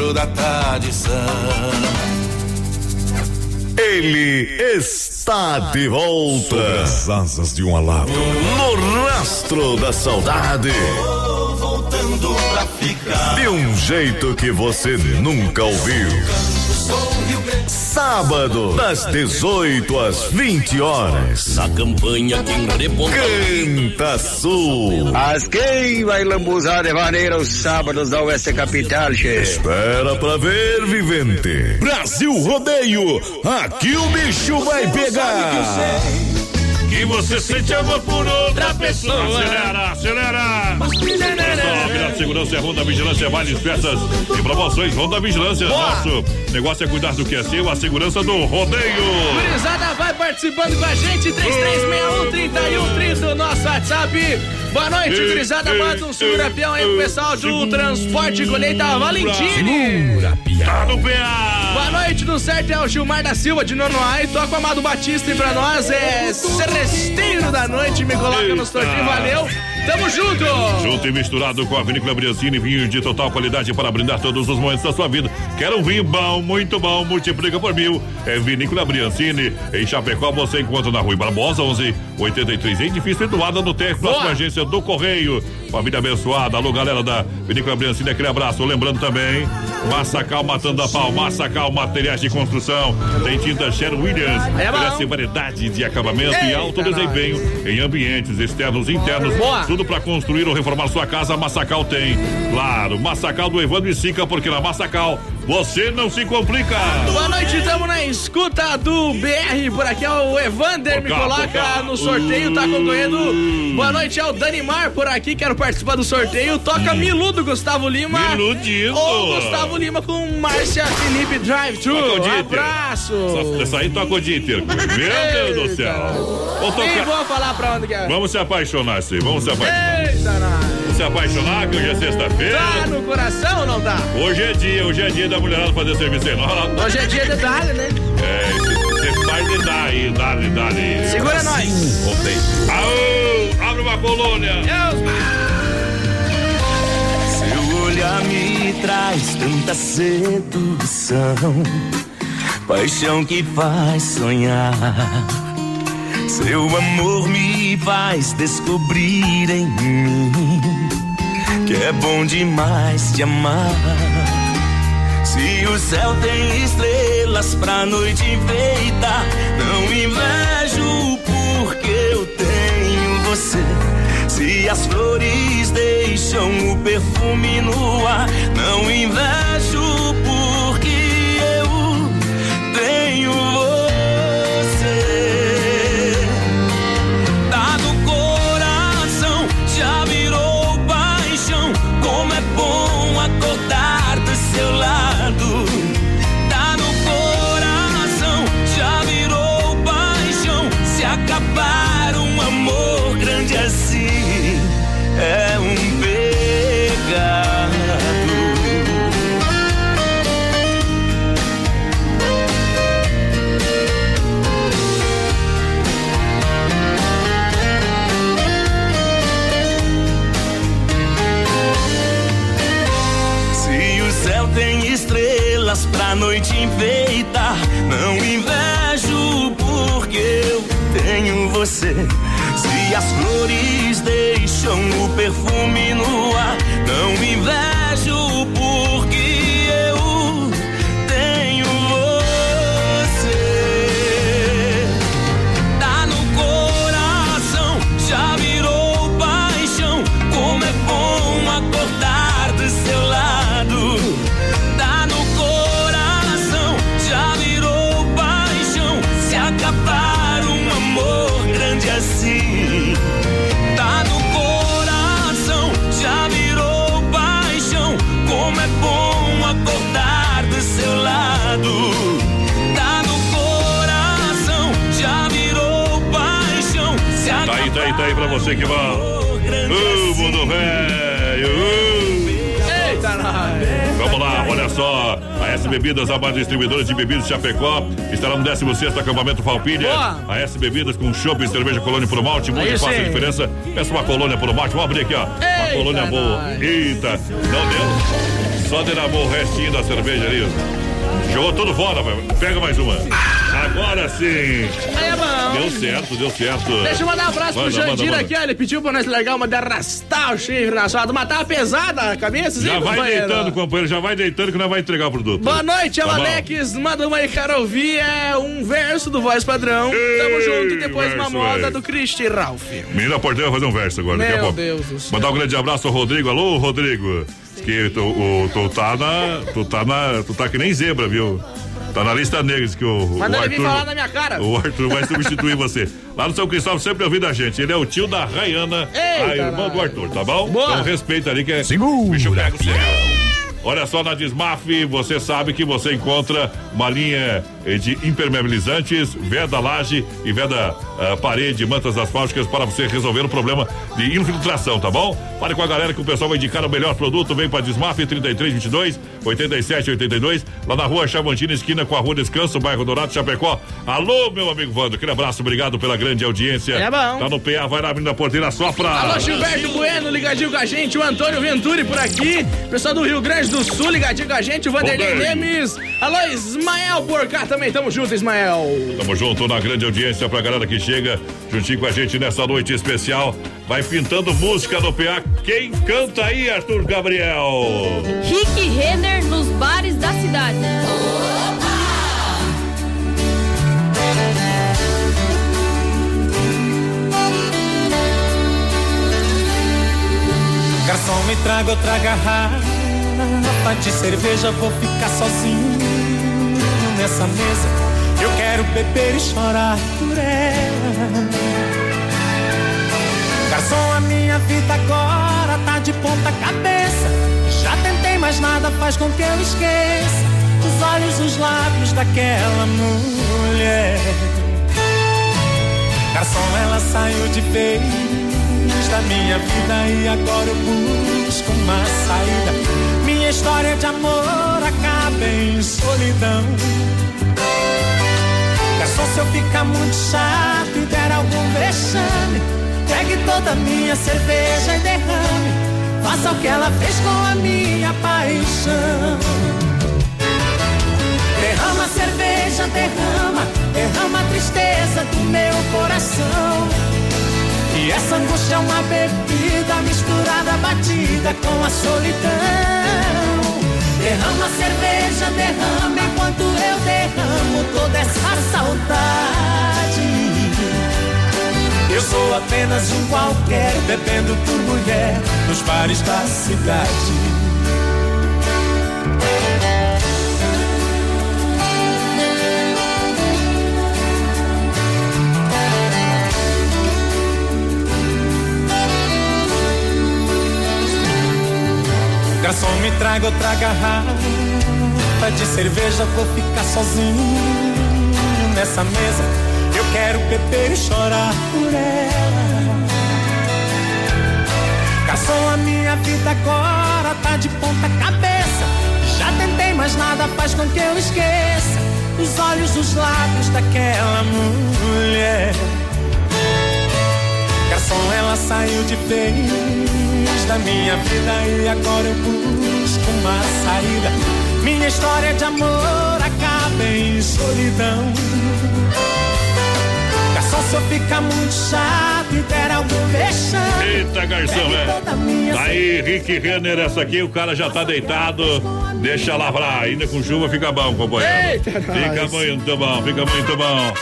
[SPEAKER 22] da tradição.
[SPEAKER 21] Ele está de volta. Sobre as asas de um alado. No rastro da saudade.
[SPEAKER 22] Voltando pra ficar.
[SPEAKER 21] De um jeito que você nunca ouviu. Sábado, das 18 às 20 horas.
[SPEAKER 2] Na campanha quem reponta.
[SPEAKER 21] Canta Sul.
[SPEAKER 8] Mas quem vai lambuzar de maneira os sábados da Oeste Capital, che?
[SPEAKER 21] Espera pra ver, vivente. Brasil Rodeio. Aqui o bicho vai pegar.
[SPEAKER 3] Que você sente amor por outra pessoa. Acelera, acelera. Acelera. Segurança é Ronda Vigilância, vale peças e promoções. Ronda Vigilância, nosso negócio é cuidar do que é seu, a segurança do rodeio.
[SPEAKER 6] Gurizada, vai participando com a gente, 3361 3130, o nosso WhatsApp. Boa noite, gurizada. Manda um segura-peão aí pro pessoal do Transporte Colheita Valentine.
[SPEAKER 3] Segura, Tá no PA.
[SPEAKER 6] Boa noite, do certo é o Gilmar da Silva de Nonoai. Toca o Amado Batista e pra nós é Celesteiro da Noite. Me coloca no sorteio, valeu. Tamo junto.
[SPEAKER 3] Junto e misturado com a Vinícola Briancini, vinho de total qualidade para brindar todos os momentos da sua vida. Quer um vinho bom, muito bom, multiplica por mil. É Vinícola Briancini. Em Chapecó você encontra na Rua Barbosa, 11 83, edifício situado no térreo, próxima agência do Correio. Família abençoada. Alô, galera da Vinícola Briancini, aquele abraço. Lembrando também, Massacal Matando a Pau, Massacal Materiais de Construção. Tem tinta Sher Williams.
[SPEAKER 6] É.
[SPEAKER 3] Oferece variedade de acabamento e alto desempenho em ambientes externos e internos.
[SPEAKER 6] Boa.
[SPEAKER 3] Tudo para construir ou reformar sua casa, Massacal tem. Claro, Massacal do Evandro e Sica, porque na Massacal você não se complica.
[SPEAKER 6] Boa noite, estamos na escuta do BR. Por aqui é o Evander, me
[SPEAKER 3] Por cá,
[SPEAKER 6] coloca no sorteio, tá concorrendo. Boa noite, é o Danimar por aqui, quero participar do sorteio. Toca Milu do Gustavo Lima.
[SPEAKER 3] Miludindo.
[SPEAKER 6] Ou Gustavo Lima com Márcia Felipe Drive Thru.
[SPEAKER 3] Dieter.
[SPEAKER 6] Abraço.
[SPEAKER 3] Essa aí toca o Dieter. Meu Deus do céu. Vou tocar-
[SPEAKER 6] vou falar pra onde que é.
[SPEAKER 3] Vamos se apaixonar, sim. Vamos se apaixonar.
[SPEAKER 6] Eita, nós.
[SPEAKER 3] Se apaixonar, que hoje é sexta-feira.
[SPEAKER 6] Tá no coração ou não tá?
[SPEAKER 3] Hoje é dia, hoje é dia da mulherada fazer serviço aí. Não,
[SPEAKER 6] Hoje é dia de detalhe, né?
[SPEAKER 3] É, você faz de dar aí, dá-lhe, dá-lhe.
[SPEAKER 6] Segura nós.
[SPEAKER 3] Voltei. Aô, abre uma colônia.
[SPEAKER 20] Seu olhar me traz tanta sedução, paixão que faz sonhar. Seu amor me faz descobrir em mim que é bom demais te amar. Se o céu tem estrelas pra noite enfeitar, não invejo porque eu tenho você. Se as flores deixam o perfume no ar, não invejo noite enfeitar, não invejo porque eu tenho você. Se as flores deixam o perfume no ar, não invejo você
[SPEAKER 3] que vai. Ô, mundo velho. Vamos lá, olha só. A S Bebidas, a mais distribuidora de bebidas de Chapecó, estará no 16 acampamento Falpilha.
[SPEAKER 6] Boa.
[SPEAKER 3] A S Bebidas com chopp, cerveja colônia por malte, muito fácil a diferença. Peça uma colônia por malte, vamos abrir aqui, ó. Uma
[SPEAKER 6] Eita,
[SPEAKER 3] colônia boa.
[SPEAKER 6] nós.
[SPEAKER 3] Eita, não deu. Só derramou o restinho da cerveja ali. Jogou tudo fora, velho. Pega mais uma. Agora sim.
[SPEAKER 6] Aí é bom.
[SPEAKER 3] Deu certo, deu certo.
[SPEAKER 6] Deixa eu mandar um abraço pro
[SPEAKER 3] Manda, manda,
[SPEAKER 6] Jandir
[SPEAKER 3] manda.
[SPEAKER 6] aqui, ó. Ele pediu pra nós largar uma de arrastar o chifre na sua. Matar pesada a cabeça,
[SPEAKER 3] Já
[SPEAKER 6] hein,
[SPEAKER 3] vai
[SPEAKER 6] companheiro?
[SPEAKER 3] deitando, companheiro, já vai deitando que nós vai entregar o produto.
[SPEAKER 6] Boa noite, é o
[SPEAKER 3] Tá?
[SPEAKER 6] Alex. Manda uma aí, quero ouvir. É um verso do Voz Padrão. Tamo junto. E depois uma
[SPEAKER 3] verso,
[SPEAKER 6] moda
[SPEAKER 3] velho.
[SPEAKER 6] do Cristi Ralph.
[SPEAKER 3] Menina Porteira vai fazer um verso agora, daqui a
[SPEAKER 6] Meu. Deus do céu.
[SPEAKER 3] Mandar um grande abraço ao Rodrigo. Alô, Rodrigo. Que tu, o, tu tá na. Tu tá na. Tu tá que nem zebra, viu? Tá na lista negra, que o, o
[SPEAKER 6] Manda vir falar
[SPEAKER 3] Arthur.
[SPEAKER 6] na minha cara.
[SPEAKER 3] O Arthur vai substituir você. Lá no São Cristóvão sempre ouvindo a gente. Ele é o tio da Rayana, a
[SPEAKER 6] Eita,
[SPEAKER 3] irmã do Arthur, tá bom?
[SPEAKER 6] Boa.
[SPEAKER 3] Então respeita ali que é. Segura, bicho pega o céu. Olha só, na Desmaf, você sabe que você encontra uma linha de impermeabilizantes, veda laje e veda ah, parede, mantas asfálticas para você resolver o problema de infiltração, tá bom? Fale com a galera que o pessoal vai indicar o melhor produto. Vem para Desmaf 3322 8782, lá na rua Chavantina, esquina com a rua Descanso, bairro Dourado, Chapecó. Alô, meu amigo Vando, aquele abraço, obrigado pela grande audiência.
[SPEAKER 6] É bom.
[SPEAKER 3] Tá no PA, vai lá abrindo a porteira, sopra.
[SPEAKER 6] Alô, Gilberto Bueno, ligadinho com a gente. O Antônio Venturi por aqui. Pessoal do Rio Grande do Sul, ligadinho com a gente. O Vanderlei. Lemes. Alô, Ismael cá também. Tamo junto, Ismael.
[SPEAKER 3] Tamo junto na grande audiência pra galera que chega juntinho com a gente nessa noite especial. Vai pintando música no PA. Quem canta aí, Arthur Gabriel?
[SPEAKER 27] Rick Renner nos bares da cidade.
[SPEAKER 30] Garçom, me traga outra garrafa de cerveja, vou ficar sozinho nessa mesa. Eu quero beber e chorar por ela. Garçom, a minha vida agora tá de ponta cabeça. Já tentei, mas nada faz com que eu esqueça os olhos, os lábios daquela mulher. Garçom, ela saiu de vez da minha vida e agora eu busco uma saída. História de amor acaba em solidão. Garçom, se eu ficar muito chato e der algum vexame, pegue toda a minha cerveja e derrame. Faça o que ela fez com a minha paixão. Derrama a cerveja, derrama, derrama a tristeza do meu coração. E essa angústia é uma bebida misturada, batida com a solidão. Derrama a cerveja, derrama enquanto eu derramo toda essa saudade. Eu sou apenas um qualquer, bebendo por mulher nos bares da cidade. Garçom, me traga outra garrafa de cerveja, vou ficar sozinho nessa mesa. Eu quero beber e chorar por ela. Garçom, a minha vida agora tá de ponta cabeça. Já tentei, mas nada faz com que eu esqueça os olhos, os lábios daquela mulher. Ela saiu de vez da minha vida e agora eu busco uma saída. Minha história de amor acaba em solidão. Garçom, se eu ficar muito chato e der algum vexame.
[SPEAKER 3] Eita, garçom,
[SPEAKER 30] minha
[SPEAKER 3] é. Aí, Rick Renner, essa aqui, o cara já tá deitado. Deixa lavrar. Ainda com chuva fica bom, companheiro.
[SPEAKER 6] Eita,
[SPEAKER 3] fica
[SPEAKER 6] nós.
[SPEAKER 3] muito bom, fica muito bom.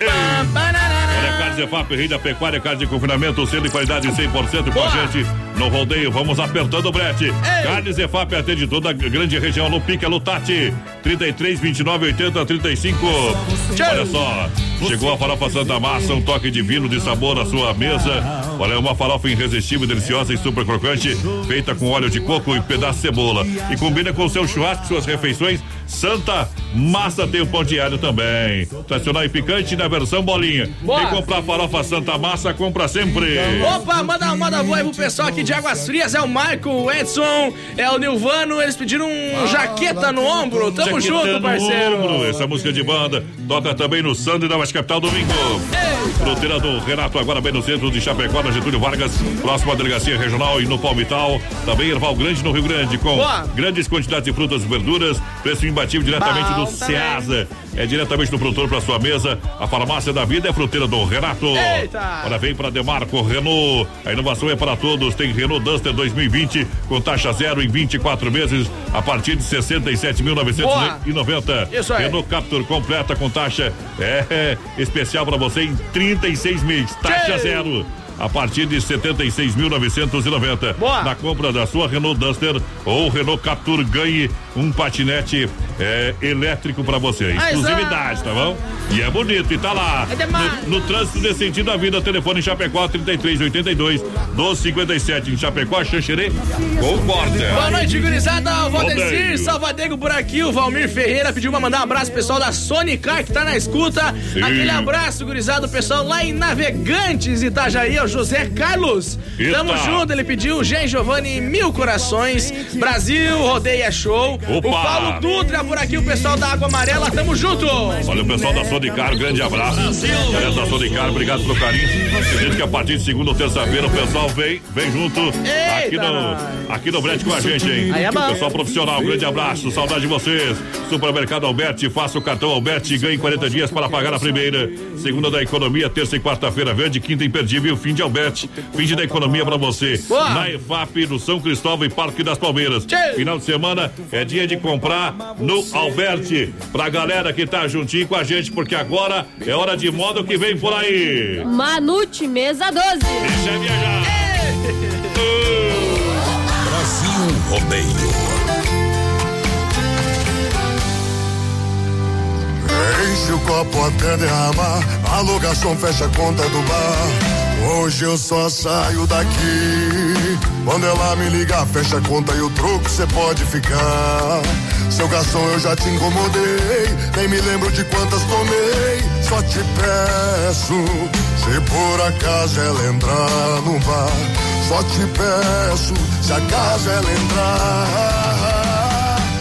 [SPEAKER 3] Ei. Olha, Carnes EFAP, Rei da Pecuária, carne de confinamento, selo de qualidade 100% com a gente no rodeio. Vamos apertando o brete. Carnes EFAP atende toda a grande região no Pique, Lutati. 33, 29, 80, 35. Olha só, chegou a farofa Santa Massa, um toque divino de sabor à sua mesa. Olha, uma farofa irresistível, deliciosa e super crocante, feita com óleo de coco e pedaço de cebola. E combina com seu churrasco, suas refeições. Santa Massa tem o pão diário também. Tradicional e picante na versão bolinha.
[SPEAKER 6] Boa.
[SPEAKER 3] Quem comprar farofa Santa Massa, compra sempre.
[SPEAKER 6] Opa, manda uma moda boa aí pro pessoal aqui de Águas Frias. É o Michael, o Edson, é o Nilvano. Eles pediram um jaqueta no ombro. Tamo junto, parceiro.
[SPEAKER 3] ombro, Essa música de banda toca também no Sunday da West Capital domingo. Fruteira do Renato, agora bem no centro de Chapecó, na Getúlio Vargas, próximo à delegacia regional e no Palmital. Também Erval Grande no Rio Grande, com
[SPEAKER 6] Boa.
[SPEAKER 3] grandes quantidades de frutas e verduras, preço imbatível diretamente
[SPEAKER 6] Bom
[SPEAKER 3] do
[SPEAKER 6] também.
[SPEAKER 3] Ceasa. É diretamente do produtor para sua mesa. A farmácia da vida é fruteira do Renato.
[SPEAKER 6] Eita!
[SPEAKER 3] Olha, vem para Demarco Renault. A inovação é para todos. Tem Renault Duster 2020 com taxa zero em 24 meses a partir de 67.990.
[SPEAKER 6] Isso aí.
[SPEAKER 3] Renault Captur completa com taxa é, é, especial para você em 36 meses. Taxa zero. A partir de 76.990.
[SPEAKER 6] Boa.
[SPEAKER 3] Na compra da sua Renault Duster ou Renault Captur, ganhe um patinete é, elétrico pra você.
[SPEAKER 6] Ah,
[SPEAKER 3] Exclusividade, tá bom? E é bonito, e tá lá.
[SPEAKER 6] É.
[SPEAKER 3] No, no trânsito desse sentido da vida, telefone em Chapecó 3382 1257 em Chapecó, Xanxerê, concorda.
[SPEAKER 6] Boa noite, gurizada. O Valdecir. Salvadego por aqui. O Valmir Ferreira pediu pra mandar um abraço pro pessoal da Sonicar que tá na escuta.
[SPEAKER 3] Sim.
[SPEAKER 6] Aquele abraço, gurizada, pessoal lá em Navegantes, Itajaí, é o José Carlos.
[SPEAKER 3] Eita.
[SPEAKER 6] Tamo junto, ele pediu Jean Giovanni Mil Corações. Brasil, rodeia show.
[SPEAKER 3] Opa.
[SPEAKER 6] O Paulo Dutra por aqui, o pessoal da Água Amarela, tamo junto.
[SPEAKER 3] Olha o pessoal da Sonicar, grande abraço. Galera da Sonicar, obrigado pelo carinho. Acredito que a partir de segunda ou terça-feira o pessoal vem, vem junto aqui no, aqui no Brete com a gente, hein?
[SPEAKER 6] Aí é bom.
[SPEAKER 3] Pessoal profissional, grande abraço, saudade de vocês. Supermercado Alberti, faça o cartão Alberti e ganhe 40 dias para pagar a primeira. Segunda da economia, terça e quarta-feira verde, quinta imperdível, fim de Alberti. Fim de da economia para você.
[SPEAKER 6] Boa.
[SPEAKER 3] Na EFAP, no São Cristóvão e Parque das Palmeiras. Final de semana é dia de comprar no Alberti. Pra galera que tá juntinho com a gente, porque agora é hora de moda que vem por aí.
[SPEAKER 27] Manute, mesa 12.
[SPEAKER 3] Deixa viajar.
[SPEAKER 5] Brasil Rodeio.
[SPEAKER 29] Enche o copo até derramar, alô garçom fecha a conta do bar. Hoje eu só saio daqui. Quando ela me ligar, fecha a conta e o troco cê pode ficar. Seu garçom, eu já te incomodei, nem me lembro de quantas tomei. Só te peço, se por acaso ela entrar no bar. Só te peço, se acaso ela entrar.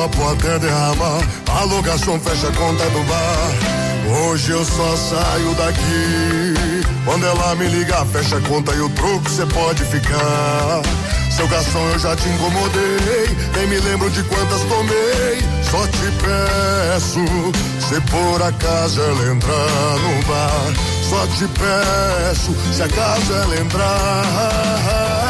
[SPEAKER 29] Copo até derramar. Alô, garçom, fecha a conta do bar. Hoje eu só saio daqui. Quando ela me ligar, fecha a conta e o troco cê pode ficar. Seu garçom, eu já te incomodei. Nem me lembro de quantas tomei. Só te peço, se por acaso ela entrar no bar. Só te peço, se acaso ela entrar.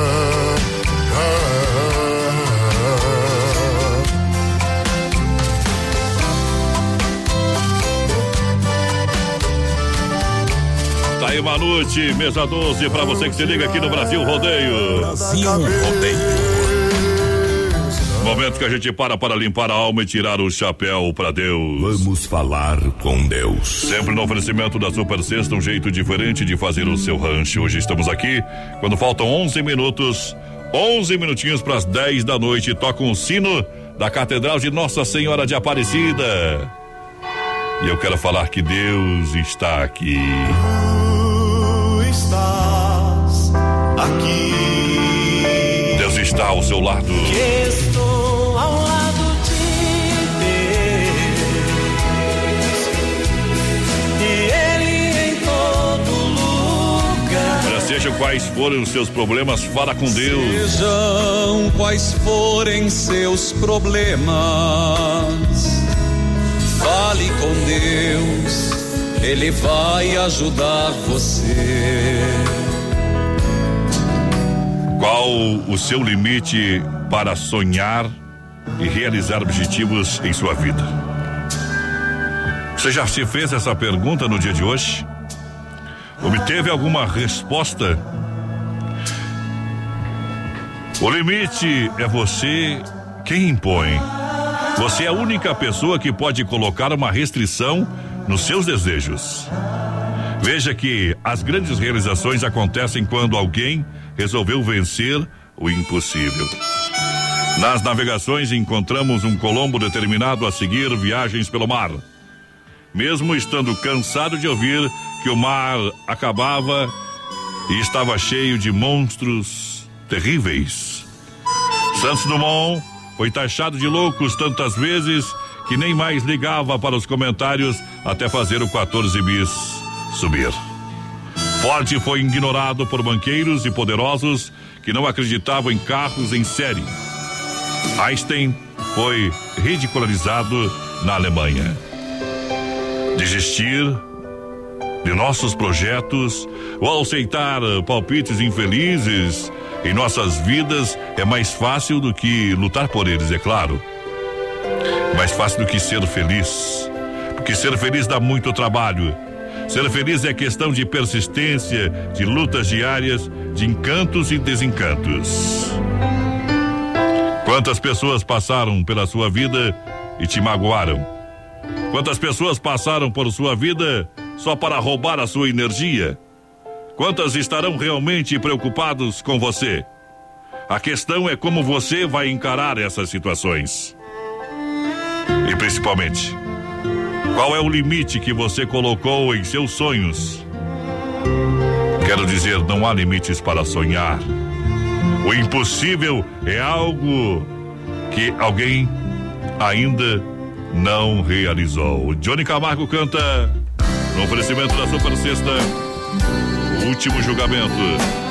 [SPEAKER 3] Manute, mesa 12, pra você que se liga aqui no Brasil Rodeio.
[SPEAKER 5] Brasil Rodeio.
[SPEAKER 3] Momento que a gente para para limpar a alma e tirar o chapéu para Deus.
[SPEAKER 5] Vamos falar com Deus.
[SPEAKER 3] Sempre no oferecimento da Super Sexta, um jeito diferente de fazer o seu rancho. Hoje estamos aqui, quando faltam 11 minutos, 11 minutinhos para as 10 da noite, toca um sino da Catedral de Nossa Senhora de Aparecida. E eu quero falar que Deus está aqui.
[SPEAKER 4] Estás aqui.
[SPEAKER 3] Deus está ao seu lado.
[SPEAKER 4] Estou ao lado de Deus. E Ele em todo lugar.
[SPEAKER 3] Olha, sejam quais forem os seus problemas, fala com Deus.
[SPEAKER 4] Sejam quais forem seus problemas, fale com Deus, Ele vai ajudar você.
[SPEAKER 3] Qual o seu limite para sonhar e realizar objetivos em sua vida? Você já se fez essa pergunta no dia de hoje? Obteve alguma resposta? O limite é você quem impõe. Você é a única pessoa que pode colocar uma restrição nos seus desejos. Veja que as grandes realizações acontecem quando alguém resolveu vencer o impossível. Nas navegações encontramos um Colombo determinado a seguir viagens pelo mar. Mesmo estando cansado de ouvir que o mar acabava e estava cheio de monstros terríveis. Santos Dumont foi taxado de loucos tantas vezes que nem mais ligava para os comentários até fazer o 14 bis subir. Ford foi ignorado por banqueiros e poderosos que não acreditavam em carros em série. Einstein foi ridicularizado na Alemanha. Desistir de nossos projetos ou aceitar palpites infelizes em nossas vidas é mais fácil do que lutar por eles, é claro. Mais fácil do que ser feliz. Porque ser feliz dá muito trabalho. Ser feliz é questão de persistência, de lutas diárias, de encantos e desencantos. Quantas pessoas passaram pela sua vida e te magoaram? Quantas pessoas passaram por sua vida só para roubar a sua energia? Quantas estarão realmente preocupados com você? A questão é como você vai encarar essas situações. E principalmente, qual é o limite que você colocou em seus sonhos? Quero dizer, não há limites para sonhar. O impossível é algo que alguém ainda não realizou. Johnny Camargo canta no oferecimento da Super Sexta, o último julgamento.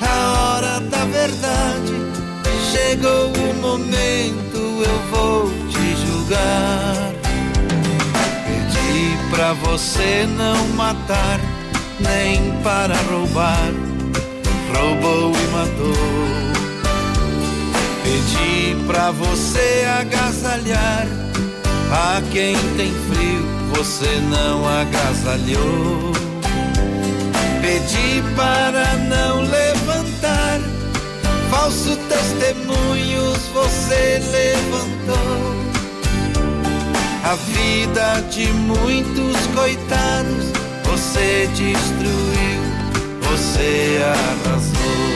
[SPEAKER 4] a hora da verdade. Chegou o momento, eu vou te julgar. Pedi pra você não matar, nem para roubar. Roubou e matou. Pedi pra você agasalhar. A quem tem frio, você não agasalhou. Pedi para não falso testemunhos, você levantou. A vida de muitos coitados, você destruiu, você arrasou.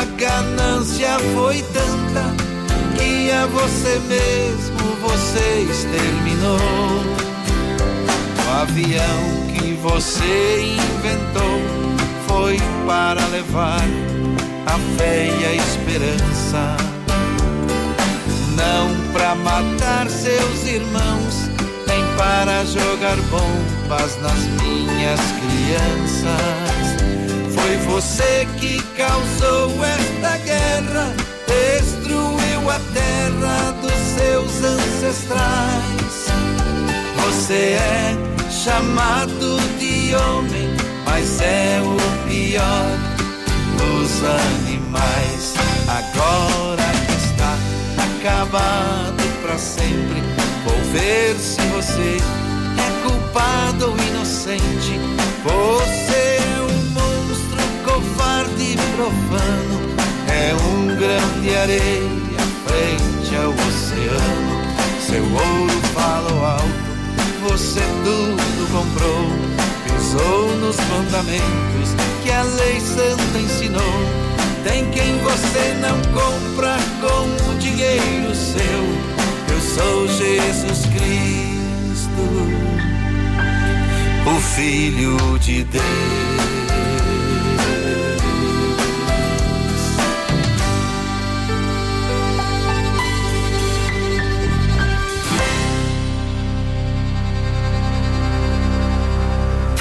[SPEAKER 4] A ganância foi tanta que a você mesmo você exterminou. O avião que você inventou foi para levar a fé e a esperança, não para matar seus irmãos, nem para jogar bombas nas minhas crianças. Foi você que causou esta guerra, destruiu a terra dos seus ancestrais. Você é chamado de homem, mas é o pior dos animais. mais. Agora que está acabado pra sempre, vou ver se você é culpado ou inocente. Você covarde e profano, é um grão de areia frente ao oceano. Seu ouro fala alto, você tudo comprou, pisou nos mandamentos que a lei santa ensinou. Tem quem você não compra com o dinheiro seu. Eu sou Jesus Cristo, o Filho de Deus.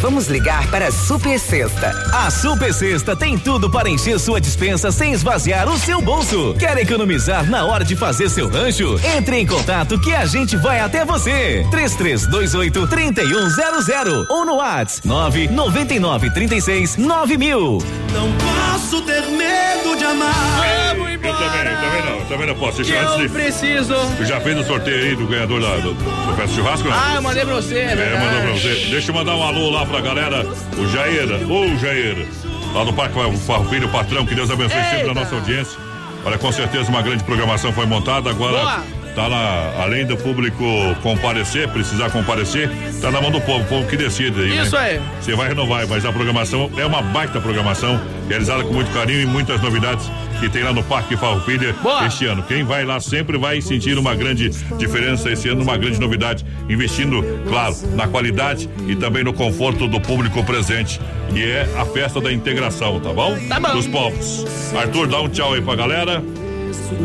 [SPEAKER 12] Vamos ligar para a Super Sexta.
[SPEAKER 14] A Super Sexta tem tudo para encher sua dispensa sem esvaziar o seu bolso. Quer economizar na hora de fazer seu rancho? Entre em contato que a gente vai até você. 3328 3100 ou no WhatsApp 999 36 9000.
[SPEAKER 4] Não posso ter medo de amar.
[SPEAKER 3] Eu também, eu também não, eu também não posso.
[SPEAKER 6] Eu
[SPEAKER 3] de-
[SPEAKER 6] preciso.
[SPEAKER 3] Tu já fez o sorteio aí do ganhador da, do, do Festa Churrasco? Não?
[SPEAKER 6] Ah, eu mandei pra você, é
[SPEAKER 3] É, mandou pra você. Deixa eu mandar um alô lá pra galera. O Jair, ô Jair. Lá do Parque Farroupilha, o patrão, que Deus abençoe sempre a
[SPEAKER 6] Eita.
[SPEAKER 3] nossa audiência. Olha, com certeza uma grande programação foi montada. Agora,
[SPEAKER 6] Boa.
[SPEAKER 3] tá lá, além do público comparecer, precisar comparecer, tá na mão do povo, o povo que decide aí.
[SPEAKER 6] Isso
[SPEAKER 3] né?
[SPEAKER 6] aí.
[SPEAKER 3] Você vai renovar, mas a programação é uma baita programação, realizada com muito carinho e muitas novidades que tem lá no Parque Farroupilha este ano. Quem vai lá sempre vai sentir uma grande diferença esse ano, uma grande novidade, investindo, claro, na qualidade e também no conforto do público presente, que é a festa da integração, tá bom?
[SPEAKER 27] Tá bom.
[SPEAKER 3] Dos povos. Arthur, dá um tchau aí pra galera.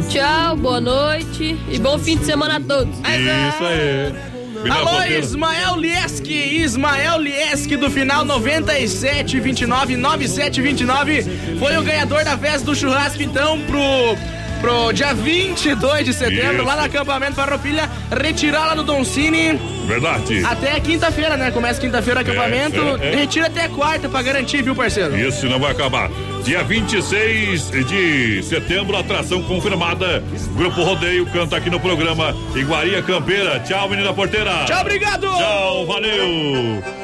[SPEAKER 27] Tchau, boa noite e bom fim de semana a todos.
[SPEAKER 3] Isso aí.
[SPEAKER 6] Alô. Ismael Lieski, Ismael Lieski do final 9729 9729 foi o ganhador da festa do churrasco então pro pro dia 22 de setembro
[SPEAKER 3] Isso.
[SPEAKER 6] lá no acampamento Farroupilha retirar lá no Doncini
[SPEAKER 3] Verdade.
[SPEAKER 6] até quinta-feira, né? Começa quinta-feira o acampamento,
[SPEAKER 3] é, é.
[SPEAKER 6] retira até quarta pra garantir, viu, parceiro?
[SPEAKER 3] Isso não vai acabar. Dia 26 de setembro, atração confirmada. Grupo Rodeio canta aqui no programa Iguaria Campeira. Tchau, menina porteira.
[SPEAKER 6] Tchau, obrigado.
[SPEAKER 3] Tchau, valeu.